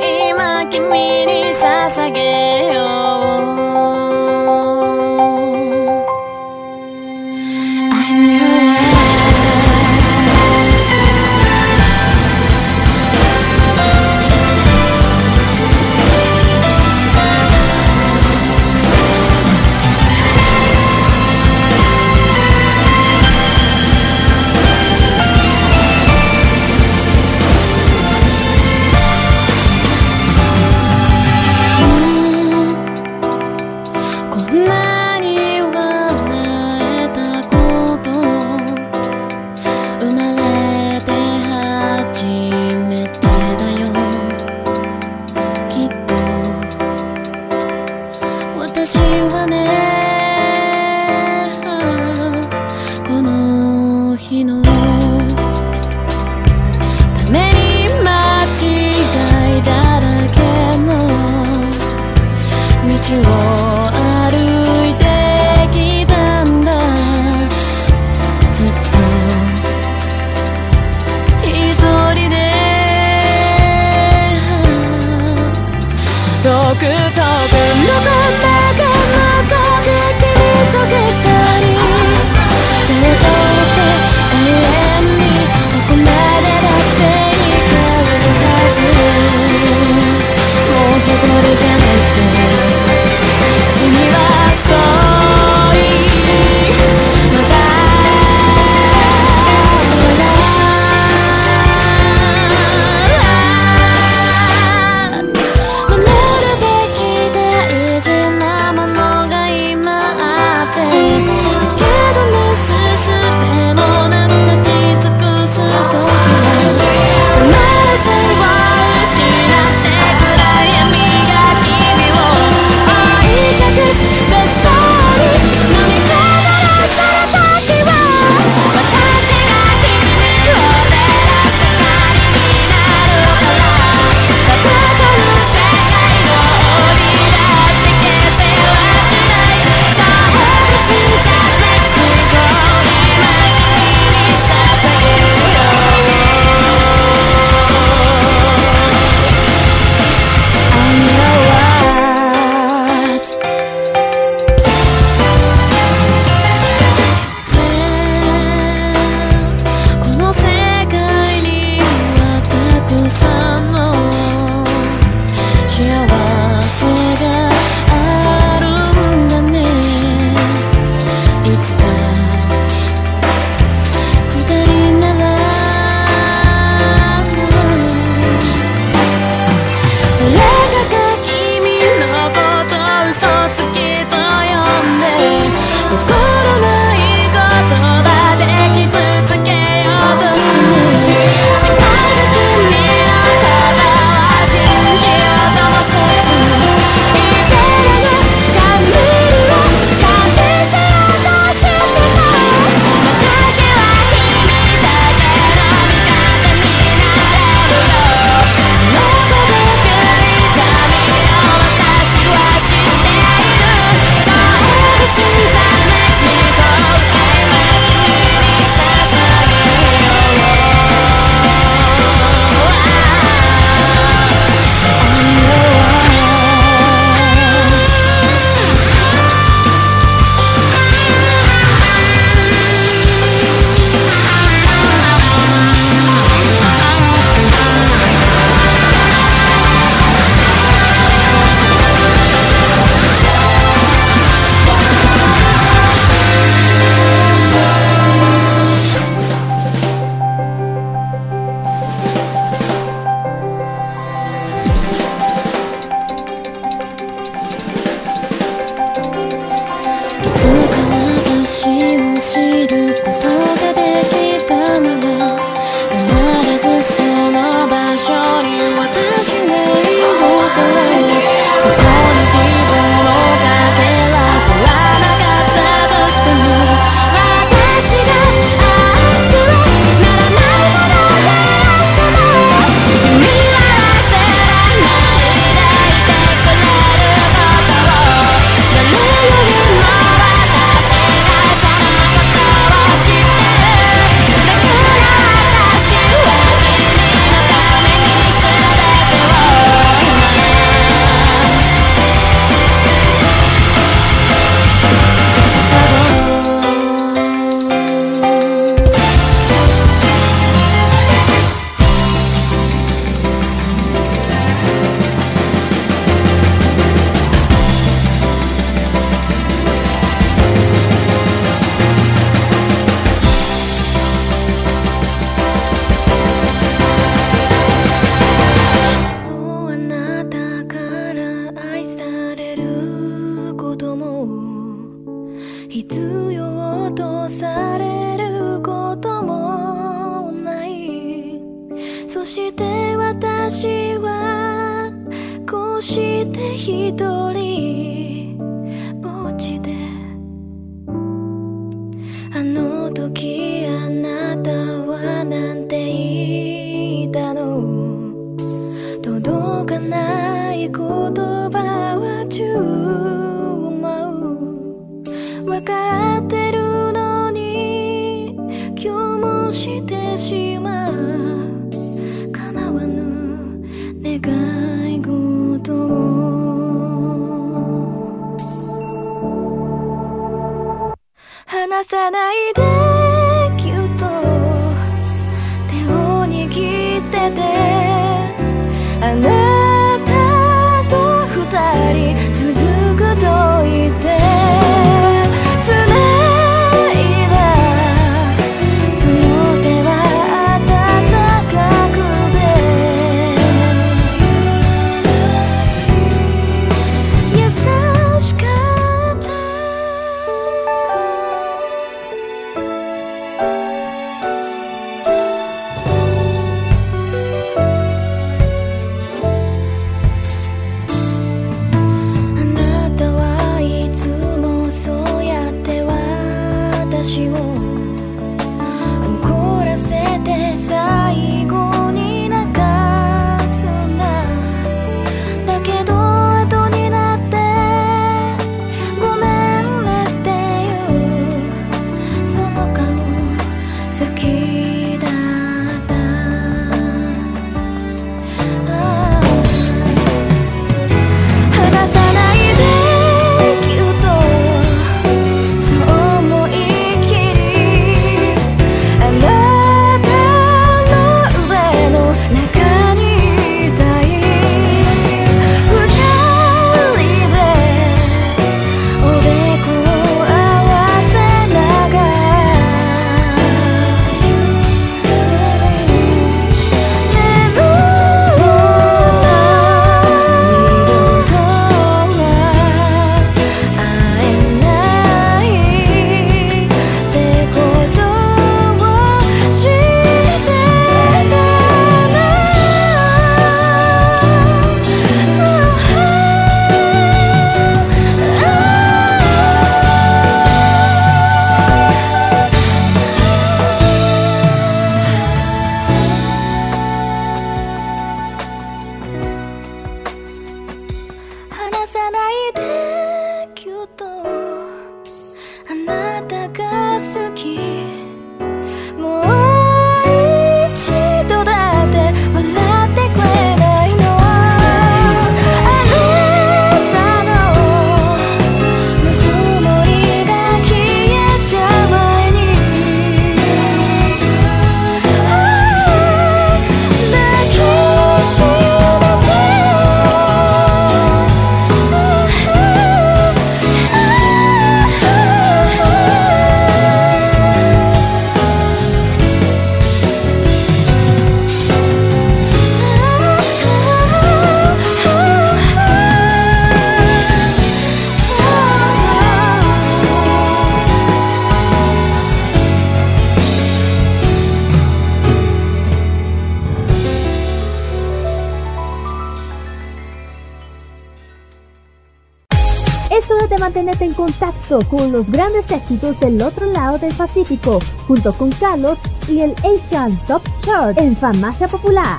mantenete en contacto con los grandes éxitos del otro lado del Pacífico, junto con Carlos y el Asian Top Chart en Farmacia Popular.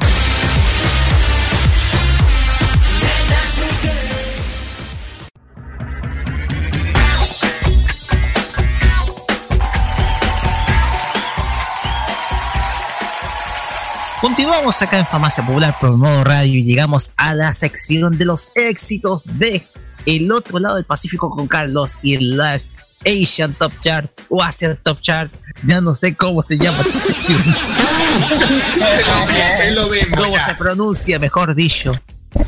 Continuamos acá en Farmacia Popular por Modo Radio y llegamos a la sección de los éxitos de el otro lado del Pacífico con Carlos y las Asian Top Chart o Asian Top Chart. Ya no sé cómo se llama esta sección. lo mismo, ¿Cómo se pronuncia, mejor dicho?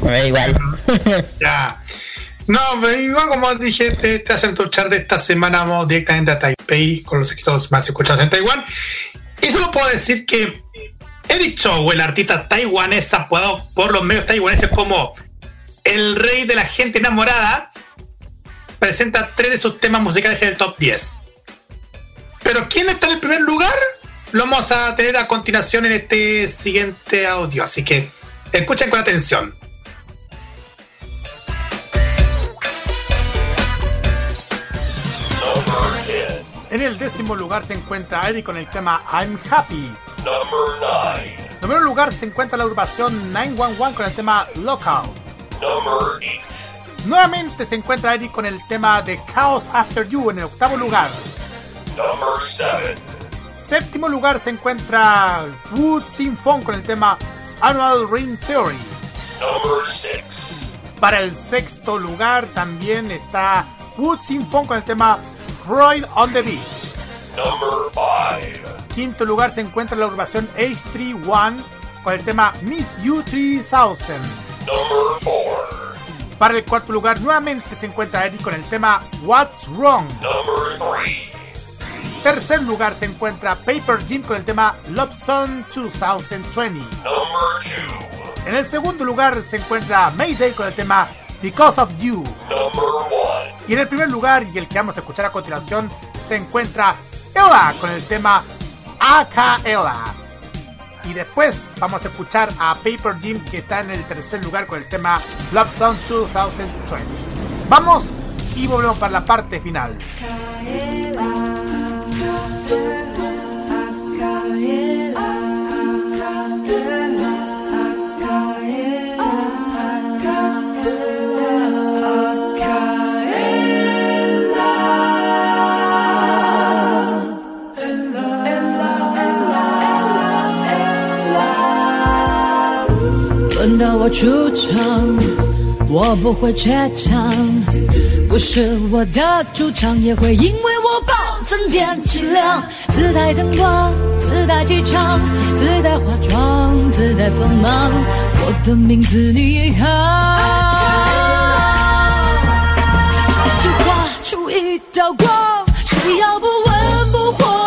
Da igual. ya. No, pero igual como dije, este, este Asian Top Chart de esta semana vamos directamente a Taipei con los éxitos más escuchados en Taiwán. Y solo puedo decir que Eric Chou, el artista taiwanés apoyado por los medios taiwaneses como el rey de la gente enamorada, presenta tres de sus temas musicales en el top 10. Pero ¿quién está en el primer lugar? Lo vamos a tener a continuación en este siguiente audio, así que escuchen con atención. En el décimo lugar se encuentra Eric con el tema I'm Happy. En el primer lugar se encuentra la agrupación 911 con el tema Lockout. Number 8. Nuevamente se encuentra Eric con el tema de Chaos After You en el octavo lugar. Number 7. Séptimo lugar se encuentra Wood Symphon con el tema Annual Ring Theory. Number 6. Para el sexto lugar también está Wood Symphon con el tema Freud on the Beach. Number 5. Quinto lugar se encuentra la agrupación H31 con el tema Miss You 3000. Number 4. Para el cuarto lugar nuevamente se encuentra Eric con el tema What's Wrong. Number 3. Tercer lugar se encuentra Paper Jim con el tema Love Song 2020. Number 2. En el segundo lugar se encuentra Mayday con el tema Because of You. Number 1. Y en el primer lugar, y el que vamos a escuchar a continuación, se encuentra Ella con el tema Aka Ella. Y después vamos a escuchar a Paper Jim que está en el tercer lugar con el tema Love Song 2020. Vamos y volvemos para la parte final. 轮到我出场，我不会怯场，不是我的主场，也会因为我暴增点气量。自带灯光，自带气场，自带化妆，自带锋芒，我的名字你一行，就画出一道光，谁要不温不火？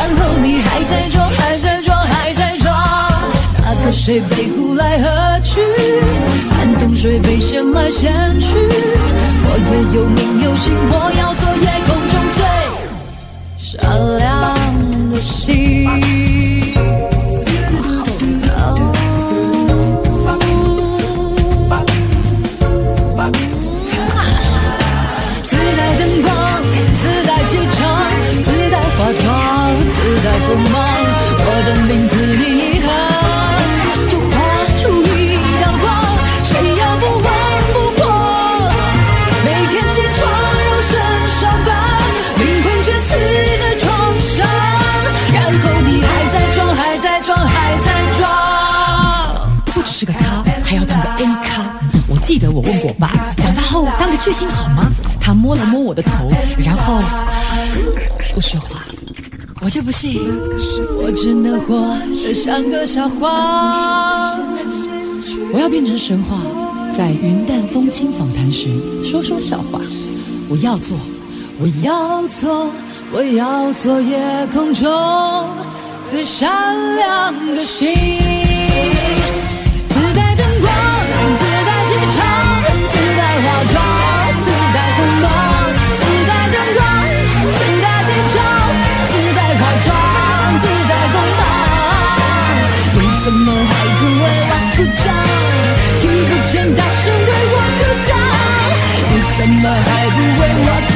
然后你还在装，还在装，还在装。那个谁被呼来喝去，感动谁被掀来掀去。我也有名有姓，我要做夜空中最闪亮的星。自带灯光，自带气场，自带化妆，自带锋芒。我的名字你一行，就画出一道光。谁要不温不火？每天起床肉身上班，灵魂却死在床上。然后你还在装，还在装，还在装。不只是个咖，还要当个 A 咖。我记得我问过爸，长大后当个巨星好吗？他摸了摸我的头，然后不说话。我就不信，我只能活得像个笑话。我要变成神话，在云淡风轻访谈时说说笑话。我要做，我要做，我要做夜空中最闪亮的星。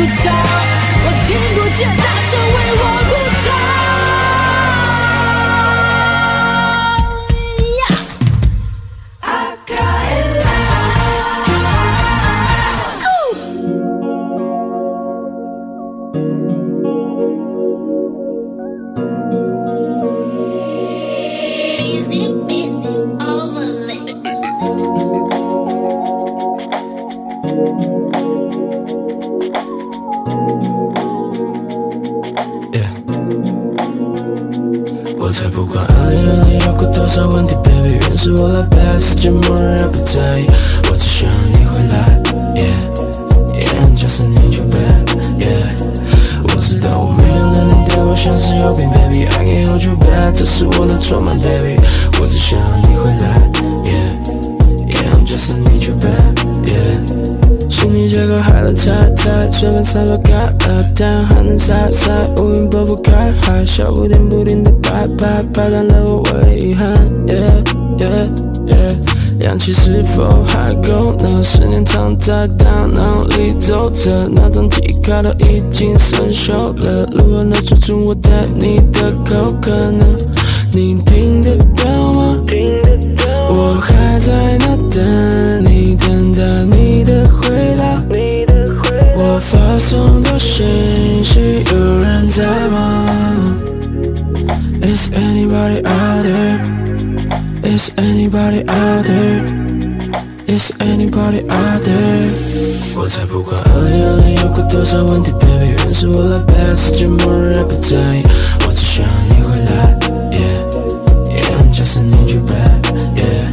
我听不见。拍，拍断了我唯一遗憾，yeah yeah yeah。氧气是否还够呢？思念藏在大脑里走着，那张记忆卡都已经生锈了，如何能说出我对你的口渴呢？你听得到吗？我还在那等你，等待你的回答。我发送的信息，out there? Is anybody out there? 我才不管二零二零有过多少问题，baby，原是我来背，世界末日还不在意，我只想你回来，yeah yeah I'm just need you back, yeah。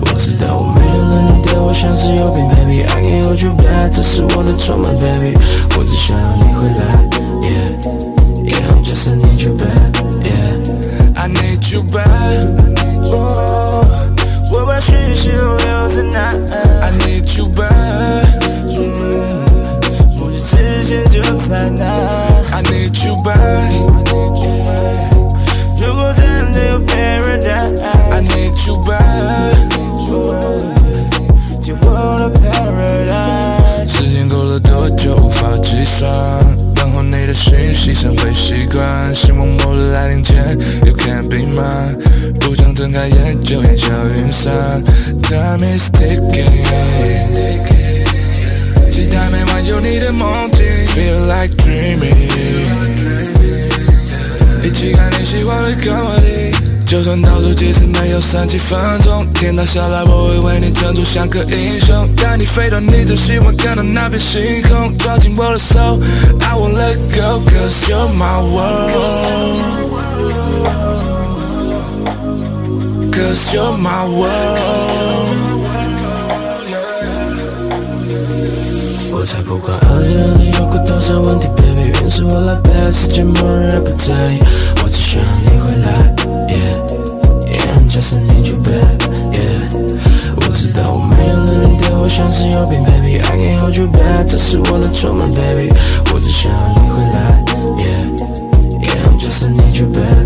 我知道我没有了你对我像是有病，baby I can't hold you back，这是我的错吗，baby？我只想你回来，yeah yeah I'm just need you back, yeah。I need you back。 我把讯息都留在那。I need you back，目的之前就在那。I need you back，如果真的有 paradise，I need you back，进我的 paradise。时间过了多久无法计算，等候你的讯息成为习惯，希望末日来临前 you can be mine，睁开眼就烟消云散，Time is ticking，期待每晚有你的梦境，Feel like dreaming，一起看你喜欢的 comedy。就算倒数计时没有剩几分钟，天塌下来我会为你撑住像个英雄。带你飞到你最喜欢看的那片星空，抓紧我的手，I won't let go cause you're my world Cause you're my world。我才不管二零二零有过多少问题，baby，原是我来背，世界末日还不在意，我只想要你回来，yeah yeah I'm just need you back yeah。我知道我没有了你对我像是有病，baby I can't hold you back，这是我的错吗，baby？我只想要你回来，yeah yeah I'm just need you back。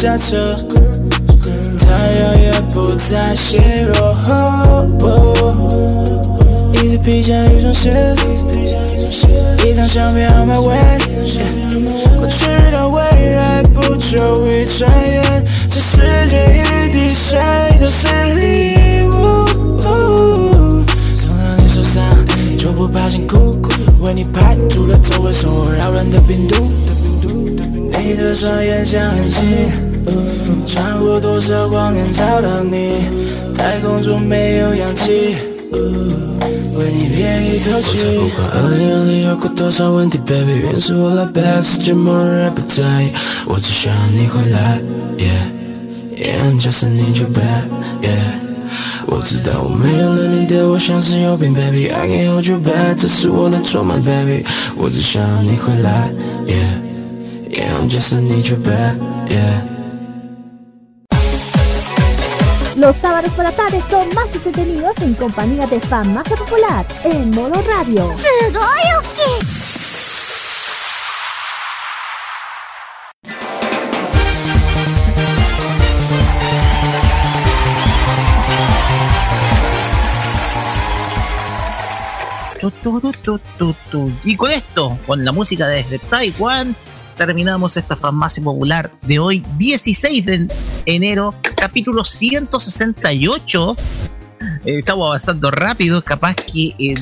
驾车。太阳也不再显弱，一直披下一双鞋，一张相片 on my way，过去到未来不久一转眼，这世界一滴水都是礼物。送到你手上就不怕辛苦，为你排除了周围所有扰乱的病毒。你的双眼像恒星。穿过多少光年找到你？太空中没有氧气，为你憋一口气。我才不管二零二零有过多少问题，baby，原是我来背，世界末日不在意，我只想你回来，yeah yeah I'm just need you back yeah。我知道我没有了你对我像是有病，baby I can't hold you back，这是我的错吗，baby？我只想你回来，yeah yeah I'm just need you back Los sábados por la tarde son más entretenidos en compañía de Famacia Popular en modo radio. Y con esto, con la música desde Taiwán, terminamos esta farmacia popular de hoy, 16 de enero capítulo 168. Eh, estamos avanzando rápido, capaz que eh,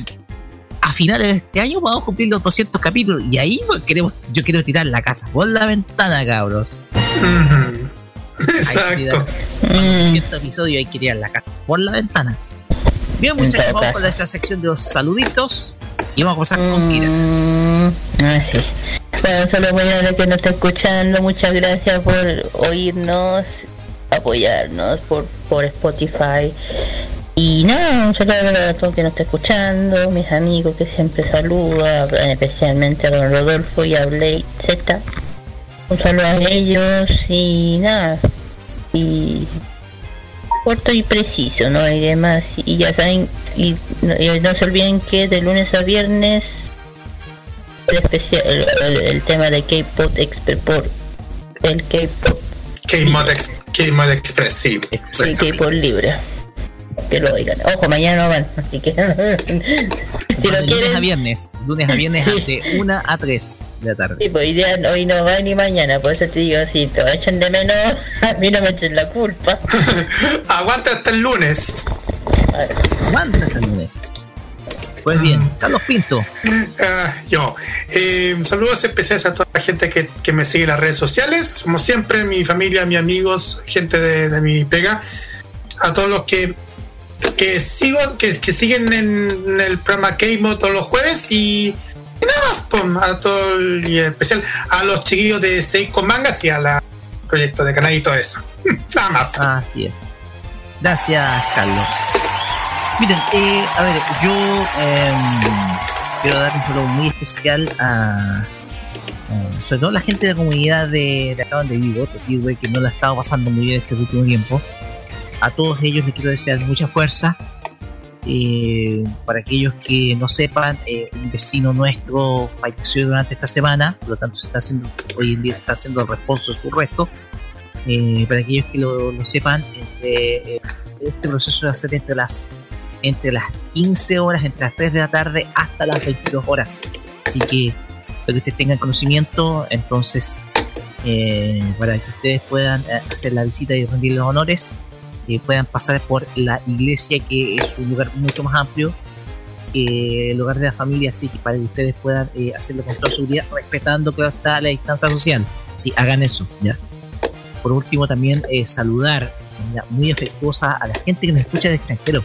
a finales de este año vamos a cumplir los 200 capítulos y ahí pues, queremos, yo quiero tirar la casa por la ventana, cabros. Exacto. 200 episodios hay que tirar la casa por la ventana. Bien, muchachos, vamos con nuestra sección de los saluditos y vamos a pasar con Kira. Mm, ah, sí. Bueno, solo voy a ver que nos está escuchando. Muchas gracias por oírnos, apoyarnos por, por Spotify. Y nada, un saludo a todos que nos está escuchando, mis amigos que siempre saludan, especialmente a don Rodolfo y a Blade Z. Un saludo a ellos y nada. Y corto y preciso, ¿no? Y demás. Y ya saben, y y no se olviden que de lunes a viernes el, especial, el tema de K-Pop Expert por el K-Pop K-Mod Ex- K-Mod Express, sí. sí, K-Pop libre. Que lo oigan. Ojo, mañana no van, así que si lo de lunes a quieren, viernes, lunes a viernes Sí. de 1 a 3 de la tarde. sí, pues hoy, día- hoy no va ni mañana, por eso te digo, si te echan de menos, a mí no me echen la culpa. Aguanta hasta el lunes. Aguanta hasta el lunes. Pues bien, Carlos Pinto. Ah, yo. Eh, saludos especiales a toda la gente que, que me sigue en las redes sociales. Como siempre, mi familia, mis amigos, gente de, de mi pega. A todos los que que sigo, que, que siguen en, en el programa K-Mod todos los jueves y, y nada más, a todo el- y especial a los chiquillos de Seiko Mangas y a la proyecto de canal y todo eso. Nada más. Así es. Gracias, Carlos. Miren, eh, a ver, yo em, quiero dar un saludo muy especial a, eh, sobre todo la gente de la comunidad de, de acá donde vivo, Tokigüe, que no la ha estado pasando muy bien este último tiempo. A todos ellos les quiero desear mucha fuerza. Eh, para aquellos que no sepan, eh, un vecino nuestro falleció durante esta semana, por lo tanto se está haciendo, hoy en día se está haciendo el responso de su resto. Eh, para aquellos que lo, lo sepan, eh, este proceso va a ser entre las, entre las 15 horas, entre las 3 de la tarde hasta las 22 horas. Así que para que ustedes tengan conocimiento, entonces, eh, para que ustedes puedan eh, hacer la visita y rendir los honores, eh, puedan pasar por la iglesia, que es un lugar mucho más amplio que el hogar de la familia, así que para que ustedes puedan eh, hacerlo con toda seguridad, respetando que está la distancia social. Sí, hagan eso, ¿ya? Por último, también eh, saludar de muy afectuosa a la gente que nos escucha del extranjero.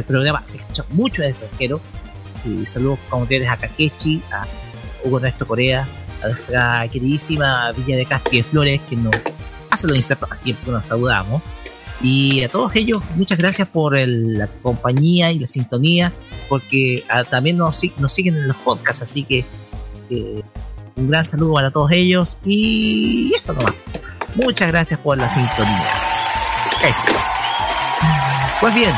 Este programa se escucha mucho del extranjero. Y saludos familiares a Kakechi, a Hugo Ernesto Corea, a nuestra queridísima Villa de Casti de Flores, que nos hace los insertos, así que nos saludamos. Y a todos ellos, muchas gracias por el- la compañía y la sintonía, porque ah, también nos, nos siguen en los podcasts, así que eh, un gran saludo para todos ellos y eso nomás. Muchas gracias por la sintonía. Eso. Pues bien,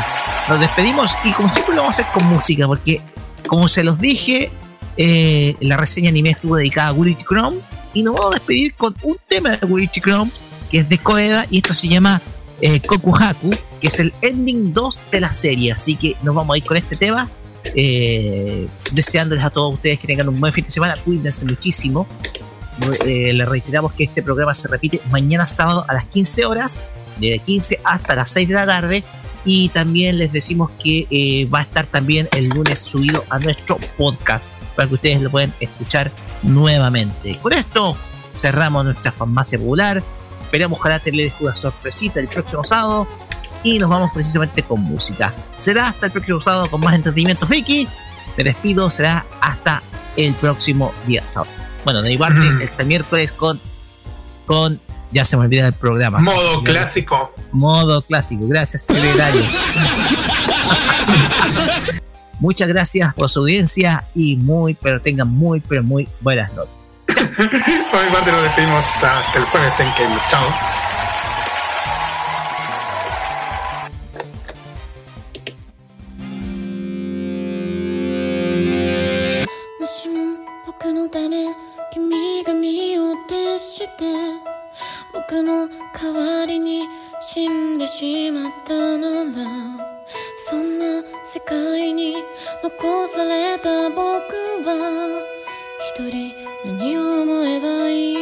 nos despedimos y como siempre lo vamos a hacer con música, porque como se los dije, eh, la reseña anime estuvo dedicada a Gurichi Chrome y nos vamos a despedir con un tema de Gurichi Chrome que es de Koeda y esto se llama eh, Kokuhaku, que es el ending 2 de la serie. Así que nos vamos a ir con este tema. eh, deseándoles a todos ustedes que tengan un buen fin de semana, cuídense muchísimo. Eh, les reiteramos que este programa se repite mañana sábado a las 15 horas, de 15 hasta las 6 de la tarde. Y también les decimos que eh, va a estar también el lunes subido a nuestro podcast para que ustedes lo puedan escuchar nuevamente. Con esto cerramos nuestra farmacia popular. Esperamos ojalá tenerles una sorpresita el próximo sábado. Y nos vamos precisamente con música. Será hasta el próximo sábado con más entretenimiento friki. Me despido, será hasta el próximo día sábado. Bueno, de mi parte, este miércoles con. con ya se me olvida el programa. Modo clásico. Modo clásico. Gracias, secretario. Muchas gracias por su audiencia y muy, pero tengan muy, pero muy buenas noches. Parte nos despedimos hasta el jueves en que chao. 僕の代わりに死んでしまったならそんな世界に残された僕は一人何を思えばいい？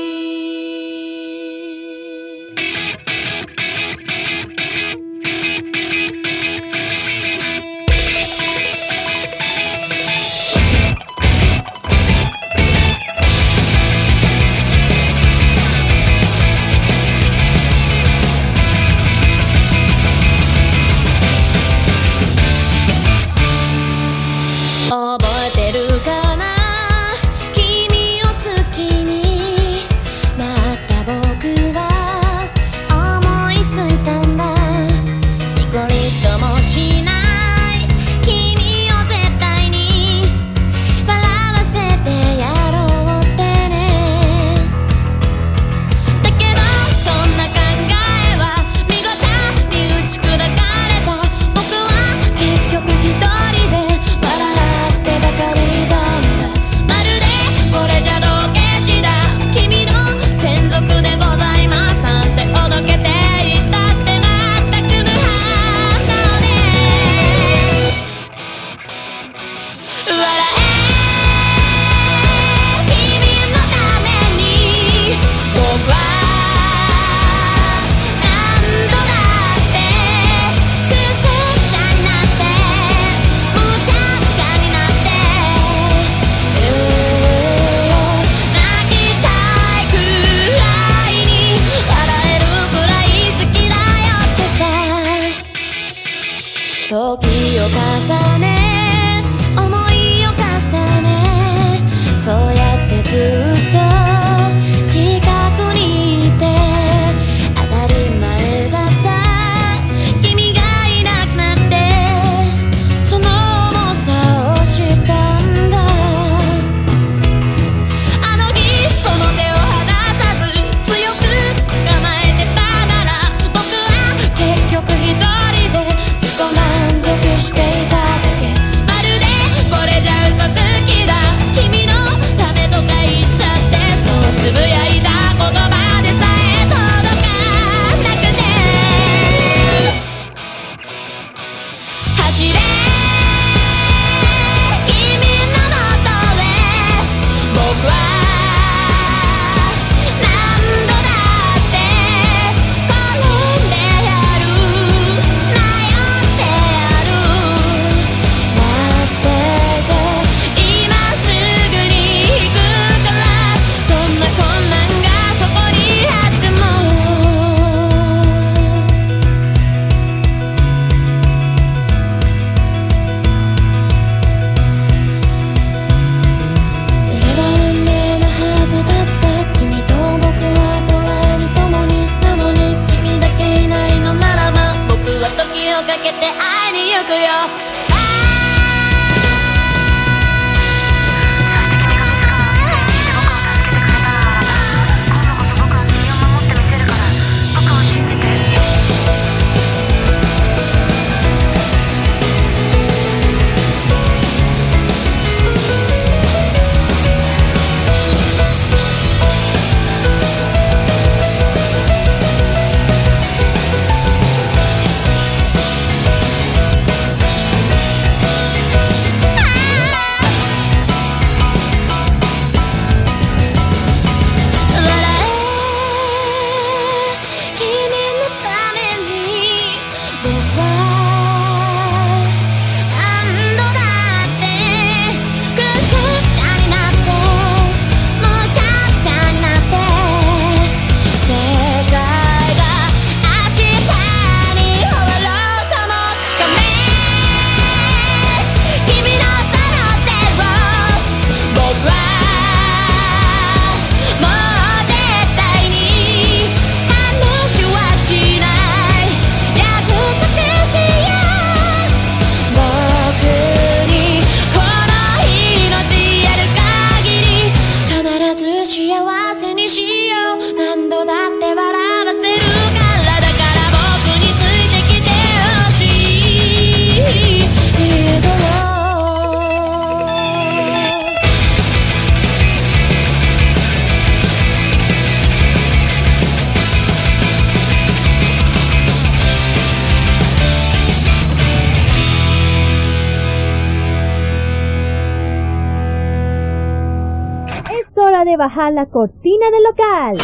a la cortina del local.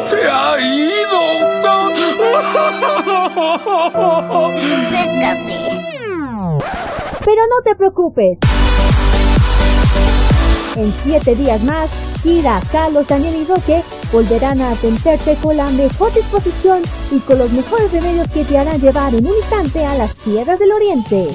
¡Se ha ido! Pero no te preocupes. En siete días más, Kira, Carlos, Daniel y Roque volverán a atenderte con la mejor disposición y con los mejores remedios que te harán llevar en un instante a las tierras del oriente.